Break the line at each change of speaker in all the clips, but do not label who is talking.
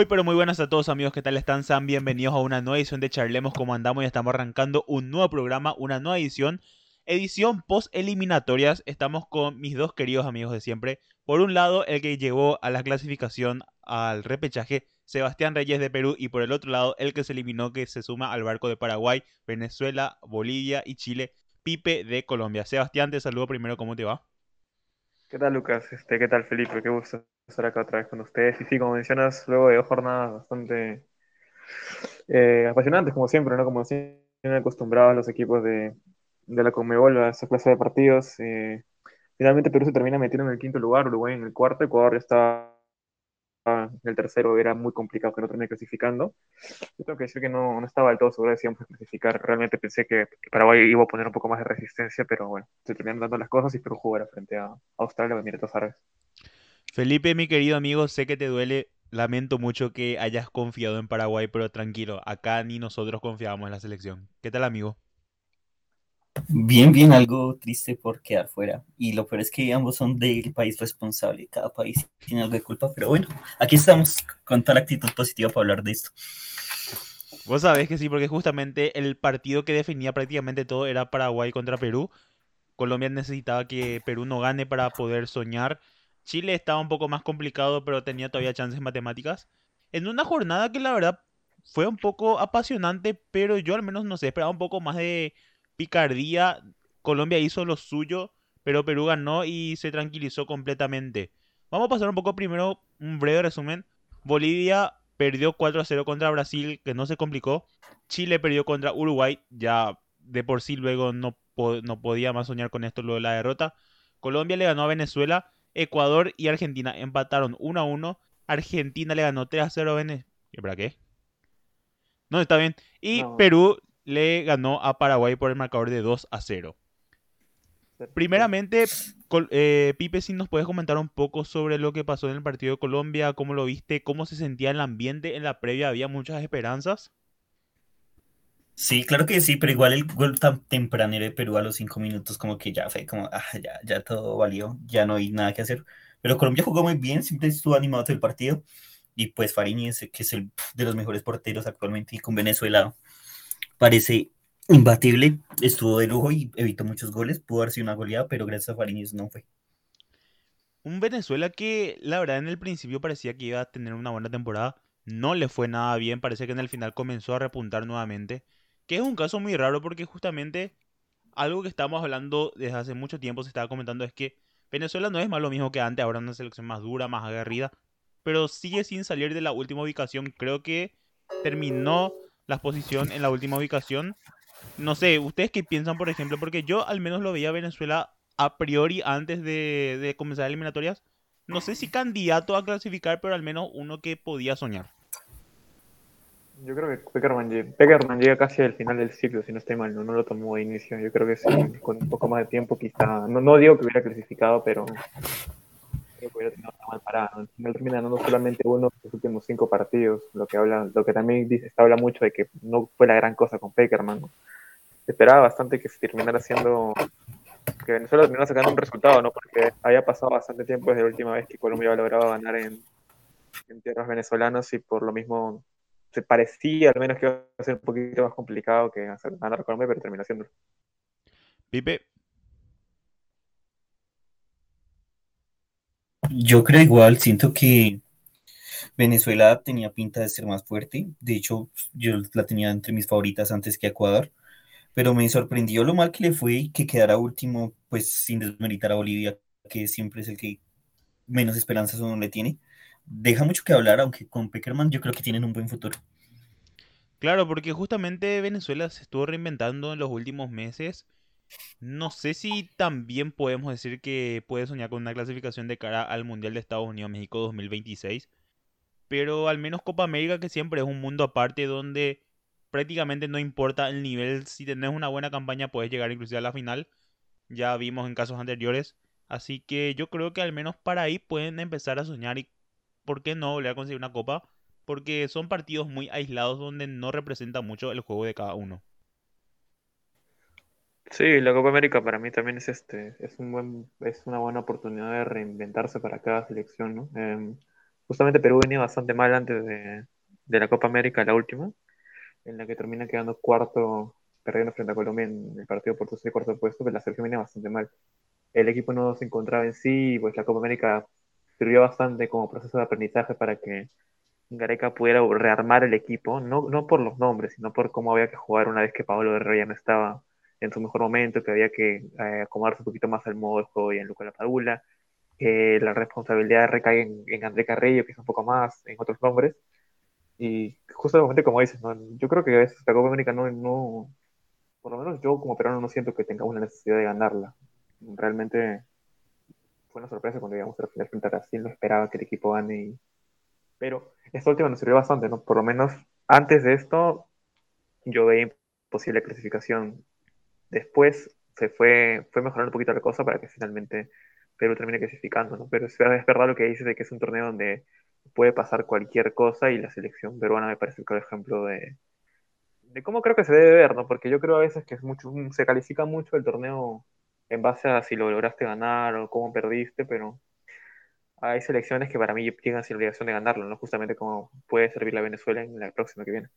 Muy pero muy buenas a todos amigos, ¿qué tal están? Sean bienvenidos a una nueva edición de Charlemos como andamos y estamos arrancando un nuevo programa, una nueva edición, edición post eliminatorias. Estamos con mis dos queridos amigos de siempre. Por un lado, el que llegó a la clasificación al repechaje, Sebastián Reyes de Perú, y por el otro lado, el que se eliminó, que se suma al barco de Paraguay, Venezuela, Bolivia y Chile, Pipe de Colombia. Sebastián, te saludo primero, ¿cómo te va?
¿Qué tal, Lucas? Este, ¿qué tal, Felipe? Qué gusto estar acá otra vez con ustedes. Y sí, como mencionas, luego de dos jornadas bastante eh, apasionantes, como siempre, ¿no? Como siempre acostumbrados los equipos de, de la Conmebol a esa clase de partidos. Eh, finalmente Perú se termina metiendo en el quinto lugar, Uruguay en el cuarto, Ecuador ya está en el tercero, era muy complicado que no termine clasificando. Yo tengo que decir que no, no estaba del todo seguro de si íbamos a clasificar. Realmente pensé que, Paraguay iba a poner un poco más de resistencia, pero bueno, se terminaron dando las cosas y Perú jugará frente a Australia o Emiratos Árabes.
Felipe, mi querido amigo, sé que te duele. Lamento mucho que hayas confiado en Paraguay, pero tranquilo, acá ni nosotros confiábamos en la selección. ¿Qué tal, amigo?
Bien, bien, algo triste por quedar fuera. Y lo peor es que ambos son del país responsable. Cada país tiene algo de culpa, pero bueno, aquí estamos con toda la actitud positiva para hablar de esto.
Vos sabés que sí, porque justamente el partido que definía prácticamente todo era Paraguay contra Perú. Colombia necesitaba que Perú no gane para poder soñar. Chile estaba un poco más complicado, pero tenía todavía chances matemáticas. En una jornada que la verdad fue un poco apasionante, pero yo al menos no sé, esperaba un poco más de picardía. Colombia hizo lo suyo, pero Perú ganó y se tranquilizó completamente. Vamos a pasar un poco primero un breve resumen. Bolivia perdió 4 a 0 contra Brasil, que no se complicó. Chile perdió contra Uruguay, ya de por sí luego no, no podía más soñar con esto luego de la derrota. Colombia le ganó a Venezuela Ecuador y Argentina empataron 1 a 1. Argentina le ganó 3 a 0 a Venezuela. ¿Para qué? No, está bien. Y Perú le ganó a Paraguay por el marcador de 2 a 0. Primeramente, eh, Pipe, si nos puedes comentar un poco sobre lo que pasó en el partido de Colombia, cómo lo viste, cómo se sentía el ambiente en la previa, había muchas esperanzas.
Sí, claro que sí, pero igual el gol tan tempranero de Perú a los cinco minutos, como que ya fue como, ah, ya, ya todo valió, ya no hay nada que hacer. Pero Colombia jugó muy bien, siempre estuvo animado todo el partido. Y pues Farini, que es el de los mejores porteros actualmente, y con Venezuela parece imbatible, estuvo de lujo y evitó muchos goles. Pudo haber sido una goleada, pero gracias a Farini no fue.
Un Venezuela que la verdad en el principio parecía que iba a tener una buena temporada. No le fue nada bien, parece que en el final comenzó a repuntar nuevamente que es un caso muy raro porque justamente algo que estamos hablando desde hace mucho tiempo, se estaba comentando, es que Venezuela no es más lo mismo que antes, ahora una selección más dura, más aguerrida, pero sigue sin salir de la última ubicación. Creo que terminó la posición en la última ubicación. No sé, ¿ustedes qué piensan, por ejemplo? Porque yo al menos lo veía Venezuela a priori antes de, de comenzar eliminatorias. No sé si candidato a clasificar, pero al menos uno que podía soñar.
Yo creo que Peckerman, llega casi al final del ciclo, si no estoy mal, no, no lo tomó de inicio. Yo creo que sí, con un poco más de tiempo quizá, no, no digo que hubiera clasificado, pero creo que hubiera tenido una mal parada. Al final termina ganando solamente uno de los últimos cinco partidos, lo que habla, lo que también dice, habla mucho de que no fue la gran cosa con Peckerman. Esperaba bastante que se terminara haciendo, que Venezuela terminara sacando un resultado, ¿no? Porque había pasado bastante tiempo desde la última vez que Colombia había logrado ganar en, en tierras venezolanas y por lo mismo se parecía al menos que iba a ser un poquito más complicado que hacer ganar Colombia, pero terminó siendo.
Pipe.
Yo creo igual, siento que Venezuela tenía pinta de ser más fuerte. De hecho, yo la tenía entre mis favoritas antes que Ecuador. Pero me sorprendió lo mal que le fue y que quedara último, pues sin desmeritar a Bolivia, que siempre es el que menos esperanzas uno le tiene deja mucho que hablar, aunque con Peckerman yo creo que tienen un buen futuro.
Claro, porque justamente Venezuela se estuvo reinventando en los últimos meses. No sé si también podemos decir que puede soñar con una clasificación de cara al Mundial de Estados Unidos-México 2026. Pero al menos Copa América, que siempre es un mundo aparte donde prácticamente no importa el nivel. Si tenés una buena campaña, puedes llegar inclusive a la final. Ya vimos en casos anteriores. Así que yo creo que al menos para ahí pueden empezar a soñar y ¿por qué no volver a conseguir una copa? Porque son partidos muy aislados donde no representa mucho el juego de cada uno.
Sí, la Copa América para mí también es este, es un buen, es una buena oportunidad de reinventarse para cada selección, ¿no? Em, justamente Perú venía bastante mal antes de, la Copa América, la última, en la que termina quedando cuarto, perdiendo frente a Colombia en el partido por tercer cuarto puesto, pero la selección venía bastante mal. El equipo no se encontraba en sí, y pues la Copa América sirvió bastante como proceso de aprendizaje para que Gareca pudiera rearmar el equipo, no, no por los nombres, sino por cómo había que jugar una vez que Pablo Herrera ya no estaba en su mejor momento, que había que eh, acomodarse un poquito más al modo de juego y en Lucas Padula, que la responsabilidad recae en, en, André Carrillo, que es un poco más, en otros nombres. Y justamente como dices, ¿no? yo creo que esta Copa América no, no, por lo menos yo como peruano no siento que tenga una necesidad de ganarla. Realmente fue una sorpresa cuando llegamos a la final frente a Brasil, no esperaba que el equipo gane y pero esta última nos sirvió bastante, ¿no? Por lo menos antes de esto yo veía imposible clasificación. Después se fue, fue mejorando un poquito la cosa para que finalmente Perú termine clasificando, ¿no? Pero es, verdad lo que dices de que es un torneo donde puede pasar cualquier cosa y la selección peruana me parece el claro ejemplo de, de cómo creo que se debe ver, ¿no? Porque yo creo a veces que es mucho, se califica mucho el torneo en base a si lo lograste ganar o cómo perdiste, pero hay selecciones que para mí llegan sin obligación de ganarlo, ¿no? Justamente como puede servir la Venezuela en la próxima que viene.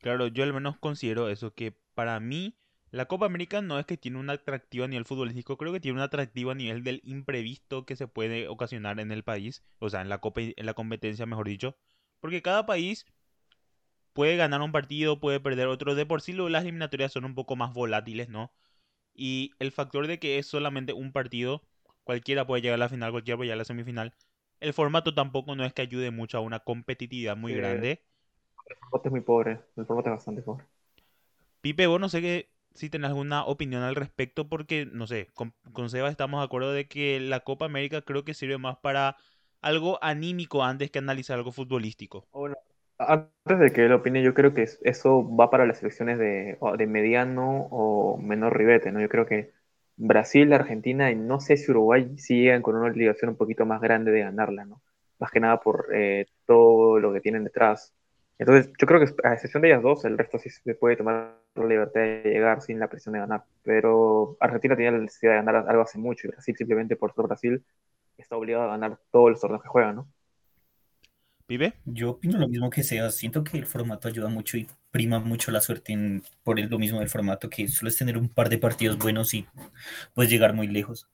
Claro, yo al menos considero eso, que para mí la Copa América no es que tiene un atractivo a nivel futbolístico, creo que tiene un atractivo a nivel del imprevisto que se puede ocasionar en el país, o sea, en la Copa, en la competencia, mejor dicho, porque cada país puede ganar un partido, puede perder otro, de por sí las eliminatorias son un poco más volátiles, ¿no? Y el factor de que es solamente un partido Cualquiera puede llegar a la final, cualquiera puede llegar a la semifinal. El formato tampoco no es que ayude mucho a una competitividad muy grande.
El formato es muy pobre, el formato es bastante pobre.
Pipe, vos no sé que, si tenés alguna opinión al respecto, porque, no sé, con, con Seba estamos de acuerdo de que la Copa América creo que sirve más para algo anímico antes que analizar algo futbolístico.
Bueno, antes de que lo opine, yo creo que eso va para las selecciones de, de mediano o menor ribete, ¿no? Yo creo que Brasil, Argentina y no sé si Uruguay siguen con una obligación un poquito más grande de ganarla, ¿no? Más que nada por eh, todo lo que tienen detrás. Entonces, yo creo que a excepción de ellas dos, el resto sí se puede tomar la libertad de llegar sin la presión de ganar. Pero Argentina tenía la necesidad de ganar algo hace mucho y Brasil simplemente por ser Brasil está obligado a ganar todos los torneos que juega, ¿no?
¿Vive?
Yo opino lo mismo que sea. Siento que el formato ayuda mucho y prima mucho la suerte en, por el, lo mismo del formato, que sueles tener un par de partidos buenos y puedes llegar muy lejos.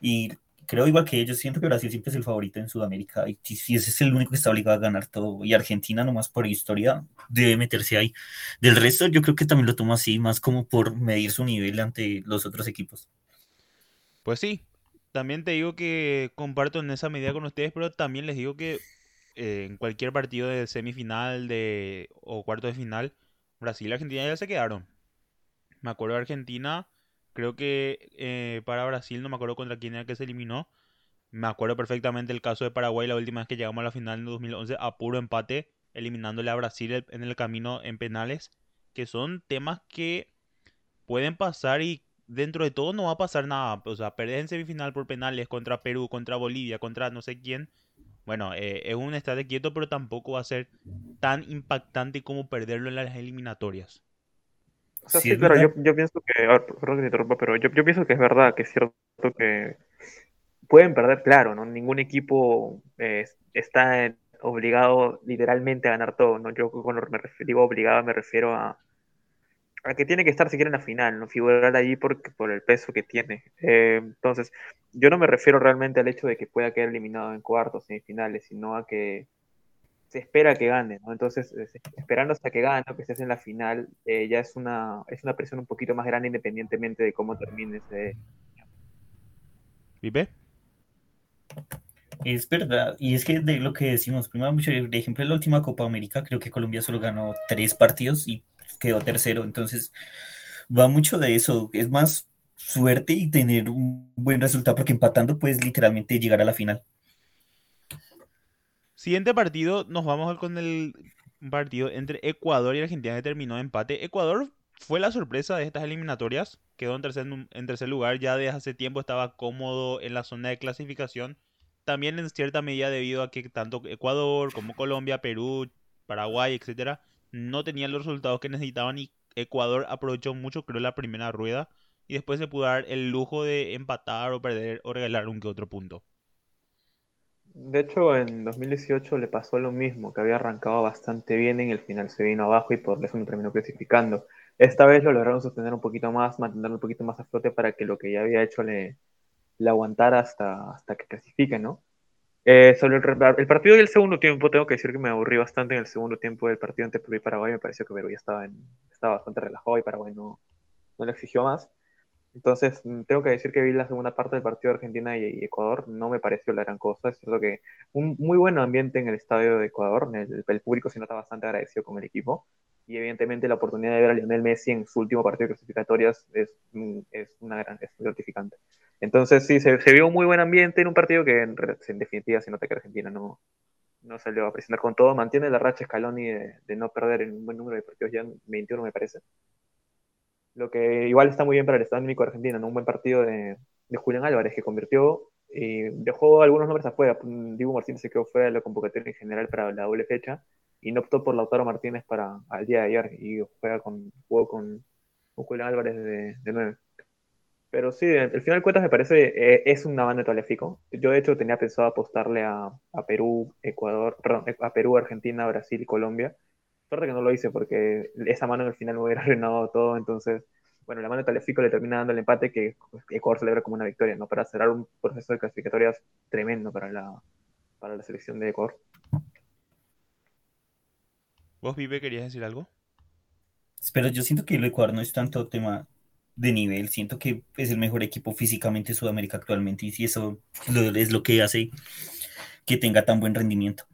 Y creo igual que ellos, siento que Brasil siempre es el favorito en Sudamérica y si ese es el único que está obligado a ganar todo. Y Argentina, nomás por historia, debe meterse ahí. Del resto, yo creo que también lo tomo así, más como por medir su nivel ante los otros equipos.
Pues sí, también te digo que comparto en esa medida con ustedes, pero también les digo que eh, en cualquier partido de semifinal de, o cuarto de final, Brasil y Argentina ya se quedaron. Me acuerdo de Argentina, creo que eh, para Brasil, no me acuerdo contra quién era que se eliminó. Me acuerdo perfectamente el caso de Paraguay, la última vez que llegamos a la final en 2011, a puro empate, eliminándole a Brasil en el camino en penales, que son temas que pueden pasar y dentro de todo no va a pasar nada. O sea, perder en semifinal por penales contra Perú, contra Bolivia, contra no sé quién, bueno, eh, es un estate quieto, pero tampoco va a ser tan impactante como perderlo en las eliminatorias.
sí, claro, yo, pienso que, perdón que te interrumpa, pero yo, pienso que es verdad, que es cierto que pueden perder, claro, ¿no? Ningún equipo eh, está obligado literalmente a ganar todo, ¿no? Yo cuando me refiero obligado me refiero a, a que tiene que estar siquiera en la final, no figurar allí por, por el peso que tiene. Eh, entonces, yo no me refiero realmente al hecho de que pueda quedar eliminado en cuartos, semifinales, sino a que se espera que gane, ¿no? Entonces, esperando hasta que gane o que estés en la final, eh, ya es una, es una presión un poquito más grande independientemente de cómo termine ese.
¿Vive?
Es verdad, y es que de lo que decimos, primero, de ejemplo, en la última Copa América, creo que Colombia solo ganó tres partidos y quedó tercero. Entonces, va mucho de eso. Es más suerte y tener un buen resultado, porque empatando puedes literalmente llegar a la final.
Siguiente partido, nos vamos con el partido entre Ecuador y Argentina que terminó en empate. Ecuador fue la sorpresa de estas eliminatorias, quedó en tercer, en tercer lugar, ya desde hace tiempo estaba cómodo en la zona de clasificación, también en cierta medida debido a que tanto Ecuador como Colombia, Perú, Paraguay, etcétera, no tenían los resultados que necesitaban y Ecuador aprovechó mucho, creo, la primera rueda y después se pudo dar el lujo de empatar o perder o regalar un que otro punto.
De hecho, en 2018 le pasó lo mismo, que había arrancado bastante bien, en el final se vino abajo y por eso no terminó clasificando. Esta vez lo lograron sostener un poquito más, mantenerlo un poquito más a flote para que lo que ya había hecho le, le aguantara hasta, hasta que clasifique, ¿no? Eh, sobre el, el, partido del segundo tiempo, tengo que decir que me aburrí bastante en el segundo tiempo del partido entre Perú y Paraguay. Me pareció que Perú ya estaba, en, estaba bastante relajado y Paraguay no, no le exigió más. Entonces, mm, tengo que decir que vi la segunda parte del partido de Argentina y, Ecuador. No me pareció la gran cosa. Es cierto que un muy buen ambiente en el estadio de Ecuador. El, el, público se nota bastante agradecido con el equipo. Y evidentemente la oportunidad de ver a Lionel Messi en su último partido de clasificatorias es, mm, es una gran, es gratificante. Entonces sí, se, vio un muy buen ambiente en un partido que en, definitiva se nota que Argentina no, no salió a presionar con todo. Mantiene la racha Scaloni de, de no perder en un buen número de partidos, ya 21 me parece. Lo que igual está muy bien para el Estado Único de Argentina, ¿no? Un buen partido de, de Julián Álvarez que convirtió y dejó algunos nombres afuera. Diego Martínez se quedó fuera de la convocatoria en general para la doble fecha y no optó por Lautaro Martínez para al día de ayer y juega con, jugó con, con Julián Álvarez de, de 9. Pero sí, al final de cuentas me parece, eh, es un avance taléfico. Yo de hecho tenía pensado apostarle a, a, Perú, Ecuador, perdón, a Perú, Argentina, Brasil y Colombia. Suerte que no lo hice porque esa mano el final me hubiera arruinado todo. Entonces, bueno, la mano de Taléfico le termina dando el empate que Ecuador celebra como una victoria, ¿no? Para cerrar un proceso de clasificatorias tremendo para la, para la selección de Ecuador.
¿Vos, Vive, querías decir algo?
Pero yo siento que el Ecuador no es tanto tema de nivel. Siento que es el mejor equipo físicamente de Sudamérica actualmente y si eso es lo que hace que tenga tan buen rendimiento.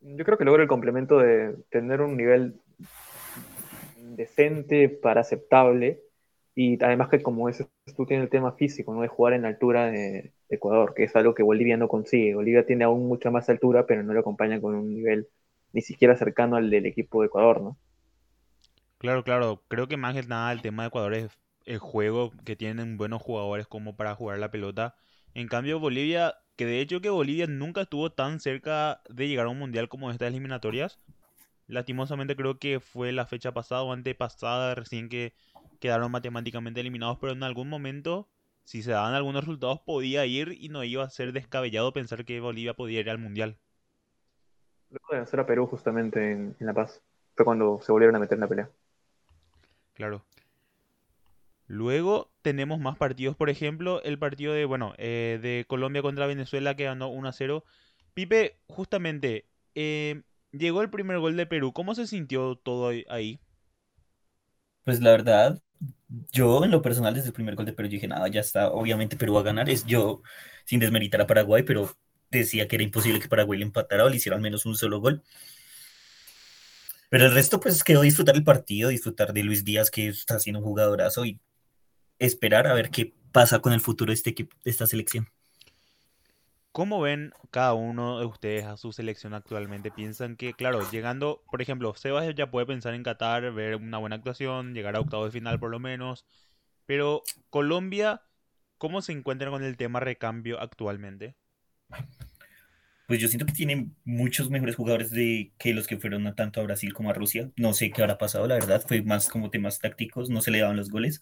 Yo creo que logra el complemento de tener un nivel decente para aceptable y además que como es, tú tienes el tema físico, no de jugar en la altura de Ecuador, que es algo que Bolivia no consigue. Bolivia tiene aún mucha más altura, pero no lo acompaña con un nivel ni siquiera cercano al del equipo de Ecuador, ¿no?
Claro, claro. Creo que más que nada el tema de Ecuador es el juego, que tienen buenos jugadores como para jugar la pelota. En cambio, Bolivia, que de hecho que Bolivia nunca estuvo tan cerca de llegar a un mundial como estas eliminatorias. Lastimosamente creo que fue la fecha pasada o antepasada recién que quedaron matemáticamente eliminados, pero en algún momento, si se daban algunos resultados, podía ir y no iba a ser descabellado pensar que Bolivia podía ir al mundial.
Luego de vencer a Perú justamente en La Paz, fue cuando se volvieron a meter en la pelea.
Claro. Luego tenemos más partidos, por ejemplo, el partido de, bueno, eh, de Colombia contra Venezuela que ganó 1 a 0. Pipe, justamente, eh, llegó el primer gol de Perú. ¿Cómo se sintió todo ahí?
Pues la verdad, yo en lo personal desde el primer gol de Perú dije, nada, ya está, obviamente Perú va a ganar. Es yo, sin desmeritar a Paraguay, pero decía que era imposible que Paraguay le empatara o le hiciera al menos un solo gol. Pero el resto, pues quedó disfrutar el partido, disfrutar de Luis Díaz, que está haciendo un jugadorazo, y esperar a ver qué pasa con el futuro de, este equipo, de esta selección.
¿Cómo ven cada uno de ustedes a su selección actualmente? ¿Piensan que, claro, llegando, por ejemplo, Sebas ya puede pensar en Qatar, ver una buena actuación, llegar a octavo de final por lo menos, pero Colombia, ¿cómo se encuentra con el tema recambio actualmente?
Pues yo siento que tienen muchos mejores jugadores de, que los que fueron tanto a Brasil como a Rusia. No sé qué habrá pasado, la verdad, fue más como temas tácticos, no se le daban los goles,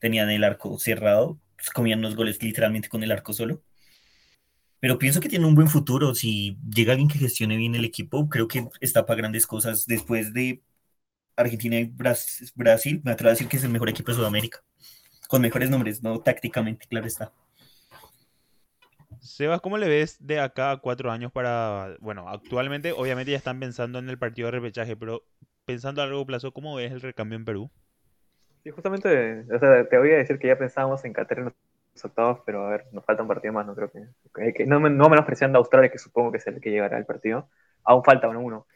tenían el arco cerrado, pues comían los goles literalmente con el arco solo. Pero pienso que tiene un buen futuro. Si llega alguien que gestione bien el equipo, creo que está para grandes cosas. Después de Argentina y Brasil, me atrevo a decir que es el mejor equipo de Sudamérica. Con mejores nombres, no tácticamente, claro está.
Sebas, ¿cómo le ves de acá a cuatro años para, bueno, actualmente obviamente ya están pensando en el partido de repechaje, pero pensando a largo plazo, ¿cómo ves el recambio en Perú?
Sí, justamente, o sea, te voy a decir que ya pensábamos en Qatar en los octavos, pero a ver, nos falta un partido más, no creo que, que no, no menospreciando a Australia, que supongo que es el que llegará al partido, aún falta uno.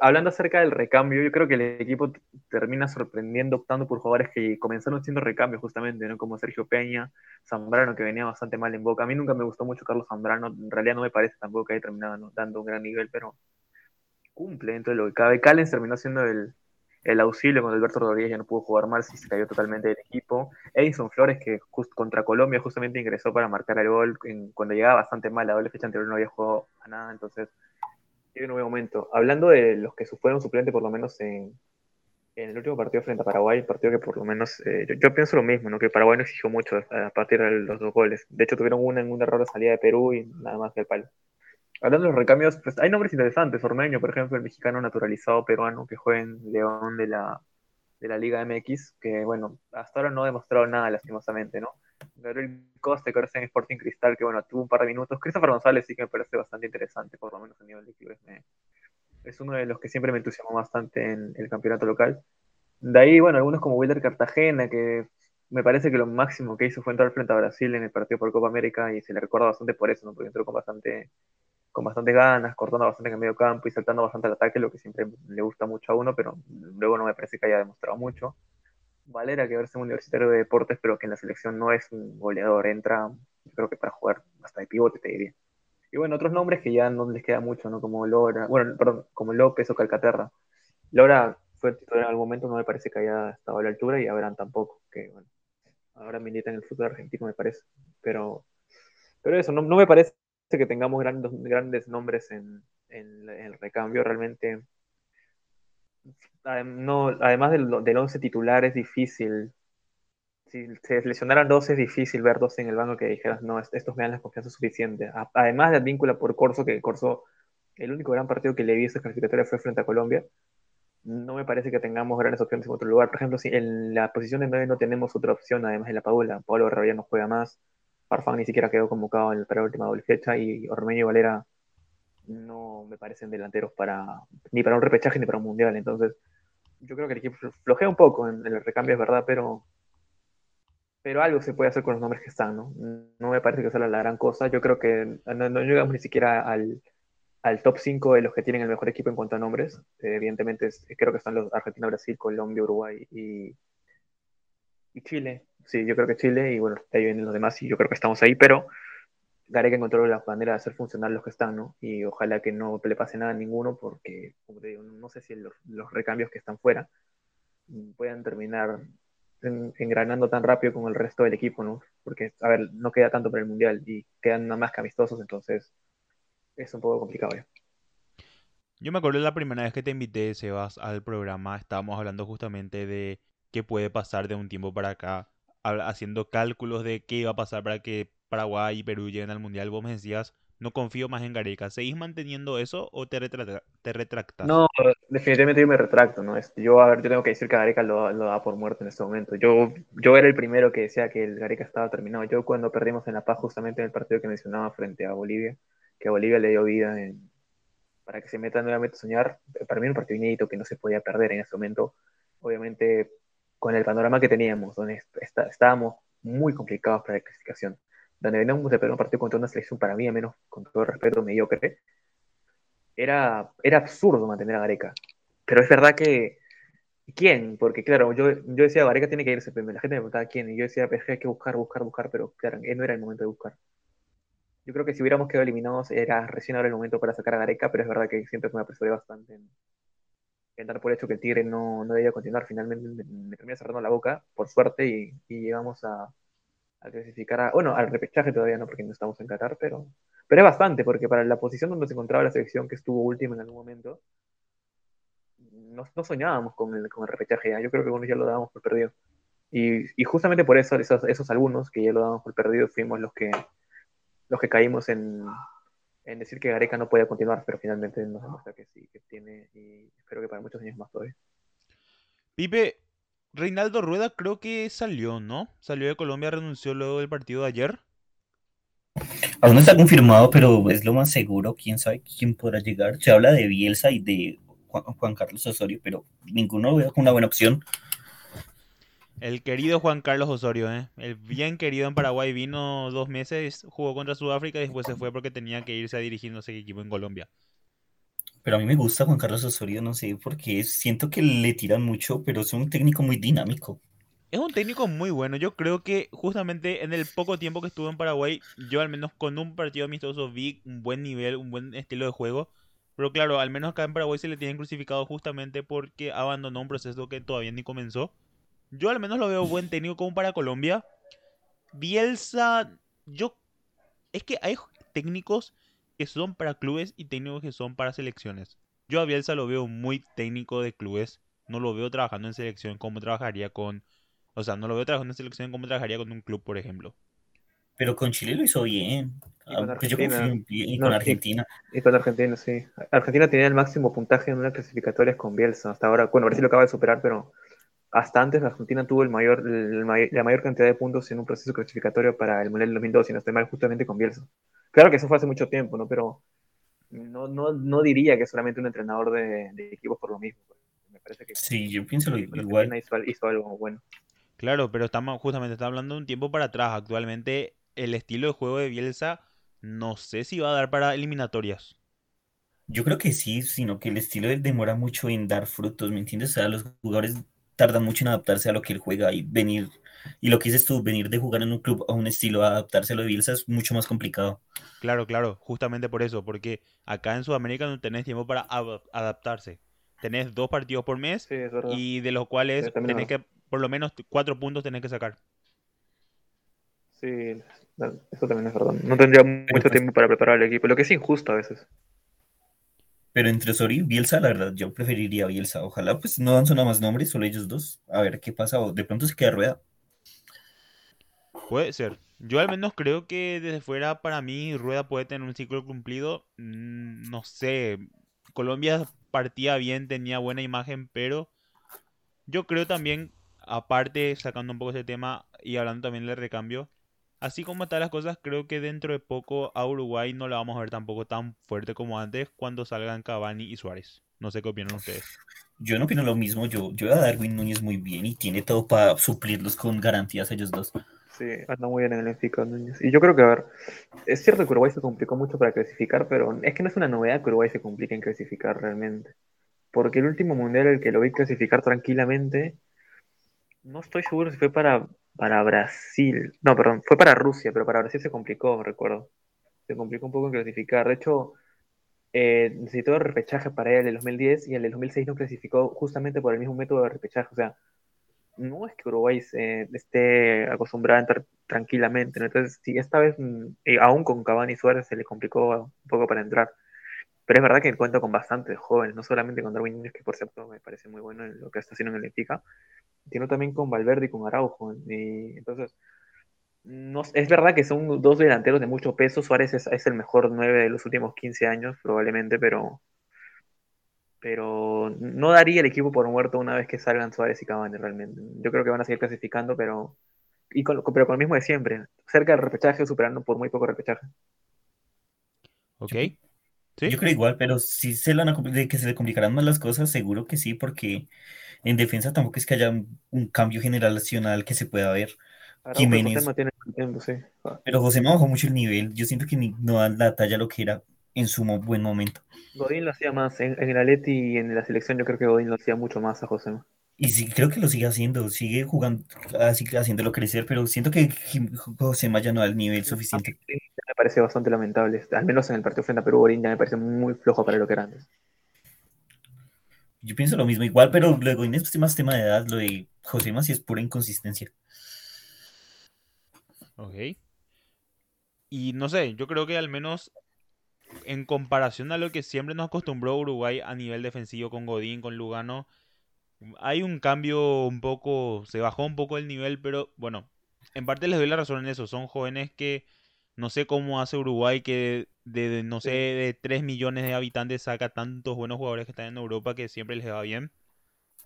Hablando acerca del recambio, yo creo que el equipo termina sorprendiendo optando por jugadores que comenzaron siendo recambios justamente, ¿no? como Sergio Peña, Zambrano, que venía bastante mal en Boca. A mí nunca me gustó mucho Carlos Zambrano, en realidad no me parece tampoco que haya terminado dando un gran nivel, pero cumple dentro de lo que cabe. Callens terminó siendo el, el auxilio cuando Alberto Rodríguez ya no pudo jugar mal, si se cayó totalmente del equipo. Edison Flores, que contra Colombia justamente ingresó para marcar el gol cuando llegaba bastante mal, la doble fecha anterior no había jugado a nada, entonces tiene un nuevo momento. Hablando de los que fueron suplentes, por lo menos en, En el último partido frente a Paraguay, partido que por lo menos, eh, yo, pienso lo mismo, ¿no? que Paraguay no exigió mucho a partir de los dos goles. De hecho, tuvieron una en un error de salida de Perú y nada más que el palo. Hablando de los recambios, pues hay nombres interesantes. Ormeño, por ejemplo, el mexicano naturalizado peruano que juega en León de la Liga MX, que bueno, hasta ahora no ha demostrado nada, lastimosamente, ¿no? Gabriel Coste, que ahora está en Sporting Cristal, que bueno, tuvo un par de minutos. Christopher González sí que me parece bastante interesante, por lo menos a nivel de clubes. es uno de los que siempre me entusiasmó bastante en el campeonato local. De ahí, bueno, algunos como Wilder Cartagena, que me parece que lo máximo que hizo fue entrar frente a Brasil en el partido por Copa América y se le recuerda bastante por eso, ¿no? Porque entró con bastante con bastante ganas, cortando bastante en el medio campo y saltando bastante al ataque, lo que siempre le gusta mucho a uno, pero luego no me parece que haya demostrado mucho. Valera, que verse un universitario de deportes, pero que en la selección no es un goleador, entra, yo creo que para jugar hasta de pivote, te diría. Y bueno, otros nombres que ya no les queda mucho, ¿no? Como Lora, bueno, perdón, como López o Calcaterra. Lora fue titular en algún momento, no me parece que haya estado a la altura y Abraham tampoco, que bueno, ahora milita en el fútbol argentino, me parece. Pero, pero eso, no, no me parece que tengamos grandes, grandes nombres en, el recambio. Realmente, no, además del, del 11 titular, es difícil. Si se lesionaran dos, es difícil ver dos en el banco que dijeras, no, estos me dan la confianza suficiente. Además del vínculo por Corso, que Corso, el único gran partido que le vi esa clasificatoria fue frente a Colombia. No me parece que tengamos grandes opciones en otro lugar. Por ejemplo, si en la posición de 9 no tenemos otra opción, además de la Paula, Pablo Herrera no juega más. Farfán ni siquiera quedó convocado en, la última doble fecha y Ormeño Valera no me parecen delanteros para ni para un repechaje ni para un mundial. Entonces, yo creo que el equipo flojea un poco en, el recambio, es verdad, pero, pero algo se puede hacer con los nombres que están, ¿no? No me parece que sea la gran cosa. Yo creo que no, llegamos ni siquiera al, al, top 5 de los que tienen el mejor equipo en cuanto a nombres. evidentemente, creo que están los Argentina, Brasil, Colombia, Uruguay y, y Chile sí, yo creo que Chile y bueno, ahí vienen los demás y yo creo que estamos ahí, pero Gareca encontró la manera de hacer funcionar los que están, ¿no? Y ojalá que no le pase nada a ninguno porque, como te digo, no sé si los, recambios que están fuera puedan terminar engranando tan rápido con el resto del equipo, ¿no? Porque, a ver, no queda tanto para el Mundial y quedan nada más que amistosos, entonces es un poco complicado ya.
Yo me acuerdo la primera vez que te invité, Sebas, al programa, estábamos hablando justamente de qué puede pasar de un tiempo para acá haciendo cálculos de qué iba a pasar para que Paraguay y Perú lleguen al Mundial, vos me decías, no confío más en Gareca. ¿Seguís manteniendo eso o te, retractas?
No, definitivamente yo me retracto, ¿no? Yo, a ver, yo tengo que decir que Gareca lo, lo, da por muerto en este momento. Yo, yo era el primero que decía que el Gareca estaba terminado. Yo cuando perdimos en La Paz, justamente en el partido que mencionaba frente a Bolivia, que Bolivia le dio vida para que se meta nuevamente a soñar, para mí era un partido inédito que no se podía perder en ese momento. Obviamente con el panorama que teníamos, donde estábamos muy complicados para la clasificación, donde veníamos de perder un partido contra una selección, para mí, a menos con todo el respeto, mediocre, era, era absurdo mantener a Gareca. Pero es verdad que. ¿Quién? Porque, claro, yo, yo decía, Gareca tiene que irse, pero la gente me preguntaba quién, y yo decía, pues, hay que buscar, buscar, buscar, pero claro, no era el momento de buscar. Yo creo que si hubiéramos quedado eliminados, era recién ahora el momento para sacar a Gareca, pero es verdad que siempre me apresuré bastante en, dar por hecho que el Tigre no, no debía continuar. Finalmente me, termina cerrando la boca, por suerte, y, y llegamos a, a, clasificar a, bueno, al repechaje todavía no, porque no estamos en Qatar, pero, pero es bastante, porque para la posición donde se encontraba la selección que estuvo última en algún momento, no, no soñábamos con el, con el repechaje ya. Yo creo que bueno, ya lo dábamos por perdido. Y, y justamente por eso, esos, esos algunos que ya lo dábamos por perdido, fuimos los que, los que caímos en, en decir que Gareca no puede continuar, pero finalmente nos demuestra que sí, que tiene, y espero que para muchos años más todavía.
Pipe, Reinaldo Rueda creo que salió, ¿no? Salió de Colombia, renunció luego del partido de ayer.
Aún no está confirmado, pero es lo más seguro. Quién sabe quién podrá llegar. Se habla de Bielsa y de Juan, Carlos Osorio, pero ninguno veo una buena opción.
El querido Juan Carlos Osorio, ¿eh? el bien querido en Paraguay, vino dos meses, jugó contra Sudáfrica y después se fue porque tenía que irse a dirigir no sé equipo en Colombia.
Pero a mí me gusta Juan Carlos Osorio, no sé, porque siento que le tiran mucho, pero es un técnico muy dinámico.
Es un técnico muy bueno. Yo creo que justamente en el poco tiempo que estuvo en Paraguay, yo al menos con un partido amistoso vi un buen nivel, un buen estilo de juego. Pero claro, al menos acá en Paraguay se le tienen crucificado justamente porque abandonó un proceso que todavía ni comenzó. Yo al menos lo veo buen técnico como para Colombia. Bielsa, yo... Es que hay técnicos que son para clubes y técnicos que son para selecciones. Yo a Bielsa lo veo muy técnico de clubes. no lo veo trabajando en selección como trabajaría con, o sea, no lo veo trabajando en selección como trabajaría con un club, por ejemplo.
Pero con Chile lo hizo bien.
Y con
Ah, pues yo
Argentina.
confío en- y
No,
con Argentina.
Y con Argentina, sí. Argentina tenía el máximo puntaje en unas clasificatorias con Bielsa. Hasta ahora, bueno, Brasil lo acaba de superar, pero hasta antes Argentina tuvo el mayor, el la mayor cantidad de puntos en un proceso clasificatorio para el Mundial del 2002, si no estoy mal, justamente con Bielsa. Claro que eso fue hace mucho tiempo, ¿no? Pero no, no, no diría que es solamente un entrenador de, de equipos por lo mismo. Me parece que
Sí, yo pienso lo igual.
Hizo, hizo algo bueno.
Claro, pero estamos justamente está hablando de un tiempo para atrás. Actualmente el estilo de juego de Bielsa no sé si va a dar para eliminatorias.
Yo creo que sí, sino que el estilo de él demora mucho en dar frutos, ¿me entiendes? O sea, los jugadores tardan mucho en adaptarse a lo que él juega y venir, y lo que dices tú, venir de jugar en un club a un estilo a adaptarse a lo de Bielsa es mucho más complicado.
Claro, claro, justamente por eso, porque acá en Sudamérica no tenés tiempo para ad- adaptarse. Tenés dos partidos por mes
Sí,
y de los cuales tenés que, por lo menos cuatro puntos tenés que sacar.
Sí, eso también es verdad. No tendría mucho
pues-
tiempo para preparar el equipo, lo que es injusto a veces.
Pero entre Osorio y Bielsa, la verdad, yo preferiría Bielsa. Ojalá pues no dan nada más nombres, solo ellos dos. A ver qué pasa, de pronto se queda rueda.
Puede ser. Yo al menos creo que desde fuera para mí Rueda puede tener un ciclo cumplido. Mm, No sé, Colombia partía bien, tenía buena imagen, pero yo creo también, aparte sacando un poco ese tema y hablando también del recambio, así como están las cosas, creo que dentro de poco a Uruguay no la vamos a ver tampoco tan fuerte como antes cuando salgan Cavani y Suárez. No sé qué opinan ustedes.
Yo no opino lo mismo, yo, yo veo a Darwin Núñez muy bien y tiene todo para suplirlos con garantías ellos dos.
Sí, anda muy bien en el Benfica, Núñez. Y yo creo que, a ver, es cierto que Uruguay se complicó mucho para clasificar, pero es que no es una novedad que Uruguay se complique en clasificar realmente. Porque el último mundial, el que lo vi clasificar tranquilamente, no estoy seguro si fue para, para Brasil. No, perdón, fue para Rusia, pero para Brasil se complicó, recuerdo. Se complicó un poco en clasificar. De hecho, eh, necesitó repechaje para el 2010 y el 2006 no clasificó justamente por el mismo método de repechaje. O sea, no es que Uruguay esté acostumbrado a entrar tranquilamente, ¿no? Entonces, sí, esta vez, eh, aún con Cavani y Suárez, se le complicó un poco para entrar. Pero es verdad que cuenta con bastantes jóvenes, no solamente con Darwin Núñez, que por cierto me parece muy bueno en lo que está haciendo en el Benfica, sino también con Valverde y con Araujo. Y entonces, no, es verdad que son dos delanteros de mucho peso. Suárez es, es el mejor 9 de los últimos 15 años, probablemente, pero, pero no daría el equipo por muerto una vez que salgan Suárez y Cavani realmente. Yo creo que van a seguir clasificando, pero, y con, pero con lo mismo de siempre, cerca del repechaje, superando por muy poco repechaje.
¿Ok?
Yo,
¿Sí?
yo creo igual, pero si se van a de que se le complicarán más las cosas, seguro que sí, porque en defensa tampoco es que haya un, un cambio generacional que se pueda ver. Jiménez.
El tiempo, sí.
Pero José me bajó mucho el nivel. Yo siento que ni- no dan la talla a lo que era en su buen momento.
Godín lo hacía más en, en el Atleti y en la selección. Yo creo que Godín lo hacía mucho más a José.
Y sí, creo que lo sigue haciendo, sigue jugando, así que haciéndolo crecer, pero siento que José Maya no da el nivel suficiente.
Me parece bastante lamentable. Al menos en el partido frente a Perú, Godín ya me parece muy flojo para lo que era antes.
Yo pienso lo mismo igual, pero luego en este más tema de edad, lo de José Más sí es pura inconsistencia.
Ok. Y no sé, yo creo que al menos en comparación a lo que siempre nos acostumbró Uruguay a nivel defensivo con Godín, con Lugano, hay un cambio un poco, se bajó un poco el nivel, pero bueno, en parte les doy la razón en eso. Son jóvenes que no sé cómo hace Uruguay que de, no sé, de 3 millones de habitantes saca tantos buenos jugadores que están en Europa que siempre les va bien.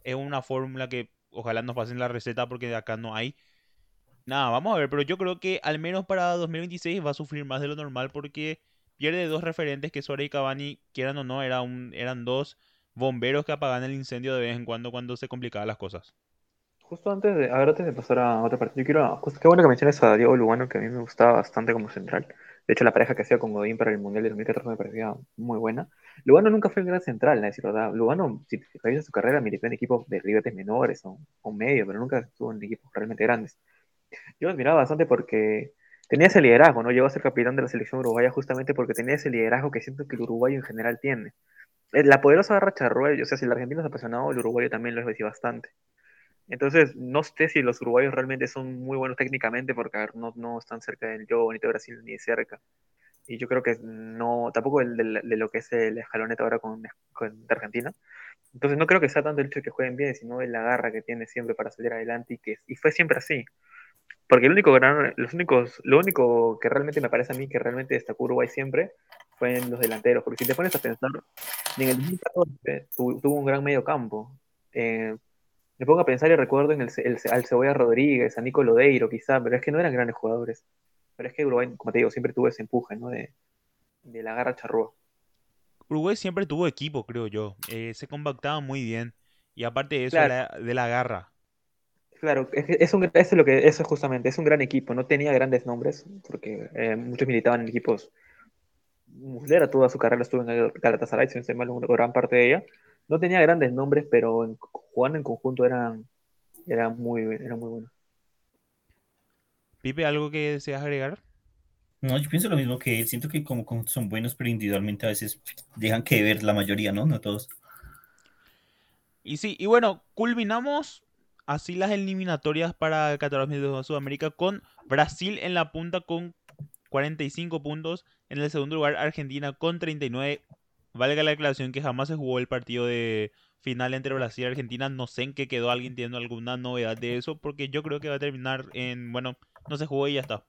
Es una fórmula que ojalá nos pasen la receta porque de acá no hay. Nada, vamos a ver, pero yo creo que al menos para 2026 va a sufrir más de lo normal porque pierde dos referentes que Suárez y Cavani, quieran o no, era un, eran dos bomberos que apagan el incendio de vez en cuando cuando se complicaban las cosas.
Justo antes de, a ver, antes de pasar a otra parte, yo quiero, justo, qué bueno que menciones a Diego Lugano, que a mí me gustaba bastante como central. De hecho, la pareja que hacía con Godín para el Mundial de 2014 me parecía muy buena. Lugano nunca fue un gran central, a decir verdad. Lugano, si revisas su carrera, militó en equipos de ligas menores o, o medio, pero nunca estuvo en equipos realmente grandes. Yo lo admiraba bastante porque tenía ese liderazgo, ¿no? Llegó a ser capitán de la selección uruguaya justamente porque tenía ese liderazgo que siento que el uruguayo en general tiene. Eh, La poderosa racha Ruel, o sea, si el argentino es apasionado, el uruguayo también lo es bastante. Entonces, no sé si los uruguayos realmente son muy buenos técnicamente porque a ver, no, no están cerca del yo ni de Brasil ni de cerca. Y yo creo que no, tampoco el, del- de, lo que es el escaloneta ahora con, con Argentina. Entonces no creo que sea tanto el hecho de que jueguen bien, sino de la garra que tiene siempre para salir adelante y que y fue siempre así. Porque el único gran, los únicos, lo único que realmente me parece a mí que realmente destacó Uruguay siempre fue en los delanteros. Porque si te pones a pensar, en el 2014 tu- tuvo un gran medio campo. Eh, me pongo a pensar y recuerdo en el, el al Cebolla Rodríguez, a Nico Lodeiro quizá, pero es que no eran grandes jugadores. Pero es que Uruguay, como te digo, siempre tuvo ese empuje, ¿no? De, de la garra charrúa.
Uruguay siempre tuvo equipo, creo yo. Eh, se compactaba muy bien. Y aparte de eso,
Claro.
la- de la garra.
Claro, es, que es un, eso es lo que, eso es justamente, es un gran equipo, no tenía grandes nombres, porque eh, muchos militaban en equipos. Muslera toda su carrera estuvo en el Galatasaray, si no estoy mal, una gran parte de ella. No tenía grandes nombres, pero en, jugando en conjunto eran, eran muy, eran muy buenos.
Pipe, ¿algo que deseas agregar?
No, yo pienso lo mismo que él. Siento que como, son buenos, pero individualmente a veces dejan que ver la mayoría, ¿no? No todos.
Y sí, y bueno, culminamos así las eliminatorias para el Qatar 2022 Sudamérica con Brasil en la punta con 45 puntos. En el segundo lugar, Argentina con 39. Valga la declaración que jamás se jugó el partido de final entre Brasil y Argentina. No sé en qué quedó alguien tiene alguna novedad de eso, porque yo creo que va a terminar en, bueno, no se jugó y ya está.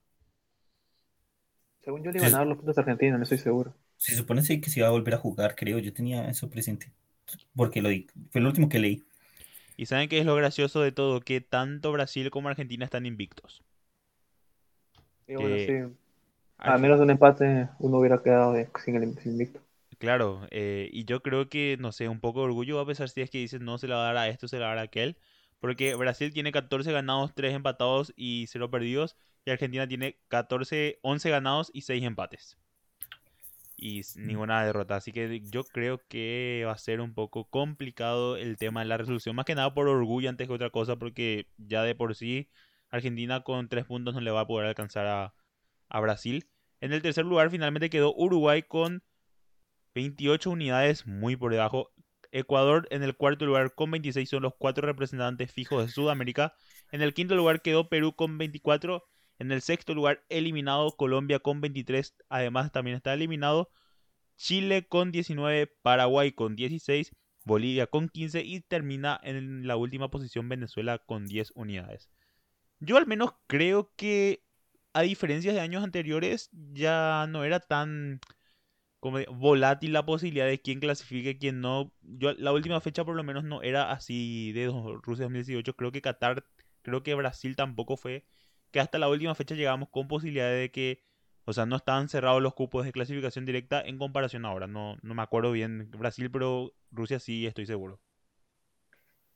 Según yo le iban a dar los puntos a Argentina, no estoy seguro.
Se supone que se iba a volver a jugar, creo. Yo tenía eso presente. Porque lo di. Fue lo último que leí.
Y saben qué es lo gracioso de todo, que tanto Brasil como Argentina están invictos.
Y bueno,
Que
sí. A menos de un empate, uno hubiera quedado de- sin el sin invicto.
Claro, eh, y yo creo que, no sé, un poco de orgullo va a pesar si es que dices no se le va a dar a esto, se le va a dar a aquel. Porque Brasil tiene 14 ganados, 3 empatados y 0 perdidos. Y Argentina tiene 14, 11 ganados y 6 empates. Y s- ninguna derrota. Así que yo creo que va a ser un poco complicado el tema de la resolución. Más que nada por orgullo antes que otra cosa. Porque ya de por sí Argentina con 3 puntos no le va a poder alcanzar a, a Brasil. En el tercer lugar finalmente quedó Uruguay con 28 unidades muy por debajo. Ecuador en el cuarto lugar con 26 son los cuatro representantes fijos de Sudamérica. En el quinto lugar quedó Perú con 24. En el sexto lugar eliminado Colombia con 23. Además también está eliminado Chile con 19, Paraguay con 16, Bolivia con 15 y termina en la última posición Venezuela con 10 unidades. Yo al menos creo que a diferencia de años anteriores ya no era tan como de- volátil la posibilidad de quién clasifique, quién no. Yo la última fecha por lo menos no era así de dos- Rusia 2018. Creo que Qatar, creo que Brasil tampoco fue. Que hasta la última fecha llegamos con posibilidad de que, o sea, no estaban cerrados los cupos de clasificación directa en comparación ahora. No, no me acuerdo bien Brasil, pero Rusia sí estoy seguro.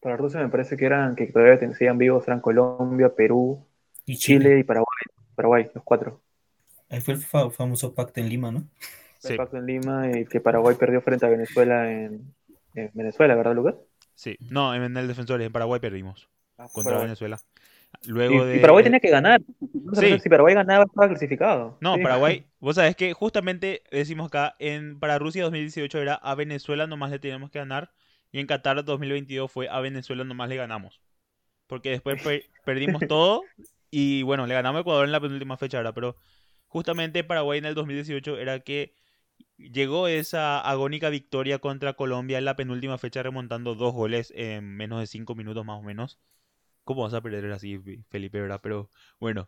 Para Rusia me parece que eran, que todavía ten- seguían vivos, eran Colombia, Perú,
Y Chile.
Chile y Paraguay. Paraguay, los cuatro.
Ahí fue el fa- famoso pacto en Lima, ¿no?
El
Sí,
pacto en Lima y que Paraguay perdió frente a Venezuela en, en Venezuela, ¿verdad, Lucas?
sí. No, en el Defensores, en Paraguay perdimos
Ah,
contra
Paraguay.
Venezuela.
Y,
Luego
y
de...
Paraguay tenía que ganar. No
Sí.
Si Paraguay ganaba, estaba clasificado.
No,
Sí.
Paraguay, vos sabés que justamente decimos acá, en, para Rusia 2018 era a Venezuela nomás le teníamos que ganar y en Qatar 2022 fue a Venezuela nomás le ganamos. Porque después per- perdimos todo y bueno, le ganamos a Ecuador en la penúltima fecha, ¿verdad? Pero justamente Paraguay en el 2018 era que llegó esa agónica victoria contra Colombia en la penúltima fecha remontando dos goles en menos de cinco minutos más o menos. ¿Cómo vas a perder así, Felipe, verdad? Pero bueno.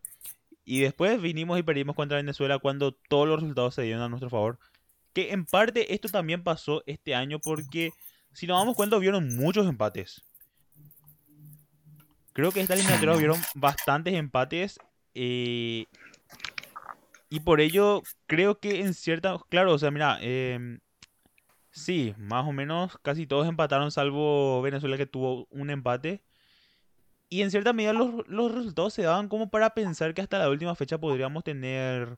Y después vinimos y perdimos contra Venezuela cuando todos los resultados se dieron a nuestro favor. Que en parte esto también pasó este año porque, si nos damos cuenta, hubieron muchos empates. Creo que esta eliminatoria hubieron bastantes empates. eh, y por ello, creo que en cierta... Claro, o sea, mira, em, sí, más o menos casi todos empataron, salvo Venezuela que tuvo un empate. Y en cierta medida los, los resultados se daban como para pensar que hasta la última fecha podríamos tener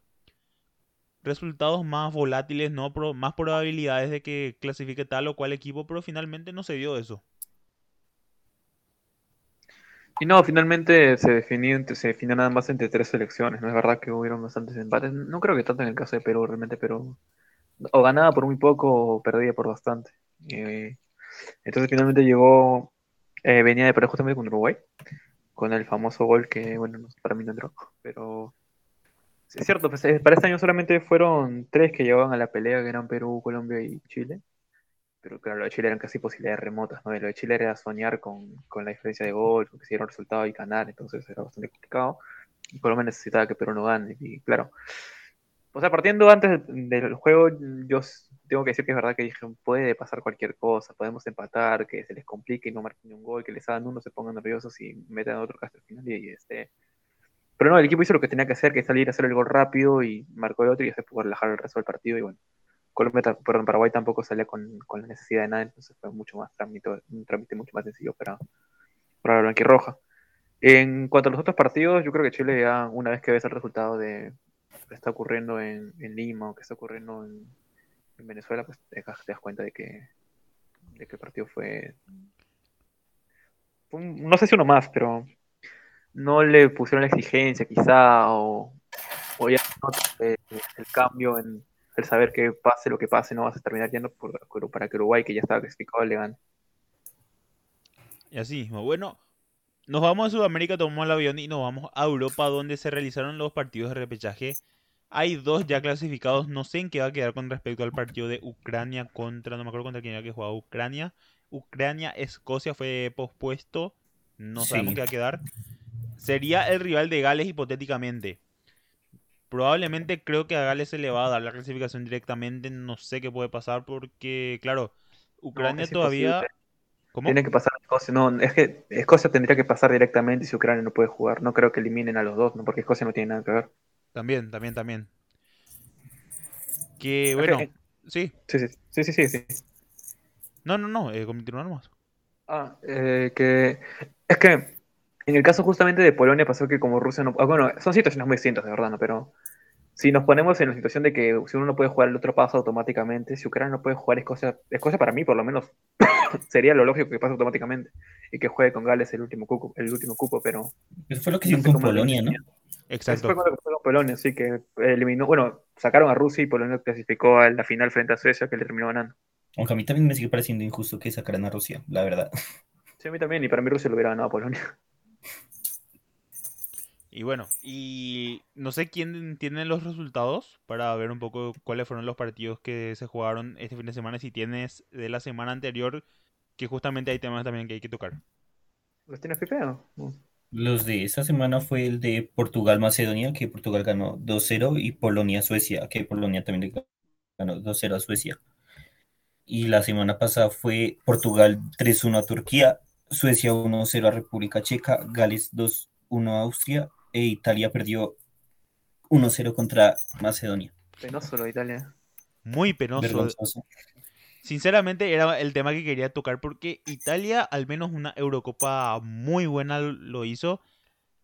resultados más volátiles, ¿no? Más probabilidades de que clasifique tal o cual equipo, pero finalmente no se dio eso.
Y no, finalmente se definió, se definió nada más entre tres selecciones. No es verdad que hubieron bastantes empates. No creo que tanto en el caso de Perú, realmente, pero o ganaba por muy poco o perdía por bastante. Eh, entonces finalmente llegó, eh, venía de perder justamente con Uruguay, con el famoso gol que, bueno, no- para mí no entró, pero es cierto, pues, eh, para este año solamente fueron tres que llegaban a la pelea, que eran Perú, Colombia y Chile. Pero claro, lo de Chile eran casi posibilidades remotas, ¿no? Y lo de Chile era soñar con, con la diferencia de gol, con que se diera un resultado y ganar, entonces era bastante complicado. Y Colombia necesitaba que Perú no gane, y claro. O sea, partiendo antes del juego, yo tengo que decir que es verdad que dije, puede pasar cualquier cosa, podemos empatar, que se les complique y no marquen un gol, que les hagan uno, se pongan nerviosos y metan otro casi al final y, y este... Pero no, el equipo hizo lo que tenía que hacer, que salir a hacer el gol rápido y marcó el otro y después pudo relajar el resto del partido y bueno. Colombia, perdón, Paraguay tampoco salía con, con la necesidad de nada, entonces fue mucho más trámite, un trámite mucho más sencillo para, para la blanquirroja. En cuanto a los otros partidos, yo creo que Chile ya, una vez que ves el resultado de lo que está ocurriendo en, Lima o que está ocurriendo en, en Venezuela, pues te, das- cuenta de que, de que el partido fue, no sé si uno más, pero no le pusieron la exigencia quizá o, o ya no, eh, el cambio en el saber que pase lo que pase, no vas a terminar yendo por, por- para que Uruguay, que ya estaba clasificado, le gane.
Y así mismo. Bueno, nos vamos a Sudamérica, tomamos el avión y nos vamos a Europa, donde se realizaron los partidos de repechaje. Hay dos ya clasificados. No sé en qué va a quedar con respecto al partido de Ucrania contra, no me acuerdo contra quién era que jugaba Ucrania. Ucrania-Escocia fue pospuesto. No sabemos
Sí.
qué va a quedar. Sería el rival de Gales hipotéticamente. Probablemente creo que a Gales se le va a dar la clasificación directamente. No sé qué puede pasar porque, claro, Ucrania todavía...
Tiene que pasar Escocia. No, es que Escocia tendría que pasar directamente si Ucrania no puede jugar. No creo que eliminen a los dos, ¿no? porque Escocia no tiene nada que ver.
También, también, también. Que bueno,
eh,
sí.
Sí, sí, sí, sí, sí.
No, no, no, eh.
Ah, eh, que es que en el caso justamente de Polonia pasó que como Rusia no... ah, bueno, son situaciones muy distintas, de verdad, ¿no? Pero si nos ponemos en la situación de que si uno no puede jugar el otro paso automáticamente, si Ucrania no puede jugar Escocia, Escocia para mí por lo menos sería lo lógico que pase automáticamente y que juegue con Gales el último cupo, el último cupo, pero
Eso fue lo que
no
hicieron con Polonia, ¿no?
definían. Eso
Exacto.
fue cuando fue con Polonia, sí, que eliminó, bueno, sacaron a Rusia y Polonia clasificó a la final frente a Suecia que le terminó ganando.
Aunque a mí también me sigue pareciendo injusto que sacaran a Rusia, la verdad.
Sí, a mí también, y para mí Rusia lo hubiera ganado a Polonia.
Y bueno, y no sé quién tiene los resultados para ver un poco cuáles fueron los partidos que se jugaron este fin de semana. Si tienes de la semana anterior, que justamente hay temas también que hay que tocar.
¿Los tienes pipeo? No.
Los de esta semana fue el de Portugal-Macedonia, que Portugal ganó 2-0, y Polonia-Suecia, que Polonia también ganó 2-0 a Suecia. Y la semana pasada fue Portugal 3-1 a Turquía, Suecia 1-0 a República Checa, Gales 2-1 a Austria, e Italia perdió 1-0 contra Macedonia.
Penoso lo de Italia.
Muy penoso.
Vergonzoso.
Sinceramente era el tema que quería tocar porque Italia al menos una Eurocopa muy buena lo hizo.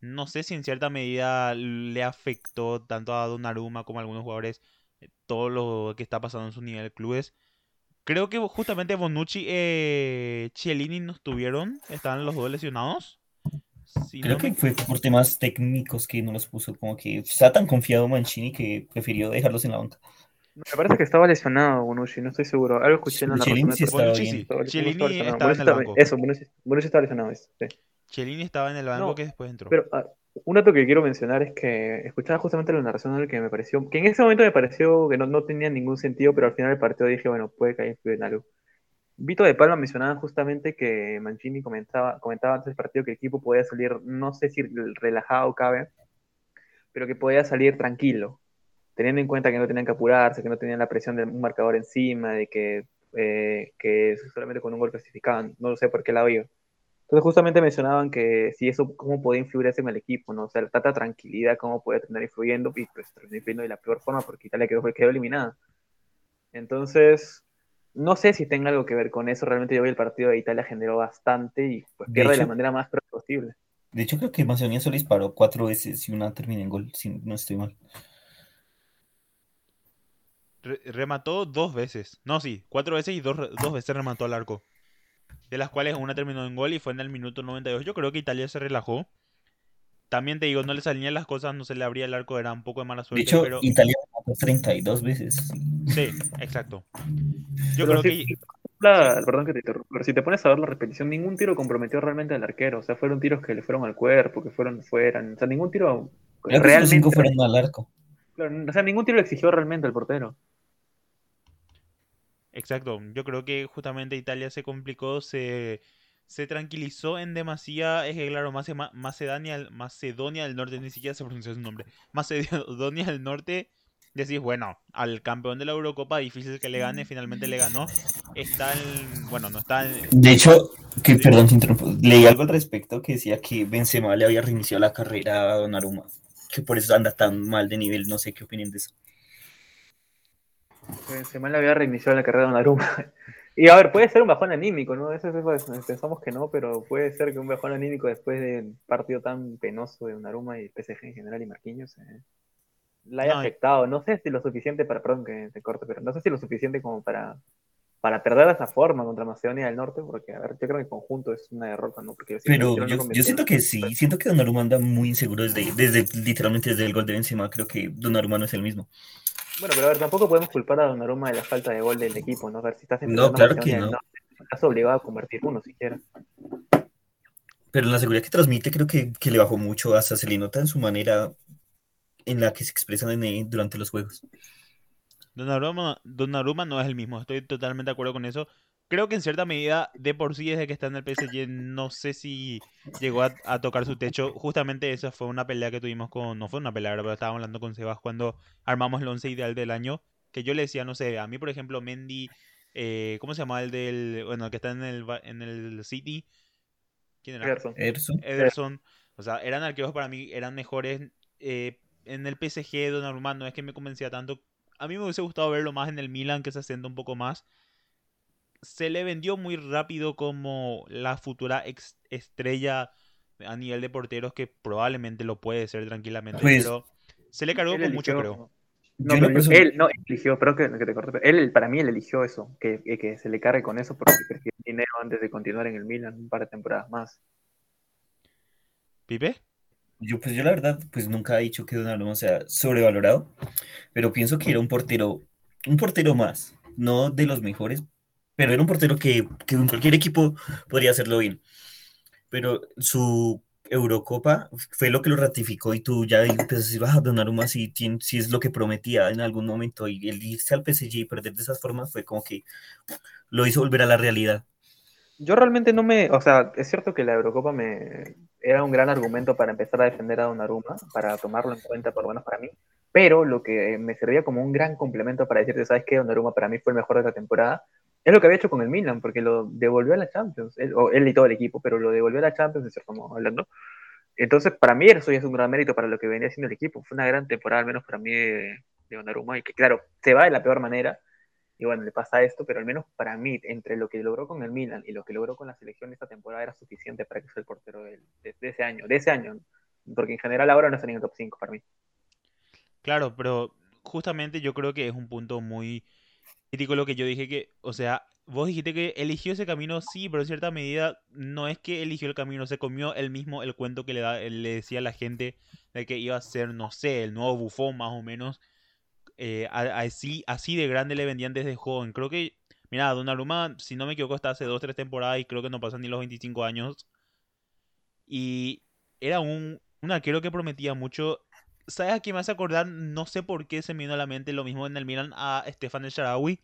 No sé si en cierta medida le afectó tanto a Donnarumma como a algunos jugadores eh, todo lo que está pasando en su nivel de clubes. Creo que justamente Bonucci y Chiellini no estuvieron, estaban los dos lesionados. Si
Creo
no
que
me-
fue por temas técnicos que no los puso, como que está tan confiado Mancini que prefirió dejarlos en la banca.
Me parece que estaba lesionado Bonucci, no estoy seguro. Algo escuché en la
Chiellini
narración.
sí estaba
Bonucci
bien.
sí,
Estaba-
Chiellini
estaba lesionado.
estaba en el
Bonucci
banco.
Eso, Bonucci, Bonucci estaba lesionado. sí.
Chiellini estaba en el banco
No,
que después entró.
Pero ah, un dato que quiero mencionar es que escuchaba justamente la narración del que me pareció, que en ese momento me pareció que no, no tenía ningún sentido, pero al final del partido dije, bueno, puede influido en algo. Vito de Palma mencionaba justamente que Mancini comentaba, comentaba antes del partido que el equipo podía salir, no sé si relajado cabe, pero que podía salir tranquilo, teniendo en cuenta que no tenían que apurarse, que no tenían la presión de un marcador encima, de que, eh, que solamente con un gol clasificaban, no sé por qué lado iba. Entonces justamente mencionaban que si eso, cómo podía influir en el equipo, ¿no? O sea, tanta tranquilidad, cómo podía terminar influyendo, y pues terminó influyendo de la peor forma porque Italia quedó, quedó eliminada. Entonces, no sé si tenga algo que ver con eso, realmente yo vi el partido de Italia generó bastante y pues
De
pierde de la
hecho-
manera más cruel posible.
De hecho, creo que Macedonia solo disparó cuatro veces y una termina en gol, si no estoy mal.
Re- remató dos veces. No, sí, cuatro veces y dos, dos veces remató al arco. De las cuales una terminó en gol y fue en el minuto 92. Yo creo que Italia se relajó. También te digo, no le salían las cosas, no se le abría el arco, era un poco de mala
De
suerte,
hecho,
pero
Italia 32 veces.
sí, exacto. Yo
Pero
creo
si-
que
la- perdón que te interrumpa, pero si te pones a ver la repetición, ningún tiro comprometió realmente al arquero, o sea, fueron tiros que le fueron al cuerpo, que fueron fuera, o sea, ningún tiro realmente,
fueron al arco.
claro, o sea, ningún tiro le exigió realmente al portero.
Exacto, yo creo que justamente Italia se complicó, se, se tranquilizó en demasía, es que claro, Mace- Ma- Macedonia, Macedonia del Norte, ni siquiera se pronuncia su nombre, Macedonia del Norte, decís, bueno, al campeón de la Eurocopa, difícil que le gane, finalmente le ganó, está en, bueno, no está en,
De hecho, que, perdón, te interrumpo. Leí algo al respecto que decía que Benzema le había reiniciado la carrera a Donnarumma, que por eso anda tan mal de nivel, no sé qué opinan de eso.
Benzema le había reiniciado la carrera de Donnarumma. Y a ver, puede ser un bajón anímico, ¿no? Eso, eso- eso- pensamos que no, pero puede ser que un bajón anímico después de un partido tan penoso de Donnarumma y PSG en general y Marquinhos eh, le haya
No,
afectado. No sé si lo suficiente para, perdón que te corte, pero no sé si lo suficiente como para, para perder de esa forma contra Macedonia del Norte, porque a ver, yo creo que en conjunto es una derrota, ¿no? Porque
Pero yo, siento que sí, siento que Donnarumma anda muy inseguro desde, desde literalmente desde el gol de Benzema, creo que Donnarumma no es el mismo.
Bueno, pero a ver, tampoco podemos culpar a Donnarumma de la falta de gol del equipo, ¿no? A ver, si estás
No,
enfrentando a
claro que no.
Norte, estás obligado a convertir uno siquiera.
Pero la seguridad que transmite creo que, que le bajó mucho, hasta se le nota en su manera en la que se expresan en, durante los juegos.
Donnarumma, Donnarumma no es el mismo, estoy totalmente de acuerdo con eso. Creo que en cierta medida, de por sí, desde que está en el PSG, no sé si llegó a, a tocar su techo. Justamente esa fue una pelea que tuvimos con, no fue una pelea, pero estábamos hablando con Sebas cuando armamos el once ideal del año. Que yo le decía, no sé, a mí, por ejemplo, Mendy, eh, ¿cómo se llama el del, bueno, el que está en el, en el City? ¿Quién era?
Ederson.
Ederson.
Ederson, o sea, eran arqueros para mí, eran mejores. eh, en el PSG, Donnarumma no es que me convencía tanto. A mí me hubiese gustado verlo más en el Milan, que se asienta un poco más. Se le vendió muy rápido como la futura ex- estrella a nivel de porteros, que probablemente lo puede ser tranquilamente,
Pues,
pero se le cargó con mucho, creo.
No, pero él no eligió, pero que, que te corte, pero él, para mí, él eligió eso, que, que, que se le cargue con eso porque prefiere dinero antes de continuar en el Milan un par de temporadas más.
¿Pipe?
Yo, pues yo la verdad, pues nunca he dicho que Donnarumma sea sobrevalorado, pero pienso que era un portero, un portero más, no de los mejores, pero era un portero que, que en cualquier equipo podría hacerlo bien. Pero su Eurocopa fue lo que lo ratificó y tú ya empiezas a decir, ah, Donnarumma tiene, sí es lo que prometía en algún momento y el irse al PSG y perder de esas formas fue como que lo hizo volver a la realidad.
Yo realmente no me, o sea, es cierto que la Eurocopa me era un gran argumento para empezar a defender a Donnarumma, para tomarlo en cuenta, por lo menos para mí, pero lo que me servía como un gran complemento para decirte, ¿sabes qué? Donnarumma para mí fue el mejor de la temporada, es lo que había hecho con el Milan, porque lo devolvió a la Champions, él, o él y todo el equipo, pero lo devolvió a la Champions, de cierto modo hablando. Entonces, para mí eso ya es un gran mérito para lo que venía haciendo el equipo. Fue una gran temporada, al menos para mí, de, de Donnarumma, y que claro, se va de la peor manera, y bueno, le pasa esto, pero al menos para mí, entre lo que logró con el Milan y lo que logró con la selección esta temporada, era suficiente para que sea el portero de, de- ese año, de ese año, porque en general ahora no está en el top 5 para mí.
Claro, pero justamente yo creo que es un punto muy crítico lo que yo dije que, o sea, vos dijiste que eligió ese camino, sí, pero en cierta medida no es que eligió el camino, se comió él mismo el cuento que le, da, le decía a la gente de que iba a ser, no sé, el nuevo bufón más o menos. Eh, así, así de grande le vendían desde joven. Creo que, mira, Donnarumma, si no me equivoco, está hace 2-3 temporadas y creo que no pasan ni los 25 años. Y era un, un arquero que prometía mucho. ¿Sabes a quién me hace acordar? No sé por qué se me vino a la mente lo mismo en el Milan a Stefan El Shaarawy.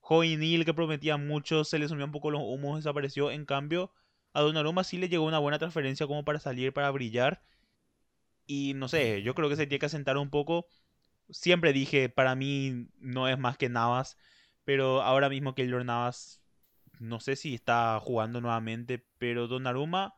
Jovenil que prometía mucho, se le sumió un poco los humos, desapareció. En cambio, a Donnarumma sí le llegó una buena transferencia como para salir, para brillar. Y no sé, yo creo que se tiene que asentar un poco. Siempre dije, para mí no es más que Navas, pero ahora mismo que Keylor Navas, no sé si está jugando nuevamente, pero Donnarumma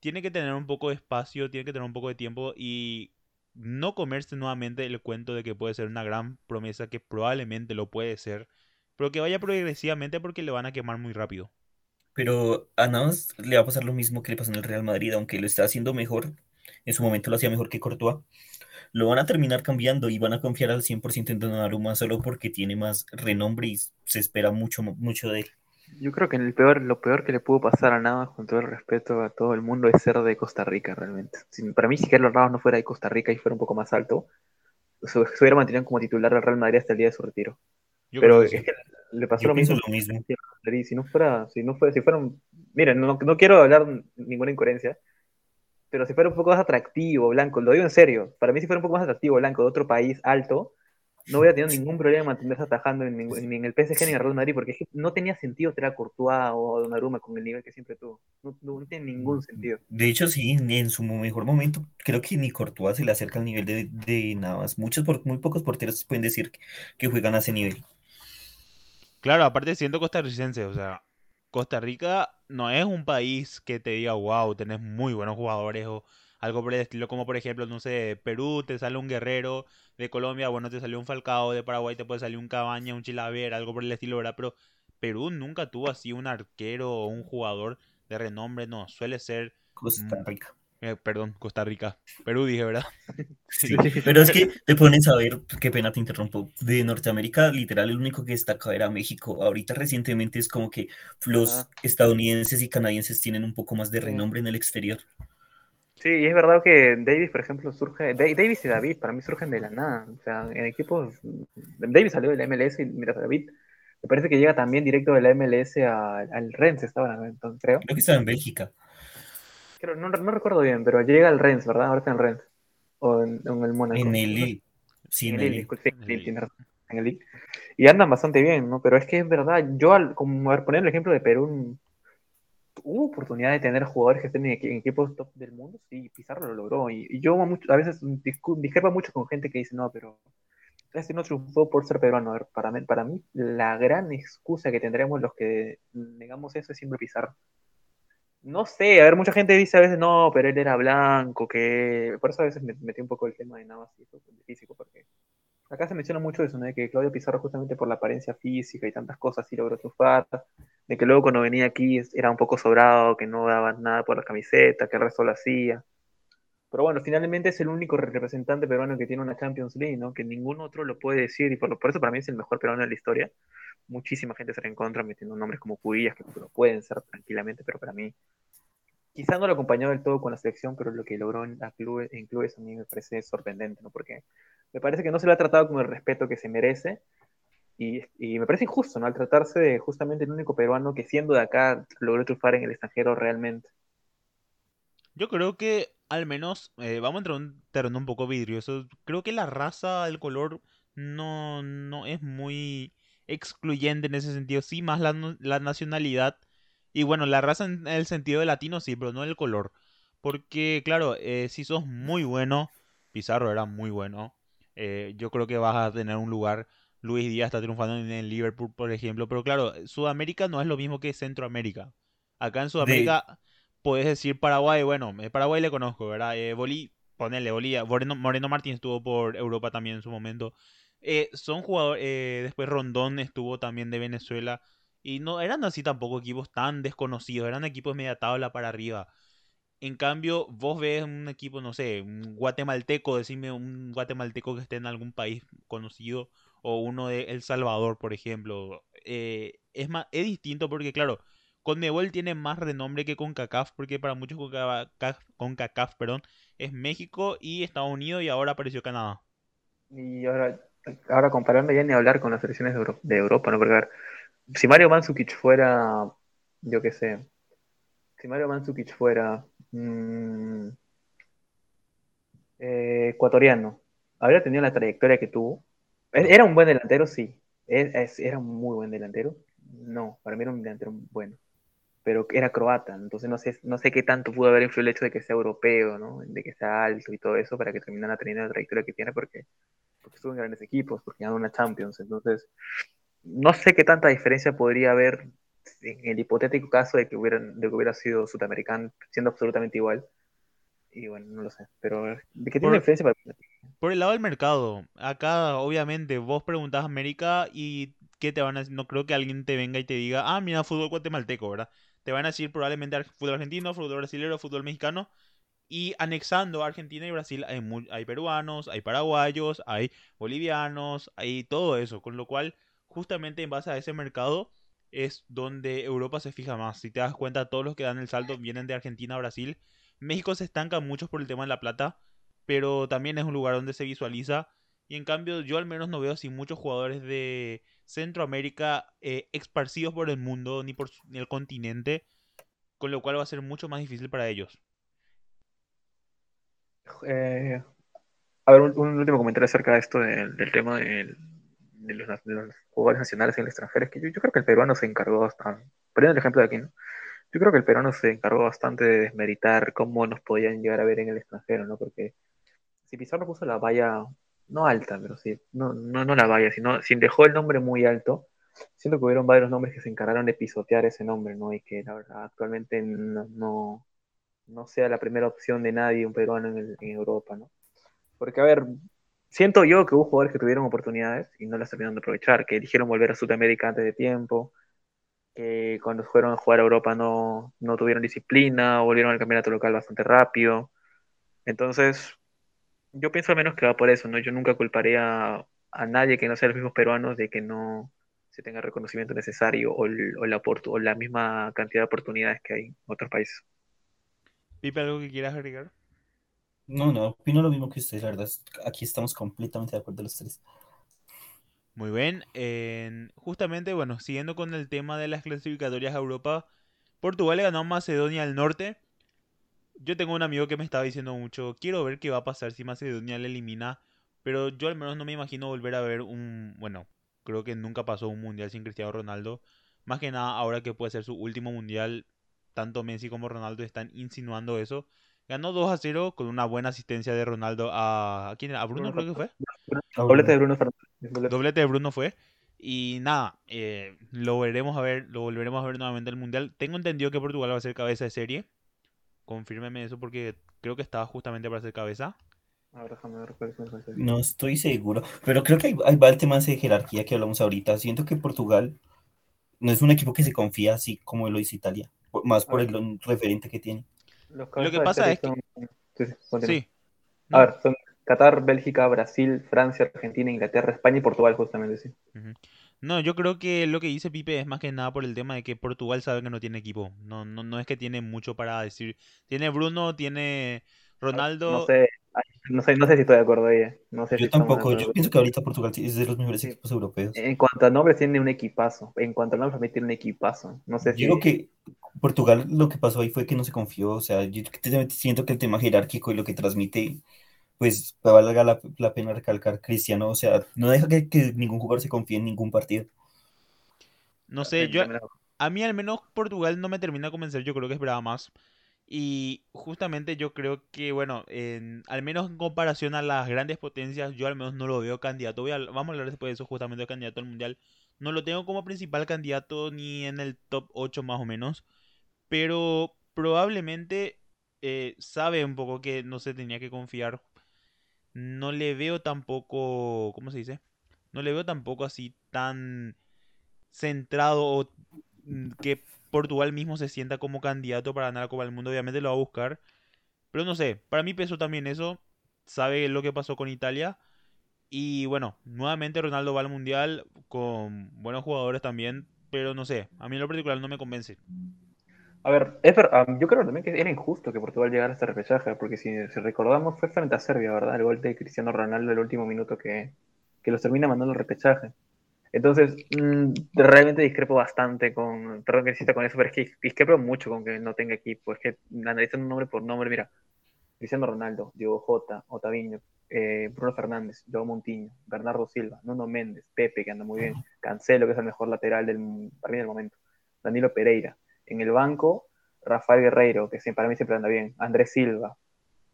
tiene que tener un poco de espacio, tiene que tener un poco de tiempo y no comerse nuevamente el cuento de que puede ser una gran promesa, que probablemente lo puede ser, pero que vaya progresivamente porque le van a quemar muy rápido.
Pero a Navas le va a pasar lo mismo que le pasó en el Real Madrid, aunque lo está haciendo mejor. En su momento lo hacía mejor que Courtois. Lo van a terminar cambiando y van a confiar al 100% en Donnarumma solo porque tiene más renombre y se espera mucho, mucho de él.
Yo creo que en el peor, lo peor que le pudo pasar a Navas, con todo el respeto a todo el mundo, es ser de Costa Rica realmente. Si- para mí, si Keylor Navas no fuera de Costa Rica y fuera un poco más alto, se, se hubiera mantenido como titular del Real Madrid hasta el día de su retiro.
Yo
Pero
creo que
es
sí.
que le pasó
Yo
lo mismo
lo mismo.
Si no fuera, si no fuera, si miren, no, no quiero hablar ninguna incoherencia, pero si fuera un poco más atractivo, blanco, lo digo en serio, para mí si fuera un poco más atractivo, blanco, de otro país alto, no hubiera tenido ningún problema en mantenerse atajando en, ni en el PSG ni en el Real Madrid, porque es que no tenía sentido tener a Courtois o a Donnarumma con el nivel que siempre tuvo. No, no- no tiene ningún sentido.
De hecho, sí, ni en su mejor momento, creo que ni Courtois se le acerca al nivel de, de Navas. Muchos, por, muy pocos porteros pueden decir que, que juegan a ese nivel.
Claro, aparte siendo costarricense, o sea, Costa Rica no es un país que te diga, wow, tenés muy buenos jugadores o algo por el estilo, como por ejemplo, no sé, Perú te sale un Guerrero, de Colombia, bueno, te salió un Falcao, de Paraguay te puede salir un Cabaña, un Chilaver, algo por el estilo, ¿verdad? Pero Perú nunca tuvo así un arquero o un jugador de renombre, no, suele ser,
Costa Rica.
Eh, perdón, Costa Rica, Perú dije, ¿verdad?
Sí, pero es que te pones a ver, qué pena te interrumpo, de Norteamérica, literal, el único que destaca era México. Ahorita recientemente es como que los
Ajá.
estadounidenses y canadienses tienen un poco más de renombre en el exterior.
Sí, y es verdad que Davis, por ejemplo, surge. Da- Davis y David, para mí surgen de la nada. O sea, en equipos. Davis salió de la MLS y mira, David, me parece que llega también directo de la MLS a- al Rennes, estaba entonces, creo.
Creo que estaba en Bélgica.
Creo- no, no recuerdo bien, pero llega al Rennes, ¿verdad? Ahora está en Rennes. O en, en el Mónaco.
En el Lille. Sí,
En
en
el Lille,
En el
sí,
Lille.
Y andan bastante bien, ¿no? Pero es que es verdad, yo al, como a ver, poner el ejemplo de Perú, hubo oportunidad de tener jugadores que estén en, equi- en equipos top del mundo, sí, Pizarro lo logró. Y, y yo mucho- a veces discrepo mucho con gente que dice, no, pero este no triunfó por ser peruano. A ver, para mí, para mí, la gran excusa que tendremos los que negamos eso es siempre Pizarro. No sé, a ver, mucha gente dice a veces, no, pero él era blanco, que... Por eso a veces me metí un poco el tema de eso, de físico, porque acá se menciona mucho eso, ¿no? De que Claudio Pizarro justamente por la apariencia física y tantas cosas sí logró triunfar, de que luego cuando venía aquí era un poco sobrado, que no daba nada por la camiseta, que el resto lo hacía. Pero bueno, finalmente es el único representante peruano que tiene una Champions League, ¿no? Que ningún otro lo puede decir, y por, lo- por eso para mí es el mejor peruano de la historia. Muchísima gente será en contra, metiendo nombres como Cubillas, que lo pueden ser tranquilamente, pero para mí, quizá no lo acompañó del todo con la selección, pero lo que logró en, la clubes, en clubes a mí me parece sorprendente, ¿no? Porque me parece que no se lo ha tratado con el respeto que se merece, y, y me parece injusto, ¿no? Al tratarse de justamente el único peruano que siendo de acá logró triunfar en el extranjero realmente.
Yo creo que al menos eh, vamos a entrar en un terreno un poco vidrioso. Creo que la raza, el color, no, no es muy excluyente en ese sentido. Sí, más la, la nacionalidad. Y bueno, la raza en el sentido de latino sí, pero no el color. Porque, claro, eh, si sos muy bueno, Pizarro era muy bueno. eh, yo creo que vas a tener un lugar. Luis Díaz está triunfando en el Liverpool, por ejemplo. Pero claro, Sudamérica no es lo mismo que Centroamérica. Acá en
De,
Puedes decir Paraguay, bueno, eh, Paraguay le conozco, ¿verdad? Eh, Bolí, ponele, Bolí, Moreno, Moreno Martín estuvo por Europa también en su momento. Eh, son jugadores, eh, después Rondón estuvo también de Venezuela. Y no eran así tampoco equipos tan desconocidos, eran equipos media tabla para arriba. En cambio, vos ves un equipo, no sé, un guatemalteco, decime un guatemalteco que esté en algún país conocido, o uno de El Salvador, por ejemplo. eh, es más, es distinto porque, claro, Conmebol tiene más renombre que CONCACAF, porque para muchos CONCACAF, CONCACAF, perdón, es México y Estados Unidos y ahora apareció Canadá.
Y ahora, ahora comparando ya ni hablar con las selecciones de, Euro- de Europa, ¿no? Porque ver, si Mario Mandzukic fuera, yo qué sé, si Mario Mandzukic fuera mm, eh, ecuatoriano, habría tenido la trayectoria que tuvo. ¿E- ¿Era un buen delantero? Sí. ¿Es- es- ¿Era un muy buen delantero? No, para mí era un delantero bueno. Pero era croata, entonces no sé, no sé qué tanto pudo haber influido el hecho de que sea europeo, ¿no? De que sea alto y todo eso para que terminara teniendo la trayectoria que tiene, porque, porque estuvo en grandes equipos, porque ganó una Champions. Entonces, no sé qué tanta diferencia podría haber en el hipotético caso de que, hubieran, de que hubiera sido sudamericano, siendo absolutamente igual. Y bueno, no lo sé. Pero de qué tiene
Por,
influencia para
por el lado del mercado, acá obviamente vos preguntás a América y ¿qué te van a decir? No creo que alguien te venga y te diga, ah, mira, fútbol guatemalteco, ¿verdad? Te van a decir probablemente fútbol argentino, fútbol brasileño, fútbol mexicano. Y anexando a Argentina y Brasil hay, peruanos, hay paraguayos, hay bolivianos, hay todo eso. Con lo cual, justamente en base a ese mercado es donde Europa se fija más. Si te das cuenta, todos los que dan el salto vienen de Argentina a Brasil. México se estanca mucho por el tema de la plata, pero también es un lugar donde se visualiza. Y en cambio, yo al menos no veo así muchos jugadores de Centroamérica eh, esparcidos por el mundo ni por el continente, con lo cual va a ser mucho más difícil para ellos.
Eh, A ver, un, último comentario acerca de esto del, tema del- de, los, de los jugadores nacionales en el extranjero. Es que yo, yo creo que el peruano se encargó bastante, poniendo el ejemplo de aquí, ¿no? Yo creo que el peruano se encargó bastante de desmeritar cómo nos podían llegar a ver en el extranjero, ¿no? Porque si Pizarro puso la valla, no alta, pero sí, no, no, no la valla, sino si dejó el nombre muy alto, siento que hubieron varios nombres que se encargaron de pisotear ese nombre, ¿no? Y que la verdad actualmente no, no, no sea la primera opción de nadie, un peruano en, el- en Europa, ¿no? Porque, a ver, siento yo que hubo jugadores que tuvieron oportunidades y no las terminaron de aprovechar, que eligieron volver a Sudamérica antes de tiempo, que cuando fueron a jugar a Europa no, no tuvieron disciplina, volvieron al campeonato local bastante rápido. Entonces, yo pienso al menos que va por eso, ¿no? Yo nunca culparía a nadie que no sea los mismos peruanos de que no se tenga el reconocimiento necesario o, el- o la, o la misma cantidad de oportunidades que hay en otros países.
Pipe, ¿algo que quieras agregar?
No, no, opino lo mismo que ustedes, la verdad. Aquí estamos completamente de acuerdo los tres.
Muy bien. en- justamente, bueno, siguiendo con el tema de las clasificatorias a Europa, Portugal le ganó a Macedonia del Norte. Yo tengo un amigo que me estaba diciendo mucho, quiero ver qué va a pasar si Macedonia le elimina, pero yo al menos no me imagino volver a ver un, bueno, creo que nunca pasó un mundial sin Cristiano Ronaldo. Más que nada, ahora que puede ser su último mundial, tanto Messi como Ronaldo están insinuando eso. Ganó 2 a 0 con una buena asistencia de Ronaldo a... ¿A quién era? ¿A Bruno
Bruno
creo que fue?
Doblete de Bruno Fernández. doblete.
De Bruno fue. Y nada, eh, lo veremos a ver, lo volveremos a ver nuevamente en el Mundial. Tengo entendido que Portugal va a ser cabeza de serie. Confírmeme eso porque creo que estaba justamente para ser cabeza.
A ver, déjame ver cuál es el.
No estoy seguro, pero creo que ahí, ahí va el tema de jerarquía que hablamos ahorita. Siento que Portugal no es un equipo que se confía así como lo hizo Italia, más por el
ver.
referente que tiene.
Los
Lo que pasa es que-
son- Sí, sí. A ver, son Qatar, Bélgica, Brasil, Francia, Argentina, Inglaterra, España y Portugal, justamente, sí.
Ujú. No, yo creo que lo que dice Pipe es más que nada por el tema de que Portugal sabe que no tiene equipo. No, no, no es que tiene mucho para decir. Tiene Bruno, tiene Ronaldo.
No sé, no sé, no sé si estoy de acuerdo ahí. eh. No sé si
Yo tampoco, yo pienso que ahorita Portugal es de los mejores
Sí.
equipos europeos.
En cuanto a nombres, tiene un equipazo. En cuanto a nombres, también tiene un equipazo. No sé si.
Yo creo que Portugal lo que pasó ahí fue que no se confió, o sea, yo siento que el tema jerárquico y lo que transmite, pues valga la, la pena recalcar Cristiano, o sea, no deja que, que ningún jugador se confíe en ningún partido.
No sé, yo, A mí al menos Portugal no me termina de convencer, yo creo que esperaba más. Y justamente yo creo que, bueno, en- al menos en comparación a las grandes potencias, yo al menos no lo veo candidato. Voy a- vamos a hablar después de eso, justamente de candidato al Mundial. No lo tengo como principal candidato ni en el top 8 más o menos. Pero probablemente eh, sabe un poco que no se tenía que confiar. No le veo tampoco, ¿cómo se dice? No le veo tampoco así tan centrado o mm, que Portugal mismo se sienta como candidato para ganar la Copa del Mundo. Obviamente lo va a buscar. Pero no sé, para mí pesó también eso. Sabe lo que pasó con Italia. Y bueno, nuevamente Ronaldo va al Mundial con buenos jugadores también. Pero no sé, a mí en lo particular no me convence.
A ver, yo creo también que era injusto que Portugal llegara a este repechaje, porque si, recordamos fue frente a Serbia, ¿verdad? El gol de Cristiano Ronaldo el último minuto que, que los termina mandando al repechaje. Entonces, mm, realmente discrepo bastante con, perdón que insista con eso, pero es que discrepo mucho con que no tenga equipo. Es que analizando nombre por nombre, mira, Cristiano Ronaldo, Diego Jota, Otaviño, eh, Bruno Fernández, Joao Montiño, Bernardo Silva, Nuno Méndez, Pepe, que anda muy bien, Cancelo, que es el mejor lateral del, para mí del momento, Danilo Pereira. En el banco, Rafael Guerreiro, que para mí siempre anda bien, Andrés Silva,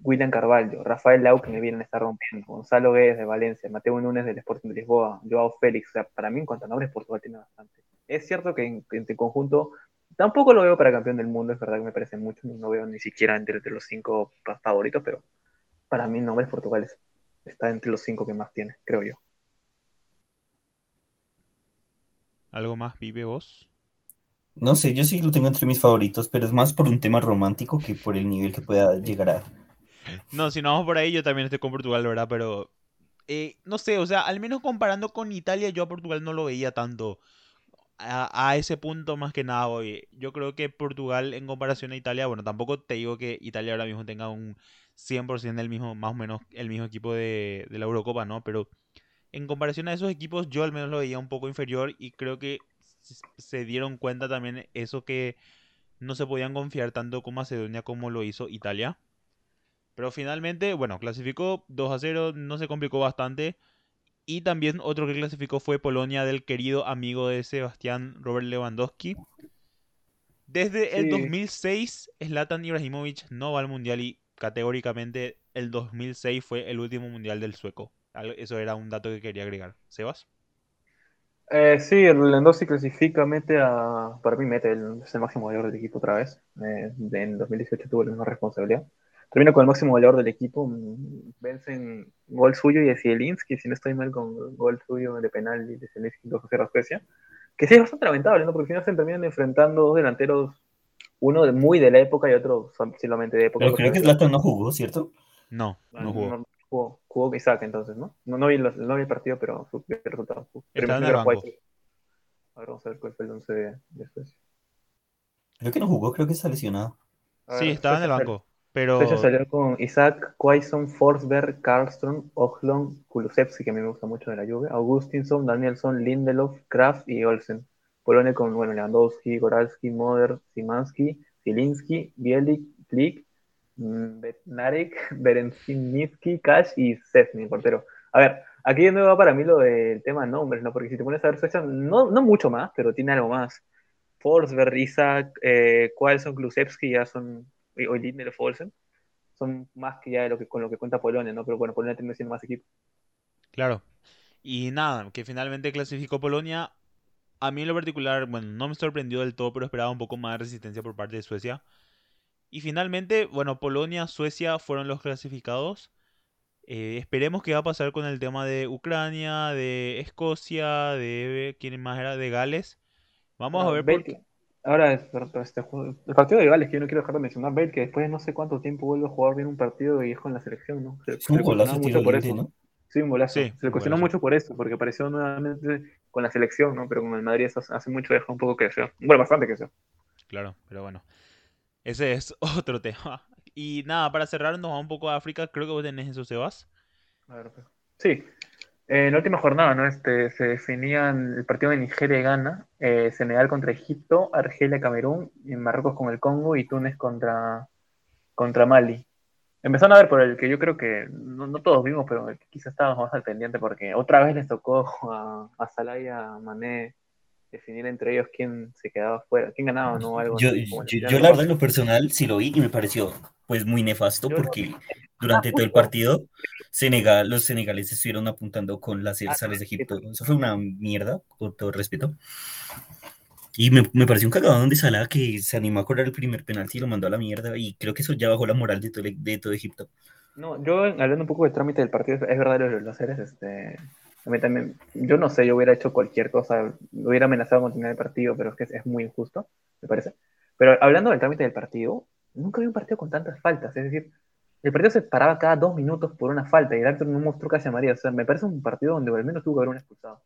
William Carvalho, Rafael Lau, que me viene a estar rompiendo, Gonzalo Guedes de Valencia, Mateo Núñez del Sporting de Lisboa, Joao Félix, o sea, para mí en cuanto a nombres, Portugal tiene bastante. Es cierto que en, en conjunto tampoco lo veo para campeón del mundo, es verdad que me parece mucho, no veo ni siquiera entre, los cinco favoritos, pero para mí nombres Portugal es- está entre los cinco que más tiene, creo yo.
¿Algo más, Pipe, vos?
No sé, yo sí lo tengo entre mis favoritos, pero es más por un tema romántico que por el nivel que pueda llegar a.
No, si no vamos por ahí, yo también estoy con Portugal, ¿verdad? Pero eh, no sé, o sea, al menos comparando con Italia, yo a Portugal no lo veía tanto. A, a ese punto más que nada hoy. Yo creo que Portugal en comparación a Italia, bueno, tampoco te digo que Italia ahora mismo tenga un 100% del mismo, más o menos el mismo equipo de, de la Eurocopa, ¿no? Pero en comparación a esos equipos, yo al menos lo veía un poco inferior y creo que se dieron cuenta también eso que no se podían confiar tanto con Macedonia como lo hizo Italia. Pero finalmente, bueno, clasificó 2 a 0, no se complicó bastante. Y también otro que clasificó fue Polonia del querido amigo de Sebastián Robert Lewandowski. Desde el
Sí.
2006, Zlatan Ibrahimovic no va al mundial y categóricamente el 2006 fue el último mundial del sueco. Eso era un dato que quería agregar. ¿Sebas?
Eh, sí, el Lewandowski clasifica, mete a. Para mí, mete, el, es el máximo goleador del equipo otra vez. Eh, en 2018 tuvo la misma responsabilidad. Termina con el máximo goleador del equipo. mm, Vencen gol suyo y de Zielinski, si no estoy mal, con gol suyo de penal y de Zielinski 2 a 0 a Suecia. Que sí es bastante lamentable, ¿no? Porque al final se terminan enfrentando dos delanteros, uno de- muy de la época y otro solamente de época.
Pero creo que Zlatan no jugó, ¿cierto?
No,
Ah,
no jugó.
no jugó, jugó Isaac entonces, ¿no? No, no vi, los- no vi el partido, pero supe el resultado.
Estaba en el
Primero. Isaac. A ver, vamos a ver cuál fue el 11 de, de Suecia.
Creo que no jugó, creo que está lesionado.
A
Sí,
ver,
estaba en el banco. Pero
Suecia salió con Isaac, Quaison, Forsberg, Karlström, Ohlon, Kulusevski, que a mí me gusta mucho de la Juve, Augustinson, Danielson, Lindelof, Kraft y Olsen. Polonia con bueno, Lewandowski, Goralski, Moder, Simanski, Zielinski, Bielik, Klik, mm, Bednarek, Berenchinitsky, Cash y Szczesny, el portero. A ver, aquí de nuevo va para mí lo del tema nombres, ¿no? Porque si te pones a ver Suecia, no, no mucho más, pero tiene algo más. Forsberg, Isaac, eh, Quaison, Kulusevski ya son, o Lindelof, Olsen, son más que ya de lo que, con lo que cuenta Polonia, ¿no? Pero bueno, Polonia tiene siendo más equipo.
Claro. Y nada, que finalmente clasificó Polonia. A mí en lo particular, bueno, no me sorprendió del todo, pero esperaba un poco más de resistencia por parte de Suecia. Y finalmente, bueno, Polonia, Suecia fueron los clasificados. Eh, esperemos qué va a pasar con el tema de Ucrania, de Escocia, de... ¿Quién más era? De Gales. Vamos a ver
Bale,
porque...
Ahora, este juego- el partido de Gales, que yo no quiero dejar de mencionar, Bale, que después de no sé cuánto tiempo vuelve a jugar bien un partido y es con la selección, ¿no? Se, se le
tiro
mucho por eso.
¿no?
Sí, un golazo.
Sí,
se le cuestionó
golazo.
mucho por eso, porque apareció nuevamente con la selección, ¿no? Pero con el Madrid hace mucho deja un poco que desear. Bueno, bastante que desear.
Claro, pero bueno. Ese es otro tema. Y nada, para cerrar, nos vamos un poco a África. Creo que vos tenés eso, Sebas.
Pues. Sí, en la última jornada, ¿no? Este, se definían el partido de Nigeria y Ghana, eh, Senegal contra Egipto, Argelia, Camerún, y Marruecos con el Congo y Túnez contra, contra Mali. Empezaron a ver por el que yo creo que no, no todos vimos, pero quizás estábamos más al pendiente porque otra vez les tocó a, a Salah y a Mané definir entre ellos quién se quedaba fuera, quién ganaba, ¿no? Algo
Yo,
así,
yo, yo la verdad en lo personal sí lo vi y me pareció pues muy nefasto
Yo no-
porque durante todo el partido Senegal, los senegaleses estuvieron apuntando con láseres a los de Egipto. Eso fue una mierda, con todo respeto. Y me, me pareció un cagadón de Salah que se animó a cobrar el primer penalti y lo mandó a la mierda y creo que eso ya bajó la moral de todo, de todo Egipto.
No, yo hablando un poco del trámite del partido, es verdad lo de los láseres, este, a mí también, yo no sé, yo hubiera hecho cualquier cosa, hubiera amenazado con terminar el partido, pero es que es, es muy injusto, me parece. Pero hablando del trámite del partido, nunca vi un partido con tantas faltas, es decir, el partido se paraba cada dos minutos por una falta y el árbitro no mostró casi amarilla, o sea, me parece un partido donde al menos tuvo que haber un expulsado.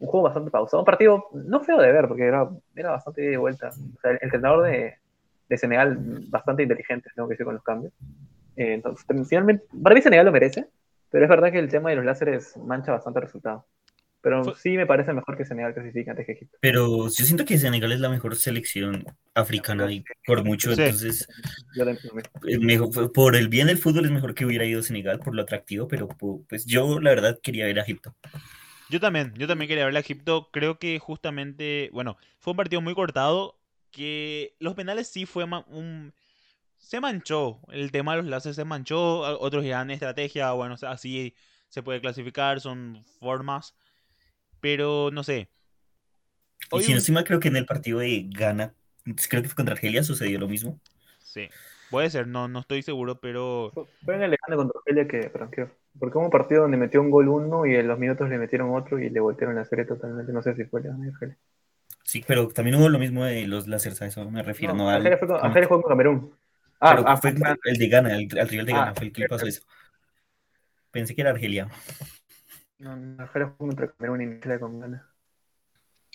Un juego bastante pausado, un partido no feo de ver, porque era, era bastante y vuelta. O sea, el entrenador de, de Senegal, bastante inteligente, tengo que decir, con los cambios. Eh, entonces, finalmente, para mí Senegal lo merece, pero es verdad que el tema de los láseres mancha bastante el resultado. Pero
Fue-
sí me parece mejor que Senegal clasifique antes que Egipto.
Pero yo siento que Senegal es la mejor selección africana y por mucho,
Sí.
entonces
Yo
mejor- por el bien del fútbol es mejor que hubiera ido Senegal por lo atractivo, pero pu- pues yo la verdad quería ver a Egipto.
Yo también, yo también quería verle a Egipto. Creo que justamente, bueno, fue un partido muy cortado. Que los penales sí fue un. Se manchó. El tema de los láseres se manchó. Otros dirán estrategia. Bueno, o sea, así se puede clasificar. Son formas. Pero no sé.
Y si
un-
mal, creo que en el partido de Ghana, creo que fue contra Argelia, sucedió lo mismo.
Sí, puede ser, no, no estoy seguro, pero.
Fue en el Lejano contra Argelia que, que- porque hubo un partido donde metió un gol uno y en los minutos le metieron otro y le voltearon la serie totalmente. No sé si fue Lejano y Argelia.
Sí, pero también hubo lo mismo de los láseres, a eso me refiero, no,
No,
al-
Argelia, fue con, Argelia jugó con Camerún. Ah,
pero
ah,
fue
ah,
el de Ghana, el, al rival de
Ah,
Ghana fue el que le pasó eso. Pensé que era Argelia.
no, no, jugó contra Camerún y Nigeria con Ghana.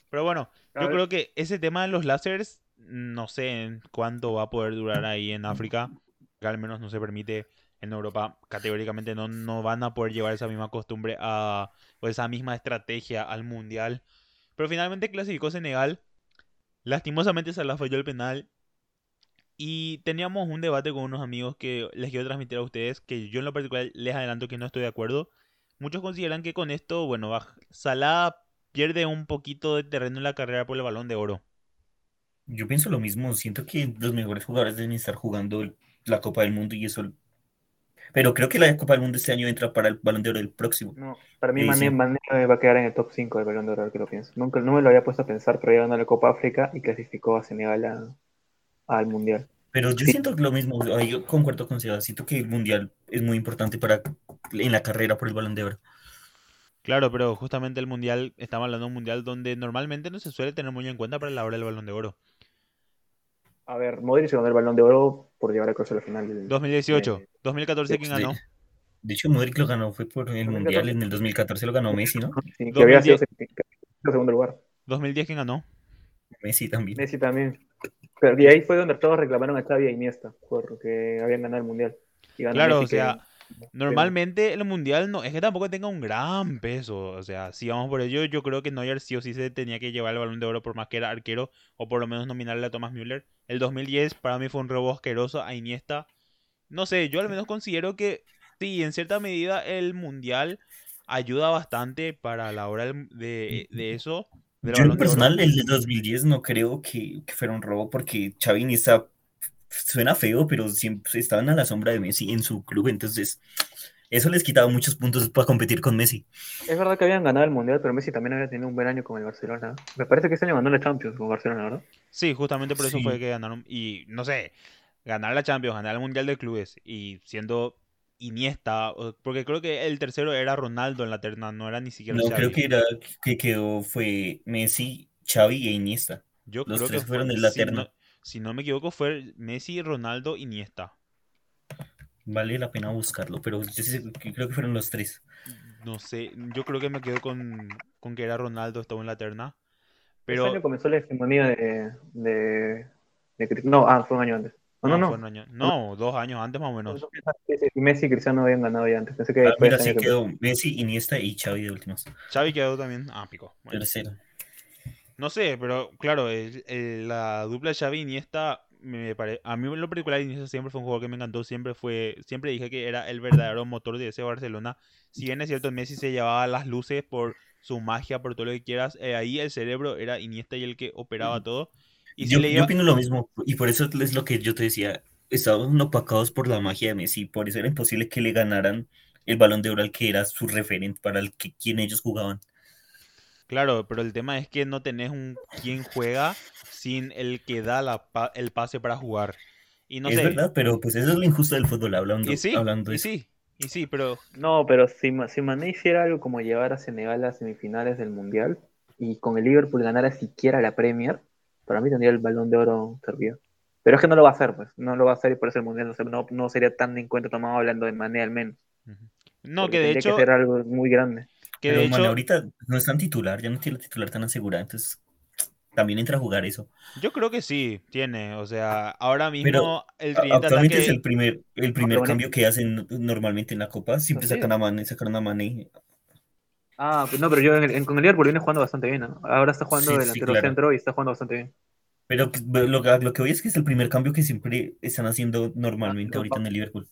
Pero bueno,
A
yo
ver.
creo que ese tema de los láseres, no sé en cuánto va a poder durar ahí en África, que al menos no se permite en Europa, categóricamente no, no van a poder llevar esa misma costumbre a, o esa misma estrategia al Mundial. Pero finalmente clasificó Senegal, lastimosamente Salah falló el penal Y teníamos un debate con unos amigos que les quiero transmitir a ustedes, que yo en lo particular les adelanto que no estoy de acuerdo. Muchos consideran que con esto, bueno, va- Salah pierde un poquito de terreno en la carrera por el balón de oro.
Yo pienso lo mismo, siento que los mejores jugadores deben estar jugando la Copa del Mundo y eso. Pero creo que la Copa del Mundo este año entra para el Balón de Oro el próximo.
No, para mí Mané,
sí.
Mané va a quedar en el top 5 del Balón de Oro, que lo pienso. Nunca, no me lo había puesto a pensar, pero ya ganó la Copa África y clasificó a Senegal a- al Mundial.
Pero yo
Sí.
siento lo mismo, ahí yo concuerdo con Seba, siento que el Mundial es muy importante para en la carrera por el Balón de Oro.
Claro, pero justamente el mundial, estamos hablando de un mundial donde normalmente no se suele tener muy en cuenta para la hora del balón de oro.
A ver, Modric ganó el Balón de Oro por llevar a Kroos a la final del...
2018,
eh,
2014, ¿quién
De,
ganó?
de hecho, Modric lo ganó, fue por el
2014.
Mundial, en el 2014 lo ganó Messi, ¿no?
sí, que había sido
2010.
en segundo lugar.
2010, ¿quién ganó?
Messi también.
Messi también. Pero y ahí fue donde todos reclamaron a Xavi y a Iniesta, porque habían ganado el Mundial. Y
Claro, o sea,
que-
Normalmente el mundial no es que tampoco tenga un gran peso. O sea, si vamos por ello, yo creo que Neuer sí o sí se tenía que llevar el balón de oro por más que era arquero o por lo menos nominarle a Thomas Müller. El 2010 para mí fue un robo asqueroso a Iniesta. No sé, yo al menos considero que sí, en cierta medida el mundial ayuda bastante para la hora de eso.
Yo en
Oro.
personal, el de 2010 no creo que, que fuera un robo porque Xavi y Iniesta suena feo, pero siempre estaban a la sombra de Messi en su club, entonces eso les quitaba muchos puntos para competir con Messi.
Es verdad que habían ganado el Mundial, pero Messi también había tenido un buen año con el Barcelona. Me parece que ese año ganó la Champions con Barcelona, ¿verdad?
Sí, justamente por eso
Sí.
fue que ganaron. Y no sé, ganar la Champions, ganar el Mundial de Clubes y siendo Iniesta, porque creo que el tercero era Ronaldo en la terna, no era ni siquiera
No,
Xavi.
creo que era que quedó fue Messi, Xavi e Iniesta.
Yo
los
creo que
tres fueron
fue-
en la
si
terna.
no, si no me equivoco, fue Messi, Ronaldo, Iniesta.
Vale la pena buscarlo, pero yo sí sé que creo que fueron los tres.
No sé, yo creo que me quedo con, con que era Ronaldo, estaba en la terna.
Ese
Pero
año comenzó la hegemonía de, de, No, ah, fue un año antes. No, no,
no,
no.
fue un año- no, dos años antes más o menos.
Messi y Cristiano habían ganado ya antes. Pensé que
Ah, mira,
ese
sí
que-
quedó Messi, Iniesta y Xavi de últimos.
Xavi quedó también. Ah, pico. Bueno.
Tercero.
No sé, pero claro, el- el- la dupla Xavi Iniesta me pare... a mí en lo particular Iniesta siempre fue un jugador que me encantó, siempre fue siempre dije que era el verdadero motor de ese Barcelona. Si bien es cierto Messi se llevaba las luces por su magia, por todo lo que quieras, eh, ahí el cerebro era Iniesta y el que operaba todo. Y si
Yo, opino lo mismo, y por eso es lo que yo te decía, estaban opacados por la magia de Messi, por eso era imposible que le ganaran el balón de oro al que era su referente para el que quien ellos jugaban.
Claro, pero el tema es que no tenés un quien juega sin el que da la pa- el pase para jugar. Y no
es
sé,
verdad, pero pues eso es lo injusto del fútbol, hablando,
y sí,
hablando de
y
eso.
sí, y sí, pero
No, pero si, si Mané hiciera algo como llevar a Senegal a semifinales del Mundial y con el Liverpool ganara siquiera la Premier, para mí tendría el balón de oro servido. Pero es que no lo va a hacer, pues. No lo va a hacer y por eso el Mundial no, no, sería tan en cuenta tomado hablando de Mané al menos.
No,
Porque
que de hecho,
que ser algo muy grande.
que
Pero
de
Mané
hecho,
ahorita no es tan titular, ya no tiene la titular tan asegurada, entonces también entra a jugar eso.
yo creo que sí, tiene, o sea, ahora
Pero
mismo el
A-
tridente
Actualmente
ataque,
es el primer, el primer
Mané-
cambio que hacen normalmente en la Copa, siempre sacan
es.
a Mané, sacaron a Mané.
Ah, pues no, pero yo en, en- con el Liverpool viene jugando bastante bien, ¿no? Ahora está jugando
Sí, sí,
delantero
claro.
centro y está jugando bastante bien.
Pero lo, que- lo que voy es que es el primer cambio que siempre están haciendo normalmente
Ah,
ahorita en el Liverpool.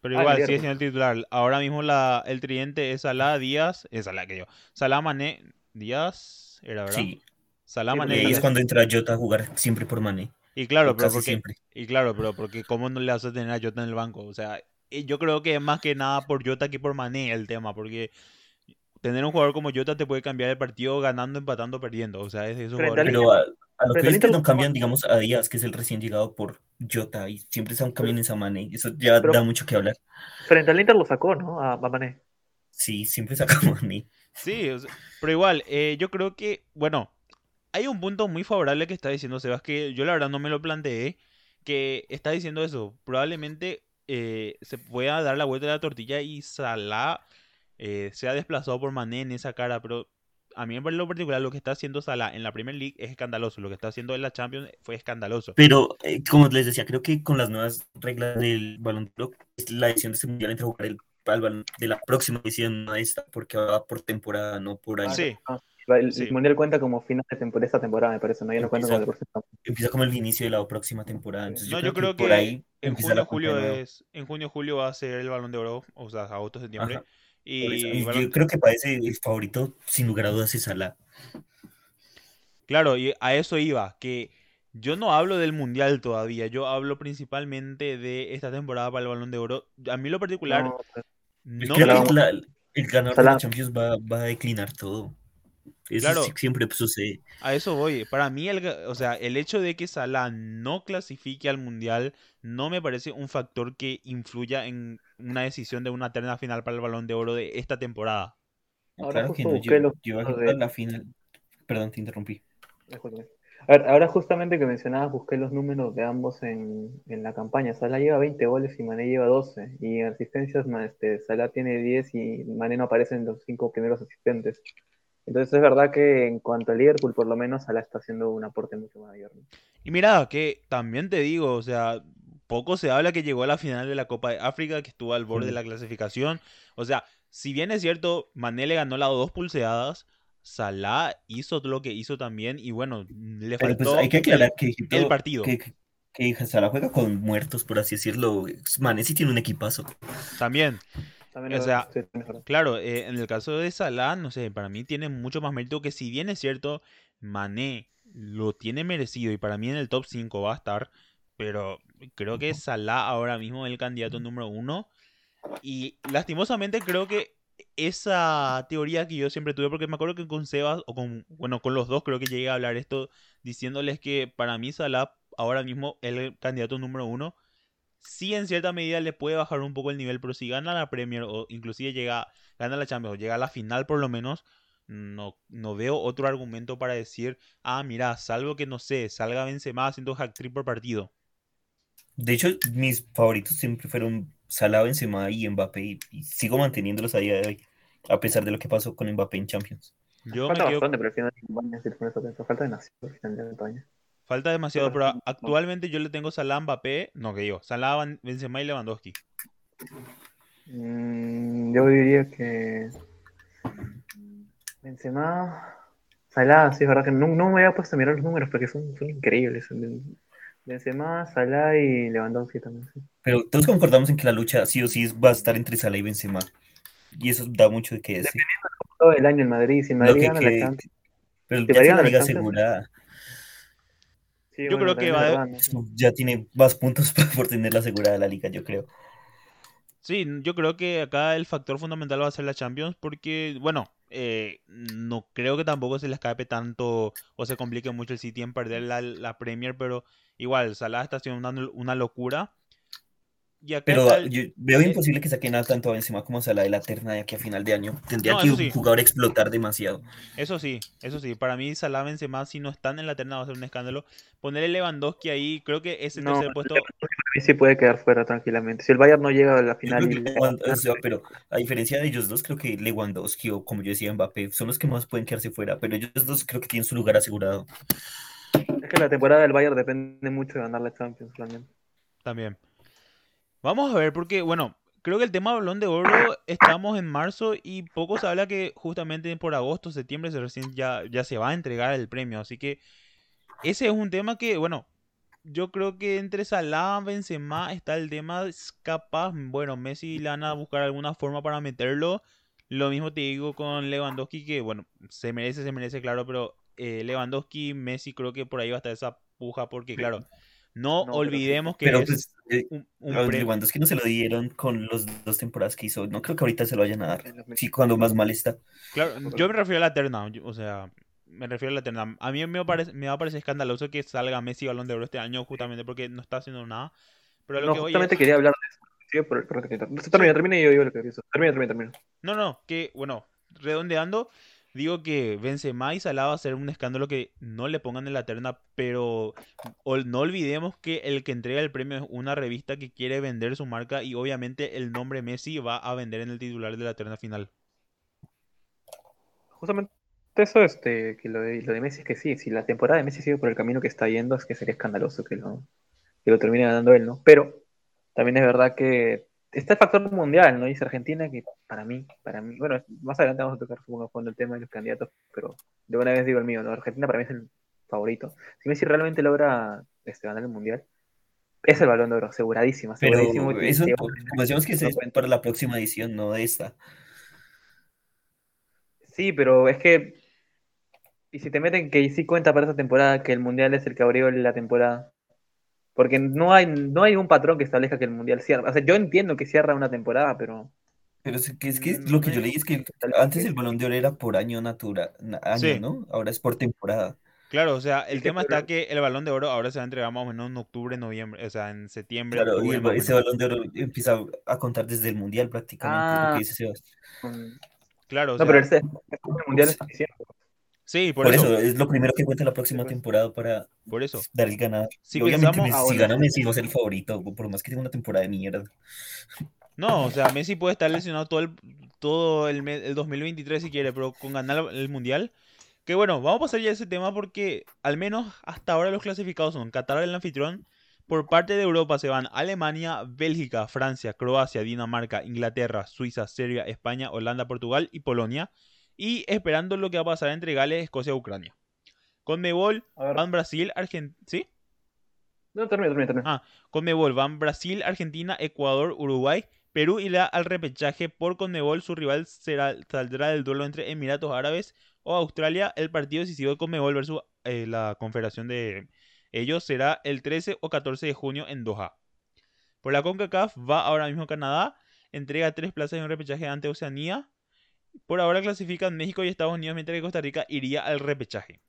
pero
Ah,
igual sigue siendo el titular. Ahora mismo la, el tridente es Salah Díaz, es Salah que yo, Salah Mané Díaz, era verdad,
Sí,
Salah
Sí,
Mané
es cuando entra Jota a jugar siempre por Mané,
Y claro, pero porque,
siempre.
y claro, pero porque cómo no le hace tener a Jota en el banco, o sea, yo creo que es más que nada por Jota que por Mané el tema, porque tener un jugador como Jota te puede cambiar el partido ganando, empatando, perdiendo, o sea, es de esos
Frente al
jugadores que-
Pero a, a lo que
Frente al
es que
Inter
no
lo
cambian, digamos, a Díaz, que es el recién llegado por Jota, y siempre están cambiando esa Mané, y eso ya
Pero-
da mucho que hablar.
Frente al Inter lo sacó, ¿no? A, a Mané.
Sí, siempre saca a Mané.
Sí, o sea, pero igual, eh, yo creo que, bueno, hay un punto muy favorable que está diciendo Sebas, que yo la verdad no me lo planteé, que está diciendo eso, probablemente eh, se pueda dar la vuelta de la tortilla y Salah eh, sea desplazado por Mané en esa cara, pero a mí en lo particular lo que está haciendo Salah en la Premier League es escandaloso, lo que está haciendo en la Champions fue escandaloso.
Pero, eh, como les decía, creo que con las nuevas reglas del Balón de Oro, la edición de este mundial entre jugar el, al balón de la próxima edición, no esta, porque va por temporada, no por año.
Sí,
Ah, El,
Sí.
mundial cuenta como final de, tempo- de esta temporada, me parece, ¿no? Ya no cuenta como el.
Empieza como el inicio de la próxima temporada. Entonces,
No,
yo,
yo creo
por
que
ahí
en junio, julio es, en junio, julio va a ser el Balón de Oro, o sea, agosto, septiembre.
Ajá.
Y
yo creo que parece el favorito, sin lugar a dudas, es Salah.
Claro, y a eso iba, que yo no hablo del Mundial todavía, yo hablo principalmente de esta temporada para el Balón de Oro. A mí lo particular
No, pues,
Es que
la-
el ganador de la Champions va, va a declinar todo. Eso
Claro.
siempre sucede.
A eso voy. Para mí, el, o sea, el hecho de que Salah no clasifique al Mundial no me parece un factor que influya en una decisión de una terna final para el Balón de Oro de esta temporada.
Ahora
claro que no, yo,
los de-
la final. Perdón, te interrumpí.
A ver, ahora justamente que mencionabas, busqué los números de ambos en, en la campaña. Salah lleva 20 goles y Mané lleva 12. Y en asistencias, este, Salah tiene 10 y Mané no aparece en los cinco primeros asistentes. Entonces es verdad que en cuanto a Liverpool, por lo menos Salah está haciendo un aporte mucho mayor. ¿no?
Y mira, que también te digo, o sea, poco se habla que llegó a la final de la Copa de África, que estuvo al borde de la clasificación. O sea, si bien es cierto, Mané le ganó las dos pulseadas, Salah hizo lo que hizo también y bueno, le
Pero pues
faltó
hay que aclarar que,
el partido.
que, que, que Salah juega con muertos, por así decirlo. Mané sí tiene un equipazo.
también.
También
O sea. Claro, eh, en el caso de Salah, no sé, para mí tiene mucho más mérito que si bien es cierto, Mané lo tiene merecido y para mí en el top 5 va a estar, pero creo que Salah ahora mismo es el candidato número uno y lastimosamente creo que esa teoría que yo siempre tuve, porque me acuerdo que con Sebas, o con, bueno, con los dos creo que llegué a hablar esto, diciéndoles que para mí Salah ahora mismo es el candidato número uno. Sí, en cierta medida le puede bajar un poco el nivel, pero si gana la Premier o inclusive llega, gana la Champions o llega a la final por lo menos, no, no veo otro argumento para decir, ah, mira, salvo que no sé, salga Benzema haciendo hack trick por partido.
De hecho, mis favoritos siempre fueron Salah, Benzema y Mbappé. Y, y sigo manteniéndolos a día de hoy, a pesar de lo que pasó con Mbappé en Champions.
Yo me
Falta
quedo,
bastante, pero al final de falta demasiado al final de campaña.
Falta demasiado,
Pero
actualmente yo le tengo Salah, Mbappé, no que digo, Salah, Benzema y Lewandowski.
Mm, yo diría que Benzema, Salah, sí es verdad que no, no me había puesto a mirar los números porque son, son increíbles. Benzema, Salah y Lewandowski también. sí.
Pero todos concordamos en que la lucha sí o sí va a estar entre Salah y Benzema. Y eso da mucho de qué decir.
Todo el año en Madrid, si Madrid
que-
gana
que-
la Champions.
Pero
¿Te
ya la liga asegurada.
Sí,
Yo creo que va de-
¿no?
Ya tiene más puntos por tener la asegurada la liga, yo creo.
Sí, yo creo que acá el factor fundamental va a ser la Champions porque, bueno, eh, no creo que tampoco se le escape tanto o se complique mucho el City en perder la, la Premier, pero igual, Salah está haciendo una, una locura. Y acá
Pero
está el-
yo veo imposible que saquen a tanto a Benzema como a Salah de la terna de aquí a final de año. Tendría
No,
que un
sí.
jugador explotar demasiado.
Eso sí, eso sí, para mí Salah Benzema si no están en la terna va a ser un escándalo. Poner el Lewandowski ahí, creo que ese
No,
tercer puesto,
sí puede quedar fuera tranquilamente. Si el Bayern no llega a la final y
o sea, pero a diferencia de ellos dos, creo que Lewandowski o como yo decía Mbappé son los que más pueden quedarse fuera, pero ellos dos creo que tienen su lugar asegurado.
es que la temporada del Bayern depende mucho de ganar la Champions también.
También. Vamos a ver, porque, bueno, creo que el tema Balón de Oro, estamos en marzo y poco se habla que justamente por agosto, septiembre, se recién ya, ya se va a entregar el premio. Así que ese es un tema que, bueno, yo creo que entre Salah, Benzema está el tema, capaz, bueno, Messi le van a buscar alguna forma para meterlo. Lo mismo te digo con Lewandowski, que, bueno, se merece, se merece, claro, pero eh, Lewandowski, Messi, creo que por ahí va a estar esa puja, porque, claro, no,
No, pero-
olvidemos que
Pero
es
pues eh,
un, un
Lewandowski no se lo dieron con los dos temporadas que hizo. No creo que ahorita se lo vayan a dar.
Los
Sí, cuando más mal está.
Claro, yo me refiero a la terna, o sea, me refiero a la terna. A mí me, parece, me va a parecer escandaloso que salga Messi Balón de Oro este año justamente porque no está haciendo nada. Pero lo
No,
que
justamente
es-
quería hablar de eso. Sí, pero- pero- pero- Termina, termina y yo digo lo que pienso. Termina, termina, termina.
No, no, que, bueno, redondeando, digo que Benzema y Salah va a ser un escándalo que no le pongan en la terna, pero no olvidemos que el que entrega el premio es una revista que quiere vender su marca y obviamente el nombre Messi va a vender en el titular de la terna final.
Justamente eso, este, que lo de, lo de Messi es que sí, si la temporada de Messi sigue por el camino que está yendo, es que sería escandaloso que lo, que lo termine ganando él, ¿no? Pero también es verdad que está el factor mundial, ¿no? Dice Argentina que para mí, para mí, bueno, más adelante vamos a tocar supongo fondo el tema de los candidatos, pero de una vez digo el mío, ¿no? Argentina para mí es el favorito. Si Messi realmente logra este, ganar el mundial, es el balón de oro, aseguradísimo,
Pero
aseguradísimo. que-
eso,
que-
decíamos que es para la próxima edición, no de esta.
Sí, pero es que. Y si te meten que sí cuenta para esta temporada, que el mundial es el que abrió la temporada. Porque no hay, no hay un patrón que establezca que el mundial cierra. O sea, yo entiendo que cierra una temporada, pero.
Pero es que, es que lo que yo leí es que antes el Balón de Oro era por año natural, na- año,
Sí.
¿no? Ahora es por temporada.
Claro, o sea, el
Sí,
tema
pero-
está que el balón de oro ahora se va a entregar más o menos en octubre, noviembre, o sea, en septiembre,
Claro, y el- ese. Balón de Oro empieza a contar desde el Mundial prácticamente, lo
Ah.
que dice Sebas.
Claro, o
No, pero el, el mundial es diciembre.
Sí, por,
Por
eso,
eso, es lo primero que cuenta la próxima temporada para
por eso.
dar el ganador.
Si pensamos-
Messi, si gana Messi va a ser el favorito, por más que tenga una temporada de mierda.
No, o sea, Messi puede estar lesionado todo el, todo el, el 2023 si quiere, pero con ganar el Mundial. Que bueno, vamos a pasar ya a ese tema porque al menos hasta ahora los clasificados son Qatar el anfitrión. Por parte de Europa se van Alemania, Bélgica, Francia, Croacia, Dinamarca, Inglaterra, Suiza, Serbia, España, Holanda, Portugal y Polonia. Y esperando lo que va a pasar entre Gales, Escocia, Ucrania. Con Mebol
A ver.
van Brasil, Argentina. ¿Sí?
No, termina, termina, termina.
Ah, Conmebol van Brasil, Argentina, Ecuador, Uruguay. Perú irá al repechaje por Conmebol. Su rival será, saldrá del duelo entre Emiratos Árabes o Australia. El partido decisivo de Conmebol versus eh, la confederación de ellos será el 13 o 14 de junio en Doha. Por la CONCACAF va ahora mismo Canadá. Entrega tres plazas en un repechaje ante Oceanía. Por ahora clasifican México y Estados Unidos, mientras que Costa Rica iría al repechaje.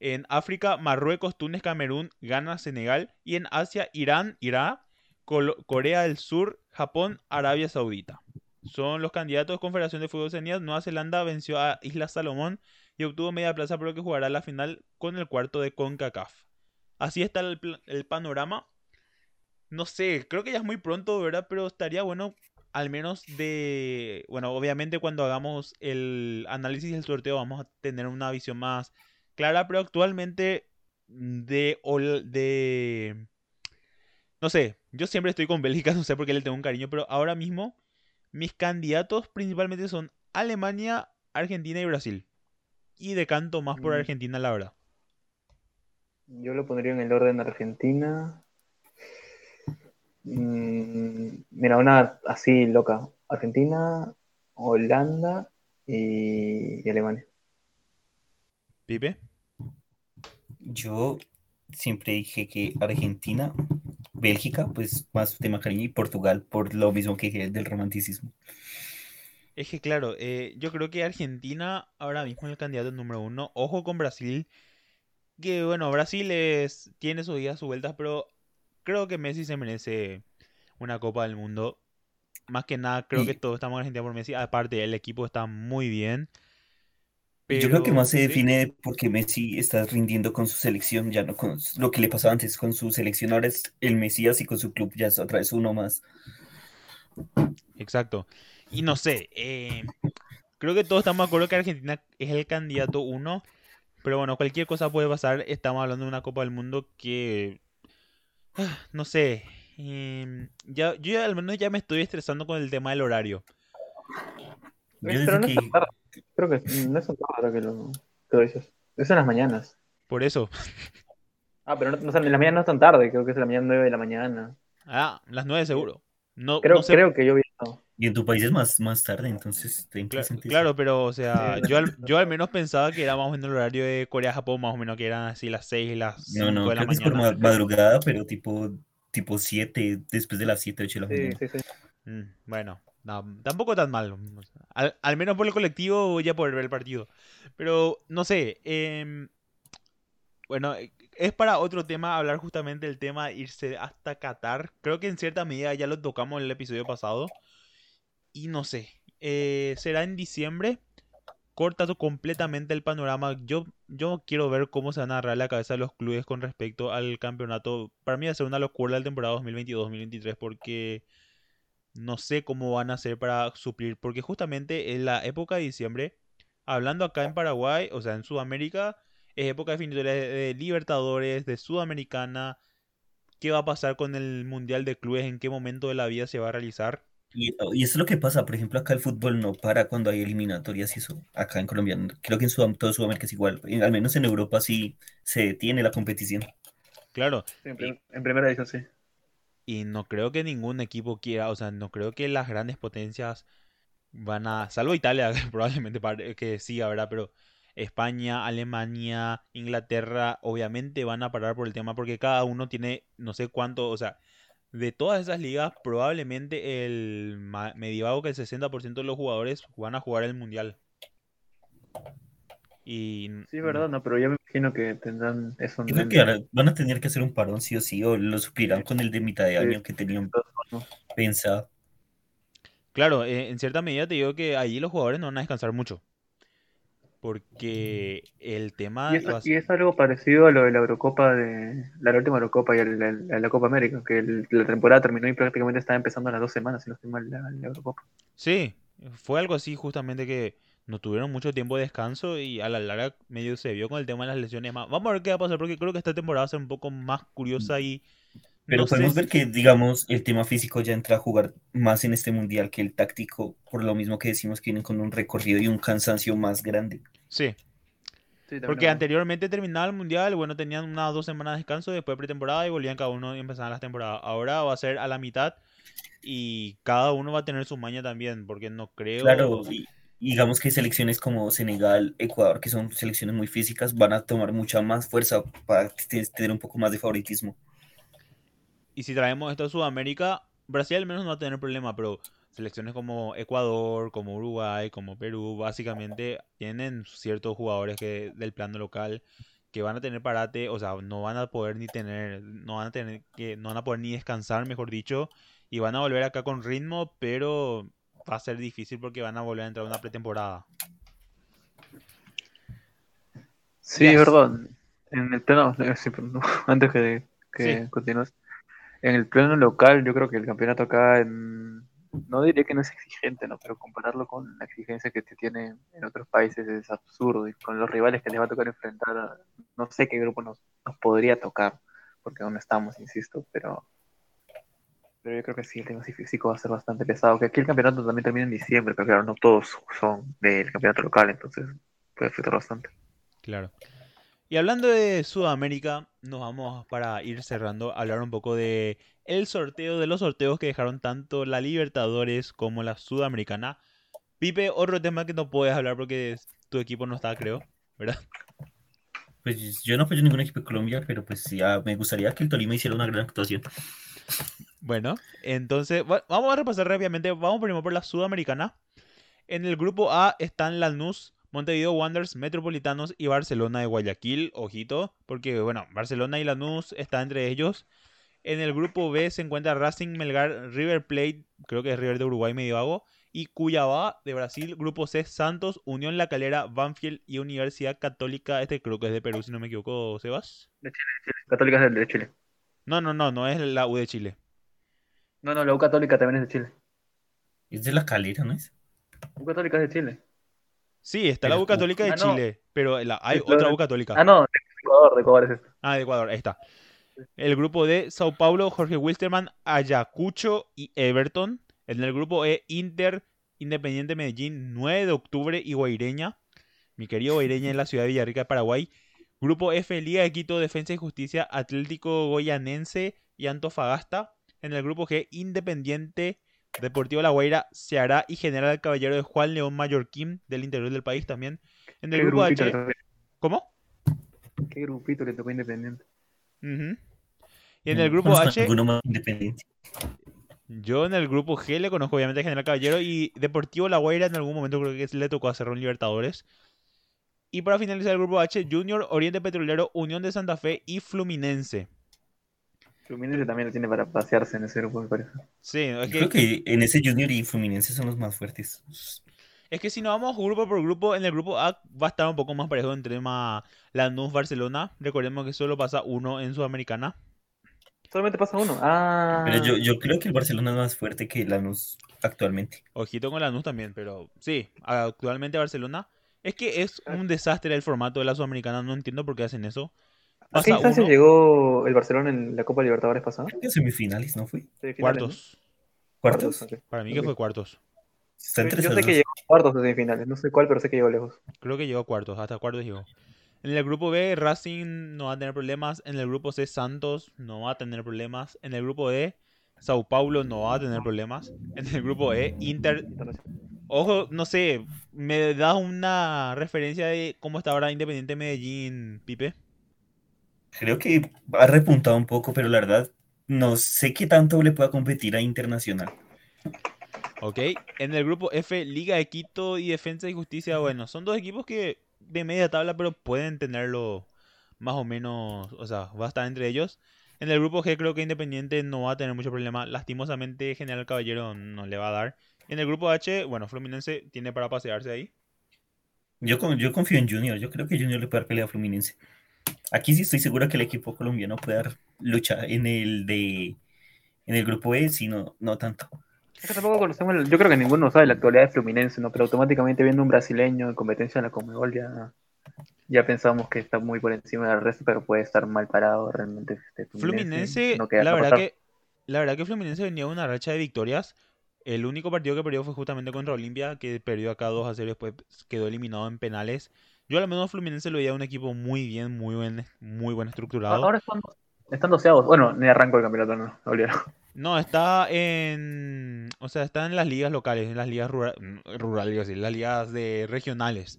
En África, Marruecos, Túnez, Camerún, Ghana, Senegal. Y en Asia, Irán, irá, Corea del Sur, Japón, Arabia Saudita. Son los candidatos de Confederación de Fútbol Oceanía. Nueva Zelanda venció a Isla Salomón y obtuvo media plaza, pero que jugará la final con el cuarto de CONCACAF. Así está el, el panorama. No sé, creo que ya es muy pronto, ¿verdad? Pero estaría bueno al menos de... Bueno, obviamente cuando hagamos el análisis del sorteo vamos a tener una visión más clara, pero actualmente de... de no sé, yo siempre estoy con Bélgica, no sé por qué le tengo un cariño, pero ahora mismo mis candidatos principalmente son Alemania, Argentina y Brasil. Y decanto más por
Mm.
Argentina, la verdad.
Yo lo pondría en el orden Argentina. Mm, mira, una así loca. Argentina, Holanda y, y Alemania.
Pipe.
Yo siempre dije que Argentina, Bélgica, pues más tema cariño, y Portugal, por lo mismo que dije del romanticismo.
Es que claro, eh, yo creo que Argentina ahora mismo es el candidato número uno. Ojo con Brasil. Que bueno, Brasil es, tiene sus días, sus vueltas, pero creo que Messi se merece una Copa del Mundo. Más que nada, creo
Y-
que todos estamos en Argentina por Messi. Aparte, el equipo está muy bien.
Yo creo que más se define porque Messi está rindiendo con su selección, ya no con lo que le pasaba antes con su selección, ahora es el Mesías y con su club ya es otra vez uno más.
exacto. Y no sé, eh, creo que todos estamos de acuerdo que Argentina es el candidato uno. Pero bueno, cualquier cosa puede pasar. Estamos hablando de una Copa del Mundo que No sé. em, ya, yo ya al menos ya me estoy estresando con el tema del horario.
Yo
Pero no es tan tarde. Creo que no es tan tarde ahora que lo, que lo dices. Es en las mañanas.
Por eso.
Ah, pero no, no, en las mañanas no es tan tarde. Creo que es en la mañana 9 de la mañana.
Ah, las nueve seguro. No,
Creo,
no sé.
creo que yo vi.
Y en tu país es más, más tarde, entonces te
Cla-
interesante eso.
claro, pero o sea,
Sí,
yo al, yo al menos pensaba que era más o menos el horario de Corea-Japón, más o menos que eran así las 6 y las 5
No, no,
de la
creo que es por
mañana.
ma- madrugada, pero tipo, tipo 7, después de las 7, 8 de la
Sí,
mañana.
sí, sí.
Mm, bueno, no, tampoco tan mal. Al, al menos por el colectivo voy a poder ver el partido. Pero no sé. em, bueno, eh, es para otro tema hablar justamente del tema de irse hasta Qatar. Creo que en cierta medida ya lo tocamos en el episodio pasado. Y no sé. eh, será en diciembre. Corta completamente el panorama. Yo, yo quiero ver cómo se van a agarrar la cabeza de los clubes con respecto al campeonato. Para mí va a ser una locura la temporada 2022-2023 porque no sé cómo van a hacer para suplir. Porque justamente en la época de diciembre, hablando acá en Paraguay, o sea, en Sudamérica, es época definitoria de, de Libertadores, de Sudamericana. qué va a pasar con el Mundial de Clubes, en qué momento de la vida se va a realizar.
Y, y eso es lo que pasa, por ejemplo, acá el fútbol no para cuando hay eliminatorias y eso. Acá en Colombia, creo que en Sudam- todo Sudamérica es igual. Al menos en Europa sí se detiene la competición.
Claro,
en, prim- en primera edición sí.
y no creo que ningún equipo quiera, o sea, no creo que las grandes potencias van a, salvo Italia, que probablemente que sí, ¿verdad? Pero España, Alemania, Inglaterra, obviamente van a parar por el tema porque cada uno tiene no sé cuánto, o sea, de todas esas ligas, probablemente el ma- me divago que el 60% de los jugadores van a jugar el mundial. Y
Sí, verdad, no, pero yo me imagino que tendrán eso en
Yo creo
mente.
que ahora van a tener que hacer un parón sí o sí, o lo suplirán con el de mitad de
Sí.
año que tenían pensado.
Claro, eh, en cierta medida te digo que allí los jugadores no van a descansar mucho. Porque el tema
Y es,
iba a
y es algo parecido a lo de la Eurocopa de la última Eurocopa y el- el- la, Copa América, que el- la temporada terminó y prácticamente estaba empezando a las dos semanas, si no estoy mal, la, la Eurocopa.
Sí, fue algo así justamente que no tuvieron mucho tiempo de descanso y a la larga medio se vio con el tema de las lesiones más. Vamos a ver qué va a pasar porque creo que esta temporada va a ser un poco más curiosa y
Pero
no
podemos
si-
ver que, digamos, el tema físico ya entra a jugar más en este mundial que el táctico, por lo mismo que decimos que vienen con un recorrido y un cansancio más grande.
Sí,
Sí,
porque anteriormente terminaba el mundial, bueno, tenían unas dos semanas de descanso después de pretemporada y volvían cada uno y empezaban las temporadas. Ahora va a ser a la mitad y cada uno va a tener su maña también, porque no creo...
Claro, y digamos que selecciones como Senegal, Ecuador, que son selecciones muy físicas, van a tomar mucha más fuerza para tener un poco más de favoritismo.
Y si traemos esto a Sudamérica, Brasil al menos no va a tener problema, pero selecciones como Ecuador, como Uruguay, como Perú, básicamente tienen ciertos jugadores que del plano local que van a tener parate, o sea, no van a poder ni tener, no van a tener que, no van a poder ni descansar, mejor dicho, y van a volver acá con ritmo, pero va a ser difícil porque van a volver a entrar a una pretemporada.
Sí,
Yes.
verdad. En el plano, eh, antes que, que
Sí.
continúes, en el plano local, yo creo que el campeonato acá, en- no diría que no es exigente, ¿no? Pero compararlo con la exigencia que se tiene en otros países es absurdo. Y con los rivales que les va a tocar enfrentar, no sé qué grupo nos, podría tocar, porque aún estamos, insisto, pero, pero yo creo que sí, el tema físico va a ser bastante pesado. Que aquí el campeonato también termina en diciembre, pero claro, no todos son del campeonato local, entonces puede afectar bastante.
Claro. Y hablando de Sudamérica, nos vamos para ir cerrando hablar un poco de el sorteo de los sorteos que dejaron tanto la Libertadores como la Sudamericana. Pipe, otro tema que no puedes hablar porque tu equipo no está, creo, ¿verdad?
Pues yo no apoyo ningún equipo de Colombia, pero pues ya me gustaría que el Tolima hiciera una gran actuación.
Bueno, entonces va- vamos a repasar rápidamente. Vamos primero por la Sudamericana. En el grupo A están Lanús, Montevideo Wanderers, Metropolitanos y Barcelona de Guayaquil. Ojito, porque bueno, Barcelona y Lanús están entre ellos. En el grupo B se encuentra Racing, Melgar, River Plate, creo que es River de Uruguay, medio vago, y Cuyabá de Brasil. Grupo C, Santos, Unión La Calera, Banfield y Universidad Católica. Este creo que es de Perú, si no me equivoco, Sebas.
Católica es de Chile.
No, no, no, no es la U de Chile.
No, no, la U Católica también es de Chile.
Es de la calera, ¿no es?
U Católica es de Chile.
Sí, está la U Católica de
Ah, no.
Chile, pero la- hay otra U Católica.
Ah, no, de Ecuador, de Ecuador es esto.
Ah, de Ecuador, ahí está. El grupo D, Sao Paulo, Jorge Wilstermann, Ayacucho y Everton. En el grupo E, Inter, Independiente Medellín, 9 de octubre y Guaireña. Mi querido Guaireña en la ciudad de Villarrica, de Paraguay. Grupo F, Liga de Quito, Defensa y Justicia, Atlético Goyanense y Antofagasta. En el grupo G, Independiente, Deportivo La Guaira, Ceará y General Caballero de Juan León Mallorquín, del interior del país también. En el
¿Qué
grupo H, ¿cómo?
¿Qué grupito le tocó Independiente?
Ujú. Y en el grupo H, yo en el grupo G le conozco obviamente a General Caballero y Deportivo La Guaira en algún momento creo que le tocó hacer un Libertadores. Y para finalizar el grupo H, Junior, Oriente Petrolero, Unión de Santa Fe y Fluminense.
Fluminense también lo tiene para pasearse en ese grupo, me parece.
Sí, es
Yo creo
que,
que en ese Junior y Fluminense son los más fuertes.
es que si nos vamos grupo por grupo, en el grupo A va a estar un poco más parejo entre ma- Lanús, Barcelona. Recordemos que solo pasa uno en Sudamericana.
Solamente pasa uno. Ah,
Pero yo, yo creo que el Barcelona es más fuerte que Lanús actualmente.
Ojito con Lanús también, pero sí, actualmente Barcelona. Es que es un desastre el formato de la Sudamericana, no entiendo por qué hacen eso.
¿A qué instancia
uno,
llegó el Barcelona en la Copa Libertadores pasada?
Creo que semifinales, ¿no fue?
Semifinales,
cuartos.
¿Cuartos?
Para mí que fue cuartos.
Yo yo sé que llegó a cuartos de semifinales, no sé cuál, pero sé que llegó lejos.
Creo que llegó a cuartos, hasta cuartos llegó. En el grupo B, Racing no va a tener problemas. En el grupo C, Santos no va a tener problemas. En el grupo D, Sao Paulo no va a tener problemas. En el grupo E, Inter. Ojo, no sé, ¿me das una referencia de cómo está ahora Independiente Medellín, Pipe?
Creo que ha repuntado un poco, pero la verdad no sé qué tanto le pueda competir a Internacional.
Ok. En el grupo F, Liga de Quito y Defensa y Justicia. Bueno, son dos equipos que de media tabla, pero pueden tenerlo más o menos, o sea, va a estar entre ellos. En el grupo G creo que Independiente no va a tener mucho problema. Lastimosamente General Caballero no le va a dar. En el grupo H, bueno, Fluminense tiene para pasearse ahí.
Yo, con- yo confío en Junior, yo creo que Junior le puede dar pelea a Fluminense. Aquí sí estoy seguro que el equipo colombiano puede dar lucha en el de en el grupo E, si no, no tanto.
Es que tampoco conocemos, el- yo creo que ninguno sabe la actualidad de Fluminense, ¿no? Pero automáticamente viendo un brasileño en competencia en la Comebol ya, ya pensamos que está muy por encima del resto, pero puede estar mal parado realmente. Este
Fluminense,
no
la verdad que la verdad que Fluminense venía de una racha de victorias. El único partido que perdió fue justamente contra Olimpia, que perdió acá 2 a 0 y después quedó eliminado en penales. Yo al menos Fluminense lo veía un equipo muy bien, muy buen, muy buen estructurado.
Ahora están, están doceados. Bueno, ni arrancó el campeonato, no, olvidaron.
No, está en, o sea, está en las ligas locales, en las ligas rura- rurales, a decir, las ligas de regionales.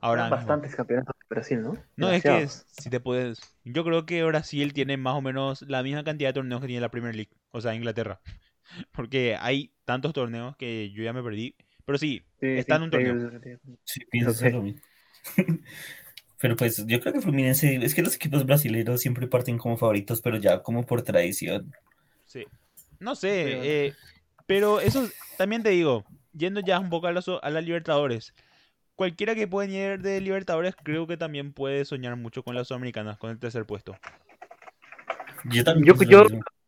Ahora mismo.
bastantes campeonatos de Brasil, ¿no?
No, es que si te puedes, yo creo que Brasil tiene más o menos la misma cantidad de torneos que tiene la Premier League, o sea, Inglaterra. Porque hay tantos torneos que yo ya me perdí. Pero sí,
Sí,
está
sí,
en un torneo.
Sí, pienso
Ok.
Pero pues yo creo que Fluminense, es que los equipos brasileños siempre parten como favoritos, pero ya como por tradición.
Sí. No sé, eh, pero eso también te digo, yendo ya un poco a las, a las Libertadores. Cualquiera que pueda ir de Libertadores creo que también puede soñar mucho con las Sudamericanas, con el tercer puesto.
Yo también
Yo- yo-.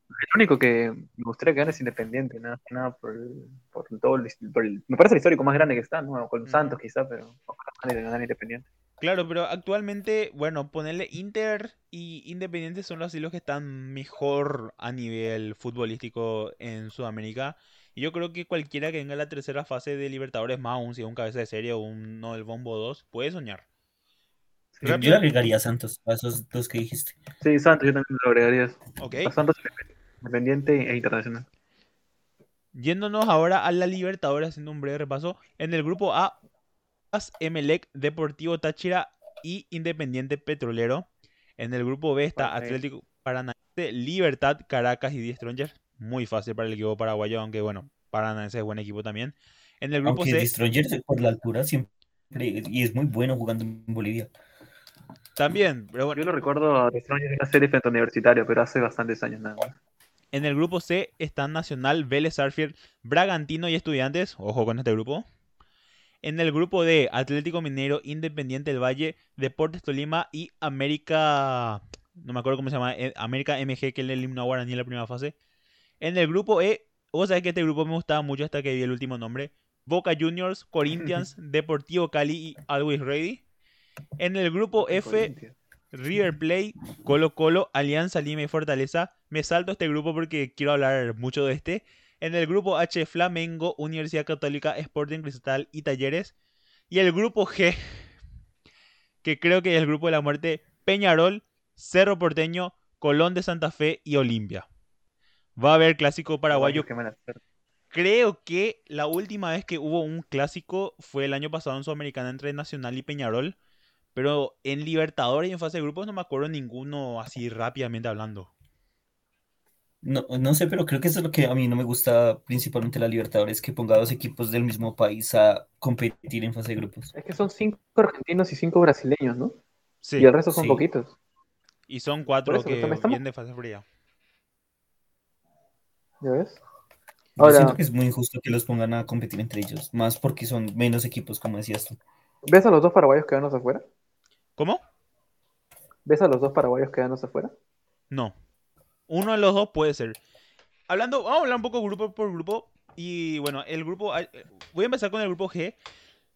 El único que me gustaría que gane es Independiente, nada, nada por, el- por todo el, por el- Me parece el histórico más grande que está, ¿no? Con. Santos quizá, pero ojalá gane, gane Independiente.
Claro, pero actualmente, bueno, ponerle Inter y Independiente son los que están mejor a nivel futbolístico en Sudamérica. Y yo creo que cualquiera que venga a la tercera fase de Libertadores, más aún si es un cabeza de serie o uno del Bombo 2, puede soñar.
Yo, le agregaría a Santos, a esos dos que dijiste.
Sí, Santos, yo también lo agregaría.
Ok.
A Santos, Independiente e Internacional.
Yéndonos ahora a la Libertadores, haciendo un breve repaso. En el grupo A, Emelec, Deportivo Táchira y Independiente Petrolero. En el grupo B está. Atlético Paranaense, Libertad, Caracas y Die Strongers. Muy fácil para el equipo paraguayo, aunque bueno, Paranaense es buen equipo también. En el grupo
Aunque
C
por la altura siempre, y es muy bueno jugando en Bolivia.
también, pero bueno,
Yo lo recuerdo a The Strongers en una serie frente a Universitario, pero hace bastantes años nada más.
En el grupo C están Nacional, Vélez Sarsfield, Bragantino y Estudiantes. Ojo con este grupo. En el grupo D, Atlético Minero, Independiente del Valle, Deportes Tolima y América. No me acuerdo cómo se llama. eh, América MG, que le eliminó a Guaraní en la primera fase. En el grupo E, vos sabés que este grupo me gustaba mucho hasta que vi el último nombre. Boca Juniors, Corinthians, Deportivo Cali y Always Ready. En el grupo F. River Plate, Colo Colo, Alianza Lima y Fortaleza. Me salto este grupo porque quiero hablar mucho de este. En el grupo H, Flamengo, Universidad Católica, Sporting Cristal y Talleres. Y el grupo G, que creo que es el grupo de la muerte, Peñarol, Cerro Porteño, Colón de Santa Fe y Olimpia. Va a haber clásico paraguayo. Creo que la última vez que hubo un clásico fue el año pasado en Sudamericana entre Nacional y Peñarol. Pero en Libertadores y en fase de grupos no me acuerdo ninguno así rápidamente hablando.
No, no sé, pero creo que eso es lo que a mí no me gusta principalmente la Libertadores, que ponga dos equipos del mismo país a competir en fase de grupos.
Es que son cinco argentinos y cinco brasileños, ¿no?
Sí,
Y el resto son
sí.
poquitos.
y son cuatro
eso,
que
estamos-
vienen de fase fría.
¿Ya ves?
Yo
Ahora-
siento que es muy injusto que los pongan a competir entre ellos, más porque son menos equipos, como decías tú.
¿Ves a los dos paraguayos quedándose afuera?
¿Cómo?
¿Ves a los dos paraguayos quedándose afuera?
No. Uno de los dos puede ser. Hablando, vamos a hablar un poco grupo por grupo. Y bueno, el grupo. eh, Voy a empezar con el grupo G.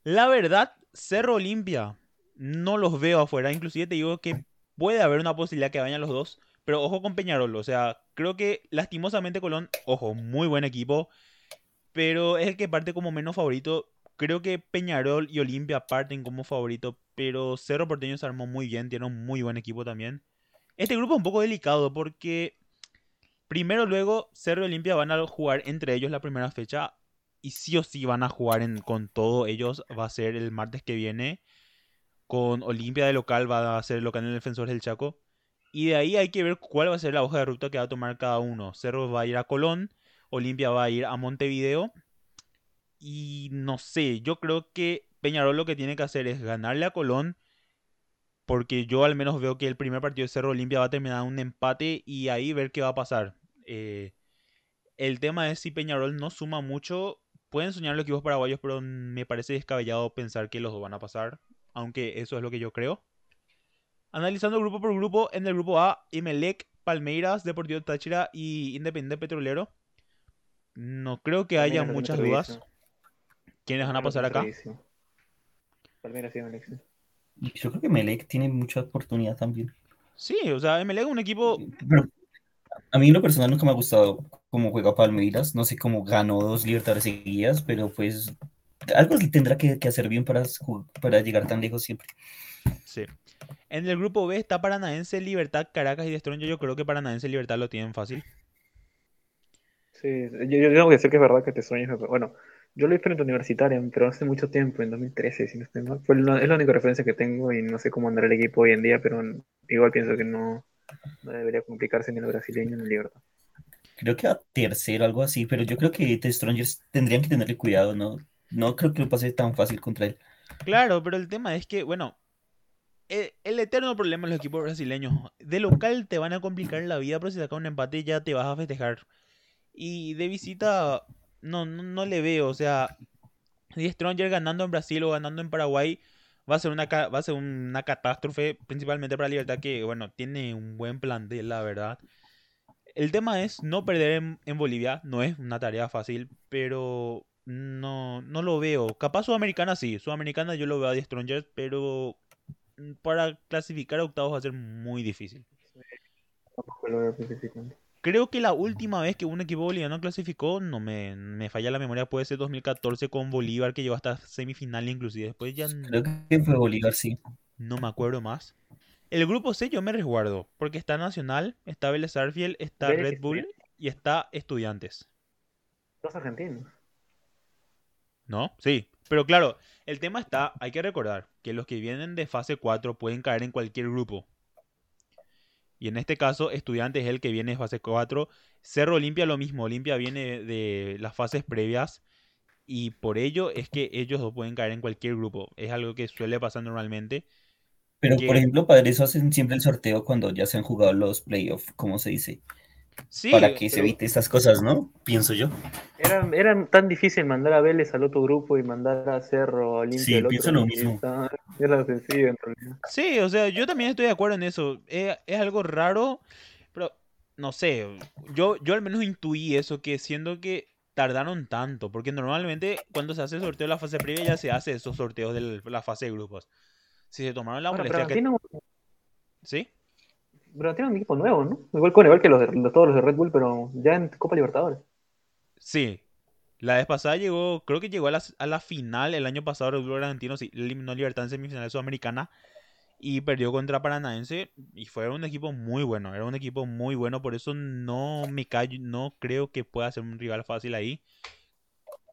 La verdad, Cerro Olimpia no los veo afuera. Inclusive te digo que puede haber una posibilidad que vayan los dos, pero ojo con Peñarol, o sea, creo que lastimosamente Colón, ojo, muy buen equipo, pero es el que parte como menos favorito. Creo que Peñarol y Olimpia parten como favorito, pero Cerro Porteño se armó muy bien, tiene un muy buen equipo también. Este grupo es un poco delicado porque primero luego Cerro y Olimpia van a jugar entre ellos la primera fecha y sí o sí van a jugar con todo ellos. Va a ser el martes que viene. Con Olimpia de local va a ser el local en el Defensor del Chaco. Y de ahí hay que ver cuál va a ser la hoja de ruta que va a tomar cada uno. Cerro va a ir a Colón, Olimpia va a ir a Montevideo. Y no sé, yo creo que Peñarol lo que tiene que hacer es ganarle a Colón. Porque yo al menos veo que el primer partido de Cerro Olimpia va a terminar un empate y ahí ver qué va a pasar. Eh, el tema es si Peñarol no suma mucho, pueden soñar los equipos paraguayos, pero me parece descabellado pensar que los dos van a pasar, aunque eso es lo que yo creo. Analizando grupo por grupo, en el grupo A, Imelec, Palmeiras, Deportivo Táchira y Independiente Petrolero. No creo que haya muchas dudas. ¿Quiénes van a pasar acá?
Palmeiras y Emelec.
Yo creo que Emelec tiene mucha oportunidad también.
Sí, o sea, Emelec es un equipo...
a mí en lo personal nunca me ha gustado cómo juega Palmeiras. No sé cómo ganó dos Libertadores seguidas, pero pues algo tendrá que, hacer bien para, para llegar tan lejos siempre.
Sí. En el grupo B está Paranaense, Libertad, Caracas y Destroño. Yo creo que Paranaense y Libertad lo tienen fácil.
Sí, yo, tengo que decir que es verdad que Destroño Bueno, yo lo vi frente a Universitaria, pero hace mucho tiempo, en 2013, si no estoy mal. Fue la, es la única referencia que tengo y no sé cómo andar el equipo hoy en día, pero igual pienso que no, no debería complicarse ni el brasileño ni el Libertad.
Creo que a tercero, algo así, pero yo creo que The Strongers tendrían que tenerle cuidado, ¿no? No creo que lo pase tan fácil contra él.
Claro, pero el tema es que, bueno, e, el, eterno problema de los equipos brasileños, de local te van a complicar la vida, pero si sacas un empate ya te vas a festejar. Y de visita, no, no, le veo, o sea, The Stronger ganando en Brasil o ganando en Paraguay va a ser una, va a ser una catástrofe, principalmente para Libertad, que, bueno, tiene un buen plantel, la verdad. El tema es no perder en, Bolivia, no es una tarea fácil, pero no, no lo veo. Capaz Sudamericana sí, Sudamericana yo lo veo a The Strongers, pero para clasificar a octavos va a ser muy difícil. Creo que la última vez que un equipo boliviano clasificó, no me, me, falla la memoria, puede ser 2014 con Bolívar, que llegó hasta semifinal inclusive. Después ya...
Creo que fue Bolívar, sí.
No me acuerdo más. El grupo C yo me resguardo, porque está Nacional, está Vélez Arfiel, está Red Bull y está Estudiantes.
Los argentinos.
¿No? Sí. Pero claro, el tema está, hay que recordar que los que vienen de fase 4 pueden caer en cualquier grupo. Y en este caso, Estudiantes es el que viene de fase 4. Cerro Olimpia lo mismo. Olimpia viene de las fases previas. Y por ello es que ellos no pueden caer en cualquier grupo. Es algo que suele pasar normalmente.
Pero, por ejemplo, para eso hacen siempre el sorteo cuando ya se han jugado los playoffs, como se dice. Sí, para que se evite estas cosas, ¿no? Pienso yo.
Era, tan difícil mandar a Vélez al otro grupo y mandar a Cerro a Olimpia
sí, pienso lo mismo.
Era sencillo en realidad.
Sí, o sea, yo también estoy de acuerdo en eso. Es, algo raro, pero no sé. Yo, yo al menos intuí eso, que siendo que tardaron tanto, porque normalmente cuando se hace el sorteo de la fase previa ya se hace esos sorteos de la fase de grupos. Si se tomaron la molestia que... ¿Sí?
Pero tiene un equipo nuevo, ¿no? Igual, con, igual que los de, todos los de Red Bull, pero ya en Copa Libertadores.
Sí. La vez pasada llegó, creo que llegó a la, a la final el año pasado, Red Bull Argentino sí, eliminó Libertad en semifinal sudamericana y perdió contra Paranaense y fue un equipo muy bueno, era un equipo muy bueno, por eso no me callo, no creo que pueda ser un rival fácil ahí.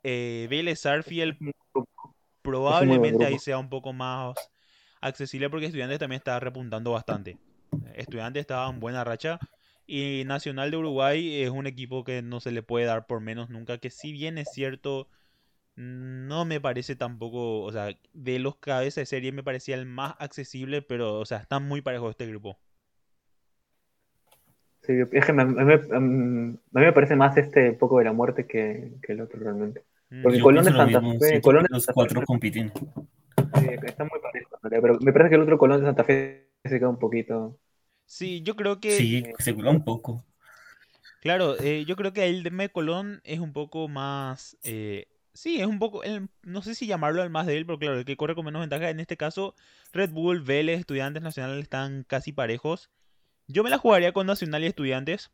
Eh, Vélez Arfield probablemente ahí sea un poco más accesible porque Estudiantes también está repuntando bastante. Estudiantes estaba en buena racha. Y Nacional de Uruguay es un equipo que no se le puede dar por menos nunca. Que si bien es cierto, no me parece tampoco. O sea, de los cabezas de serie me parecía el más accesible. Pero, o sea, están muy parejos este grupo.
Sí, es que a mí me parece más este poco de la muerte que, el otro realmente.
Mm, porque Colón de Santa Fe. Colón los cuatro compiten
está muy parejo, pero me parece que el otro Colón de Santa Fe se queda un poquito.
Sí, yo creo que.
Sí, se queda un poco.
Claro, eh, yo creo que el de Colón es un poco más. Eh, Sí, es un poco, el- no sé si llamarlo el más débil, pero claro, el que corre con menos ventaja. En este caso, Red Bull, Vélez, Estudiantes Nacional están casi parejos. Yo me la jugaría con Nacional y Estudiantes,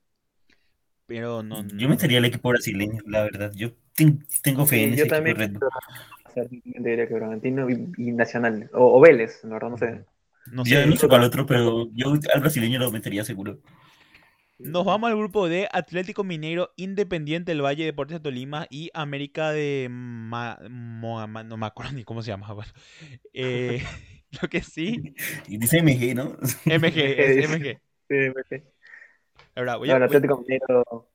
pero no,
Yo
no.
metería al equipo brasileño, la verdad. Yo ten- tengo fe en ese
yo
equipo de
también
Red Bull.
diría que Bragantino y, y Nacional. O, o Vélez, la verdad, no sé.
No
Yo
sé.
no sé cuál otro, pero yo al brasileño lo metería seguro.
Nos vamos al grupo de Atlético Mineiro, Independiente del Valle, Deportes de Tolima y América de... Ma- Mo- no me acuerdo ni cómo se llama. bueno. Eh, lo que sí,
Y dice MG, ¿no?
MG, es MG.
Sí, sí.
Ahora, voy
No,
a-
el
voy-
Atlético Mineiro.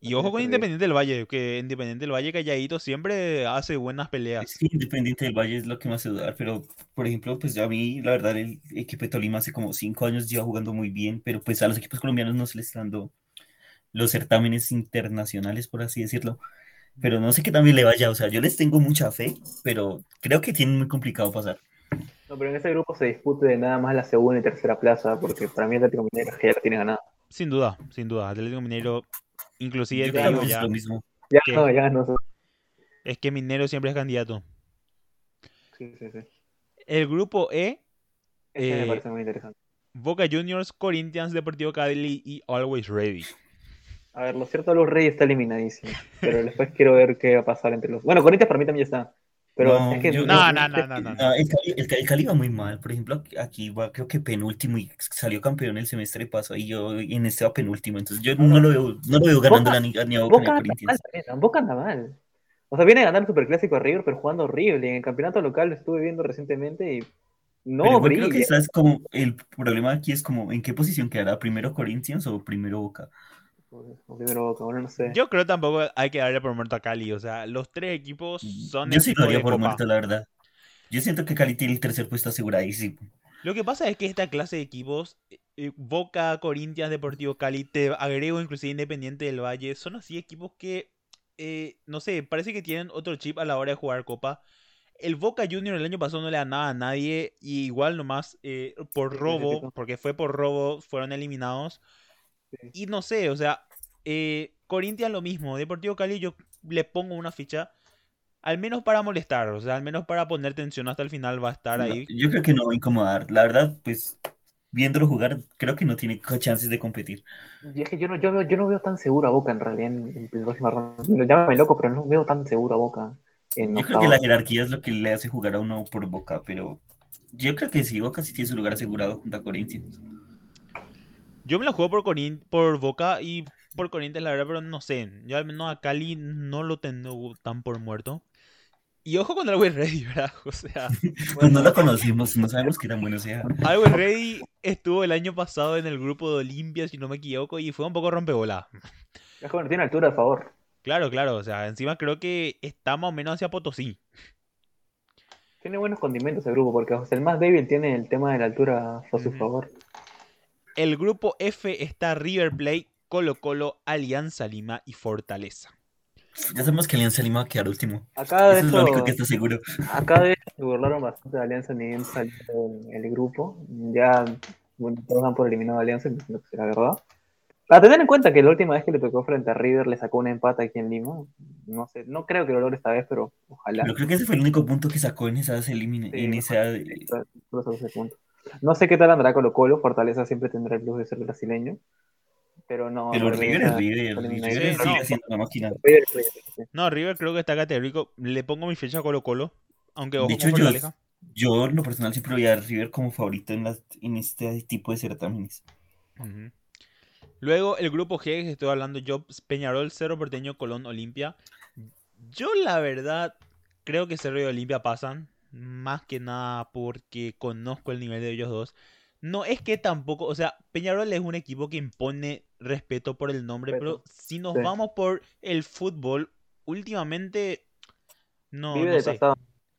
Y ojo con. Independiente del Valle, que Independiente del Valle calladito siempre hace buenas peleas.
Sí, Independiente del Valle es lo que me hace dudar, pero por ejemplo, pues ya a mí, la verdad, el equipo de Tolima hace como cinco años lleva jugando muy bien, pero pues a los equipos colombianos no se les está dando los certámenes internacionales, por así decirlo. Pero no sé qué también le vaya, o sea, yo les tengo mucha fe, pero creo que tienen muy complicado pasar.
No, pero en ese grupo se dispute de nada más la segunda y tercera plaza, porque para mí el Atlético Mineiro ya la tiene ganada.
Sin duda, sin duda. Atlético Mineiro, inclusive
Yo
te digo ya,
no, ya no.
es que Minero siempre es candidato.
Sí, sí, sí.
El grupo E,
Ese
Eh,
me parece muy interesante.
Boca Juniors, Corinthians, Deportivo Cali y Always Ready.
A ver, lo cierto, los Reyes está eliminadísimo. Pero después quiero ver qué va a pasar entre los. Bueno, Corinthians para mí también está. Pero
No,
es que.
yo-
No, no, no, no, no.
El, Cali, el, Cali- el Cali va muy mal, por ejemplo, aquí- va creo que penúltimo y salió campeón el semestre pasado y yo en este va penúltimo, entonces yo no lo veo, no lo veo ganando
Boca-
ni, ni a Boca
Boca anda mal también, Boca anda mal. O sea, viene a ganar el Superclásico a River, pero jugando horrible. En el campeonato local lo estuve viendo recientemente y. No,
Pero creo que sabes como el problema aquí es como en qué posición quedará primero Corinthians o primero Boca.
O primero Boca, bueno, no sé.
Yo creo tampoco hay que darle por muerto a Cali. O sea, los tres equipos son
Yo sí lo haría
de
por
Copa.
muerto, la verdad. Yo siento que Cali tiene el tercer puesto aseguradísimo.
Lo que pasa es que esta clase de equipos, eh, Boca, Corinthians, Deportivo Cali, te agrego inclusive Independiente del Valle, son así equipos que, eh, no sé, parece que tienen otro chip a la hora de jugar Copa. El Boca Junior el año pasado no le ganaba a nadie y igual nomás eh, por robo, porque fue por robo, fueron eliminados.
Sí.
Y no sé, o sea, eh, Corinthians lo mismo, Deportivo Cali yo le pongo una ficha, al menos para molestar, o sea, al menos para poner tensión hasta el final va a estar
No,
ahí.
yo creo que no va a incomodar. La verdad, pues viéndolo jugar, creo que no tiene chances de competir.
Y es que yo no, yo, veo- yo no veo tan seguro a Boca en realidad en, en la próxima ronda. Llámame loco, pero no veo tan seguro a Boca en
Yo creo que la jerarquía es lo que le hace jugar a uno por Boca, pero yo creo que sí, Boca sí tiene su lugar asegurado junto a Corinthians.
Yo me la juego por, Corin- por Boca y por Corinthians, la verdad, pero no sé. Yo al menos a Cali no lo tengo tan por muerto. Y ojo con Always Ready, ¿verdad? O sea,
Pues no lo conocimos, no sabemos qué tan bueno sea.
Always Ready estuvo el año pasado en el grupo de Olimpia, si no me equivoco, y fue un poco rompebola.
Es que bueno, tiene altura, a favor.
Claro, claro, o sea, encima creo que está más o menos hacia Potosí.
Tiene buenos condimentos el grupo, porque o sea, el más débil tiene el tema de la altura a su favor.
El grupo F está River Plate, Colo Colo, Alianza Lima y Fortaleza.
Ya sabemos que Alianza Lima va a quedar último.
Acá de
Eso es lo único que está seguro.
acá de se burlaron bastante de Alianza ni bien salió el, grupo. Ya, bueno, todos dan por eliminado a Alianza, diciendo que será verdad. A tener en cuenta que la última vez que le tocó frente a River le sacó un empate aquí en Lima. No sé, no creo que lo logre esta vez, pero ojalá.
Pero creo que ese fue el único punto que sacó en esas elimina-
Sí,
en esa
Incluso ese punto. No sé qué tal andará Colo Colo, Fortaleza siempre tendrá el plus de ser brasileño, pero no.
Pero
no,
River es River. River
Sí,
sigue
no.
siendo una máquina.
River.
No, River creo que está categórico. Le pongo mi fecha a Colo Colo, aunque ojo con
hecho, yo, yo en lo personal siempre voy a River como favorito en, las, en este tipo de certámenes.
Luego el grupo G, que estoy hablando yo, Peñarol, Cerro Porteño, Colón, Olimpia. Yo la verdad creo que Cerro y Olimpia pasan, más que nada porque conozco el nivel de ellos dos. No es que tampoco, o sea, Peñarol es un equipo que impone respeto por el nombre, pero si nos
sí.
vamos por el fútbol, últimamente no,
Vive
no
del
sé.
pasado.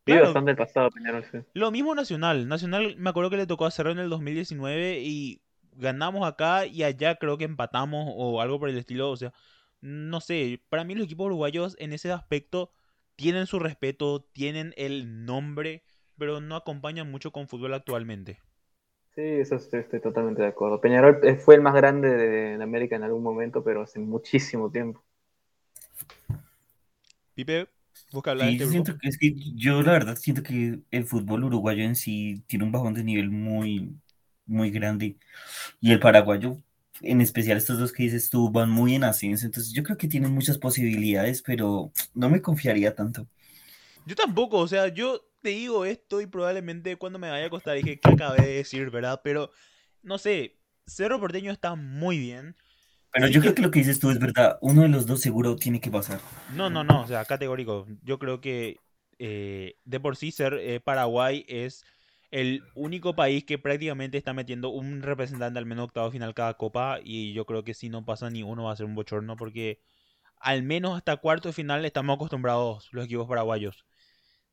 Vive
Claro.
bastante del pasado, Peñarol, sí.
Lo mismo Nacional. Nacional me acuerdo que le tocó a Cerro en el 2019 y ganamos acá y allá creo que empatamos o algo por el estilo. O sea, no sé, para mí los equipos uruguayos en ese aspecto tienen su respeto, tienen el nombre, pero no acompañan mucho con fútbol actualmente.
Sí, eso estoy, estoy totalmente de acuerdo. Peñarol eh, fue el más grande de, de América en algún momento, pero hace muchísimo tiempo.
Pipe, busca hablar de
Sí,
este
yo
grupo.
siento que es que yo la verdad siento que el fútbol uruguayo en sí tiene un bajón de nivel muy, muy grande. Y el paraguayo, en especial estos dos que dices tú, van muy en ascenso. Entonces yo creo que tienen muchas posibilidades, pero no me confiaría tanto.
Yo tampoco, o sea, yo te digo esto y probablemente cuando me vaya a acostar dije que acabé de decir, ¿verdad? Pero, no sé, Cerro Porteño está muy bien.
Pero
Sí
yo creo que lo que dices tú es verdad. Uno de los dos seguro tiene que pasar.
No, no, no, o sea, categórico. Yo creo que eh, de por sí ser eh, Paraguay es el único país que prácticamente está metiendo un representante al menos octavo final cada copa y yo creo que si no pasa ni uno va a ser un bochorno porque al menos hasta cuarto final estamos acostumbrados los equipos paraguayos.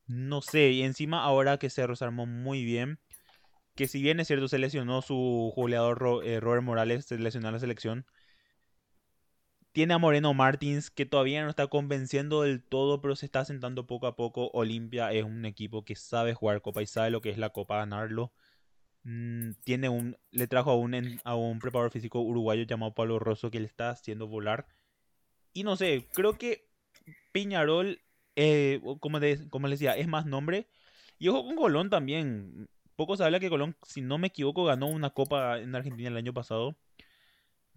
No sé, y encima ahora que se armó muy bien, que si bien es cierto se lesionó su goleador eh, Robert Morales, se lesionó la selección, tiene a Moreno Martins que todavía no está convenciendo del todo, pero se está sentando poco a poco. Olimpia es un equipo que sabe jugar copa y sabe lo que es la copa ganarlo. Mm, tiene un, le trajo a un, a un preparador físico uruguayo llamado Pablo Rosso que le está haciendo volar. Y no sé, creo que Piñarol, eh, como, de- como les decía, es más nombre. Y ojo con Colón también. Poco se habla que Colón, si no me equivoco, ganó una copa en Argentina el año pasado.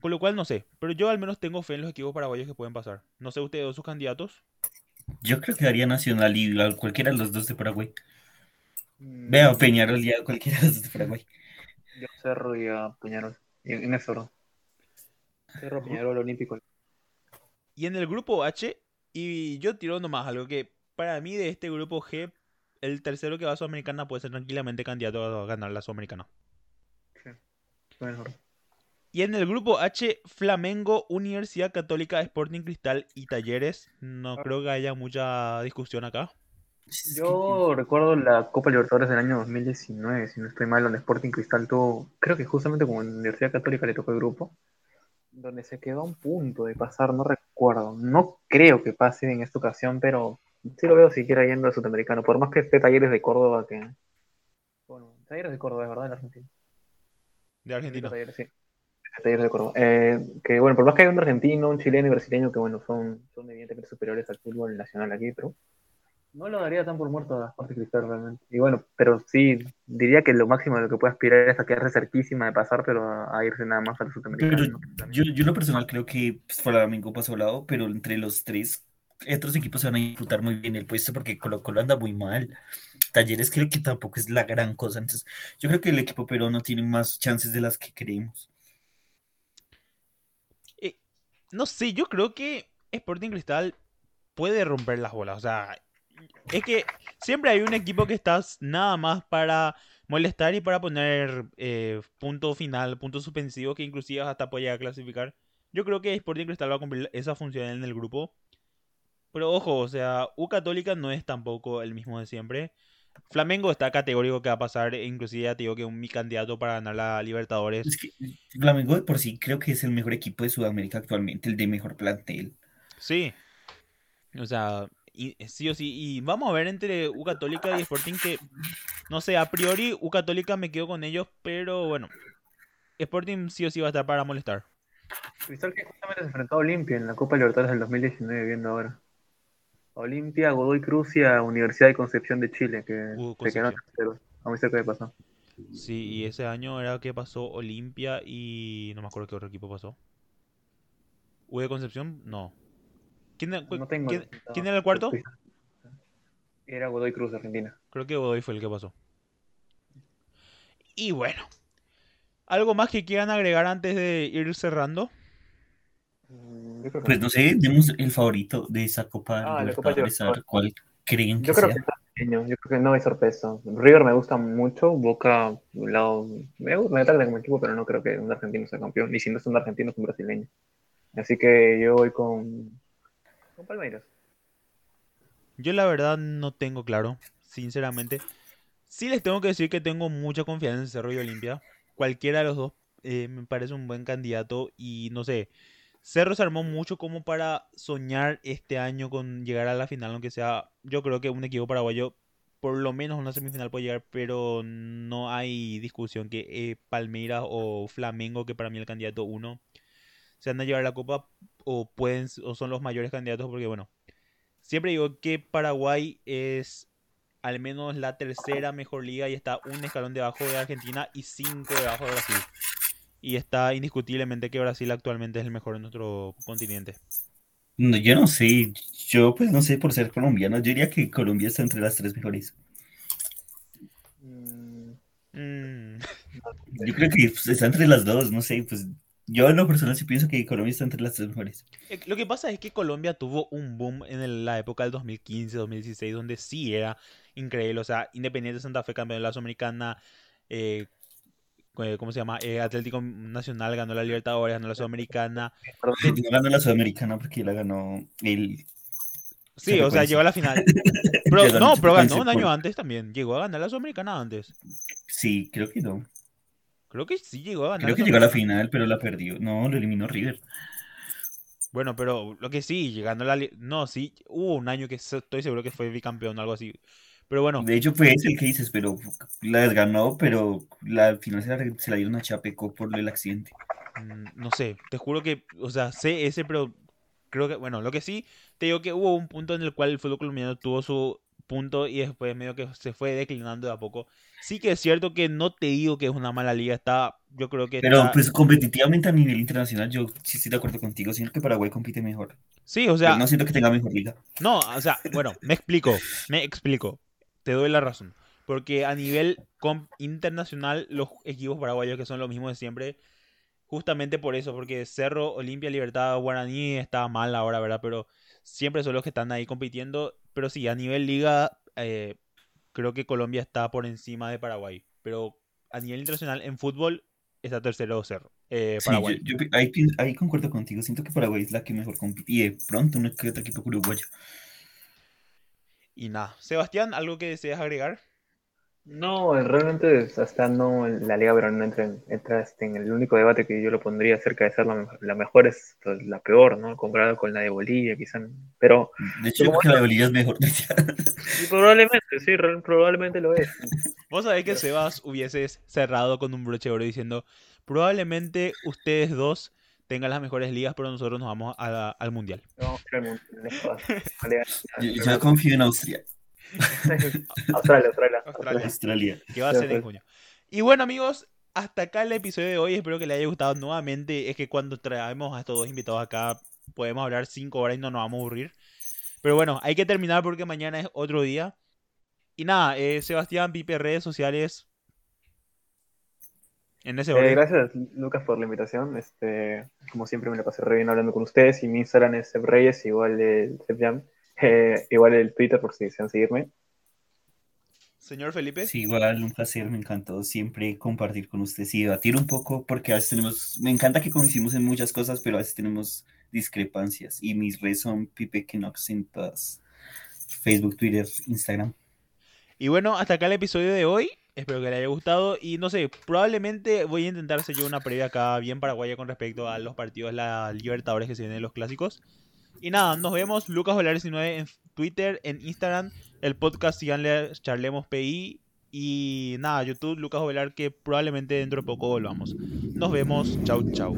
Con lo cual no sé, pero yo al menos tengo fe en los equipos paraguayos que pueden pasar. No sé ustedes, sus candidatos.
Yo creo que daría Nacional y la- cualquiera de los dos de Paraguay.
Mm,
Vea, Peñarol ya cualquiera de los dos de Paraguay.
Yo Cerro y a Peñarol. Y ese orden. Cerro, Peñarol, Olímpico.
Y en el grupo H, y yo tiro nomás algo que para mí de este grupo G, el tercero que va a Sudamericana puede ser tranquilamente candidato a ganar la Sudamericana.
Sí. Mejor.
Y en el grupo H, Flamengo, Universidad Católica, Sporting Cristal y Talleres. No creo que haya mucha discusión acá.
Yo recuerdo la Copa Libertadores del año 2019, si no estoy mal, donde Sporting Cristal tuvo, creo que justamente como en Universidad Católica le tocó el grupo, donde se quedó a un punto de pasar, no recuerdo. No creo que pase en esta ocasión, pero sí lo veo siquiera yendo al Sudamericano, por más que esté Talleres de Córdoba, que... Bueno, Talleres de Córdoba, es verdad, en Argentina.
De Argentina.
Talleres, sí. Talleres de Córdoba. Eh, que bueno, por más que hay un argentino, un chileno y brasileño que bueno, son, son evidentemente superiores al fútbol nacional aquí, pero no lo daría tan por muerto a Sporting Cristal realmente. Y bueno, pero sí, diría que lo máximo de lo que puede aspirar es a quedarse cerquísima de pasar, pero a, a irse nada más al sudamericano.
Pero yo, yo lo personal creo que pues, Flamengo pasó lado, pero entre los tres, otros equipos se van a disputar muy bien el puesto porque Colo Colo anda muy mal. Talleres creo que tampoco es la gran cosa. Entonces, yo creo que el equipo peruano tiene más chances de las que creemos.
No sé, yo creo que Sporting Cristal puede romper las bolas. O sea, es que siempre hay un equipo que está nada más para molestar y para poner eh, punto final, punto suspensivo, que inclusive hasta puede llegar a clasificar. Yo creo que Sporting Cristal va a cumplir esa función en el grupo. Pero ojo, o sea, U Católica no es tampoco el mismo de siempre. Flamengo está categórico que va a pasar, e inclusive ya te digo que un mi candidato para ganar la Libertadores.
Es que Flamengo de por sí creo que es el mejor equipo de Sudamérica actualmente, el de mejor plantel.
Sí. O sea, y- sí o sí. Y vamos a ver entre U Católica y Sporting que, no sé, a priori U Católica me quedo con ellos, pero bueno. Sporting sí o sí va a estar para molestar.
Cristal que justamente se enfrentó a Olimpia en la Copa Libertadores del 2019, viendo ahora. Olimpia, Godoy Cruz y a Universidad de Concepción de Chile, que
Uh,
se quedaron terceros. A muy cerca de pasar.
Sí, y ese año era que pasó Olimpia y no me acuerdo qué otro equipo pasó. U de Concepción, no. ¿Quién, era-
No tengo
quién era el cuarto?
Era Godoy Cruz, Argentina.
Creo que Godoy fue el que pasó. Y bueno. ¿Algo más que quieran agregar antes de ir cerrando?
Mm, Yo creo que
Pues
no.
sé, demos el favorito de esa Copa
Ah, la Copa
Libertadores, a ver cuál creen que
Yo creo
sea.
que está pequeño, yo creo que no hay sorpresa. River me gusta mucho, Boca, un lado, me, gusta- me tarda como equipo, pero no creo que un argentino sea campeón, ni si no es un argentino, es un brasileño. Así que yo voy con, con Palmeiras.
Yo la verdad no tengo claro, sinceramente. Sí les tengo que decir que tengo mucha confianza en Cerro y Olimpia. Cualquiera de los dos eh, me parece un buen candidato y no sé. Cerro se armó mucho como para soñar este año con llegar a la final, aunque sea, yo creo que un equipo paraguayo por lo menos una semifinal puede llegar, pero no hay discusión que eh, Palmeiras o Flamengo, que para mí el candidato uno, se van a llevar la copa o pueden o son los mayores candidatos porque bueno, siempre digo que Paraguay es al menos la tercera mejor liga y está un escalón debajo de Argentina y cinco debajo de Brasil. Y está indiscutiblemente que Brasil actualmente es el mejor en nuestro continente.
No, yo no sé, yo pues no sé por ser colombiano, yo diría que Colombia está entre las tres mejores.
Mm,
Mm,
Yo creo que pues, está entre las dos, no sé, pues yo en lo personal sí pienso que Colombia está entre las tres mejores.
eh, Lo que pasa es que Colombia tuvo un boom en la época del 2015, 2016, donde sí era increíble. O sea, Independiente Santa Fe campeón de la Sudamericana, eh, ¿cómo se llama? Eh, Atlético Nacional ganó la Libertadores, ganó la Sudamericana.
perdón,
No ganó la Sudamericana porque la ganó el...
Sí, o sea, llegó a la final. Pero, no, pero ganó un año
por-
antes también. Llegó a ganar la Sudamericana antes.
Sí, creo que no.
Creo que sí llegó a ganar.
Creo que llegó a la final, pero la perdió. No, lo eliminó River.
Bueno, pero lo que sí, llegando a la... No, sí, hubo un año que estoy seguro que fue bicampeón o algo así. Pero bueno,
De hecho, fue ese el que dices, pero la desganó, pero la final se la, se la dieron a Chapeco por el accidente.
mm, no sé, te juro que, o sea, sé ese, pero creo que, bueno, lo que sí, te digo que hubo un punto en el cual el fútbol colombiano tuvo su punto y después medio que se fue declinando de a poco. Sí que es cierto que no te digo que es una mala liga, está, yo creo que
Pero
está...
pues competitivamente a nivel internacional, yo sí estoy de acuerdo contigo. Siento que Paraguay compite mejor.
Sí, o
Pero
sea,
no siento que tenga mejor liga.
No, o sea, bueno, me explico, me explico. Te doy la razón. Porque a nivel internacional, los equipos paraguayos que son los mismos de siempre, justamente por eso, porque Cerro, Olimpia, Libertad, Guaraní está mal ahora, ¿verdad? Pero siempre son los que están ahí compitiendo. Pero sí, a nivel liga, eh, creo que Colombia está por encima de Paraguay. Pero a nivel internacional, en fútbol, está tercero Cerro, eh,
Sí, yo,
Paraguay.
yo ahí, ahí concuerdo contigo. Siento que Paraguay es la que mejor compite. Y de pronto uno que otro equipo uruguayo.
Y nada, Sebastián, ¿algo que deseas agregar?
No, realmente hasta no la Liga Verón no entra, en, entra este, en el único debate que yo lo pondría acerca de ser la, mejor- la mejor es pues, la peor, ¿no? Comparado con la de Bolivia, quizá. Pero
De hecho, yo creo que la de Bolivia es mejor.
y probablemente, sí, probablemente lo es.
Vos sabés que Sebas hubieses cerrado con un broche de oro diciendo, probablemente ustedes dos tengan las mejores ligas, pero nosotros nos vamos a la- al mundial.
Vamos al
Yo, yo confío en Austria.
Australia, Australia,
Australia.
Australia.
que va a ser en junio. Y bueno, amigos, hasta acá el episodio de hoy. Espero que les haya gustado nuevamente. Es que cuando traemos a estos dos invitados acá, podemos hablar cinco horas y no nos vamos a aburrir. Pero bueno, hay que terminar porque mañana es otro día. Y nada, eh, Sebastián, Pipe, redes sociales. En ese
Eh,
orden.
gracias, Lucas, por la invitación. Este, como siempre, me la pasé re bien hablando con ustedes. Y mi Instagram es Seb Reyes, igual el Seb Jam. Eh, igual el Twitter, por si desean seguirme.
Señor Felipe.
Sí, igual, un placer, me encantó siempre compartir con ustedes y debatir un poco, porque a veces tenemos, me encanta que coincidimos en muchas cosas, pero a veces tenemos discrepancias. Y mis redes son Pipe Kenox en todas, Facebook, Twitter, Instagram.
Y bueno, hasta acá el episodio de hoy. Espero que les haya gustado. Y no sé, probablemente voy a intentar hacer yo una previa acá bien paraguaya con respecto a los partidos la Libertadores que se vienen los clásicos. Y nada, nos vemos. Lucas Volares 19 en Twitter, en Instagram. El podcast, síganle, charlemos PI. Y nada, YouTube, Lucas Velar, que probablemente dentro de poco volvamos. Nos vemos. Chau, chau.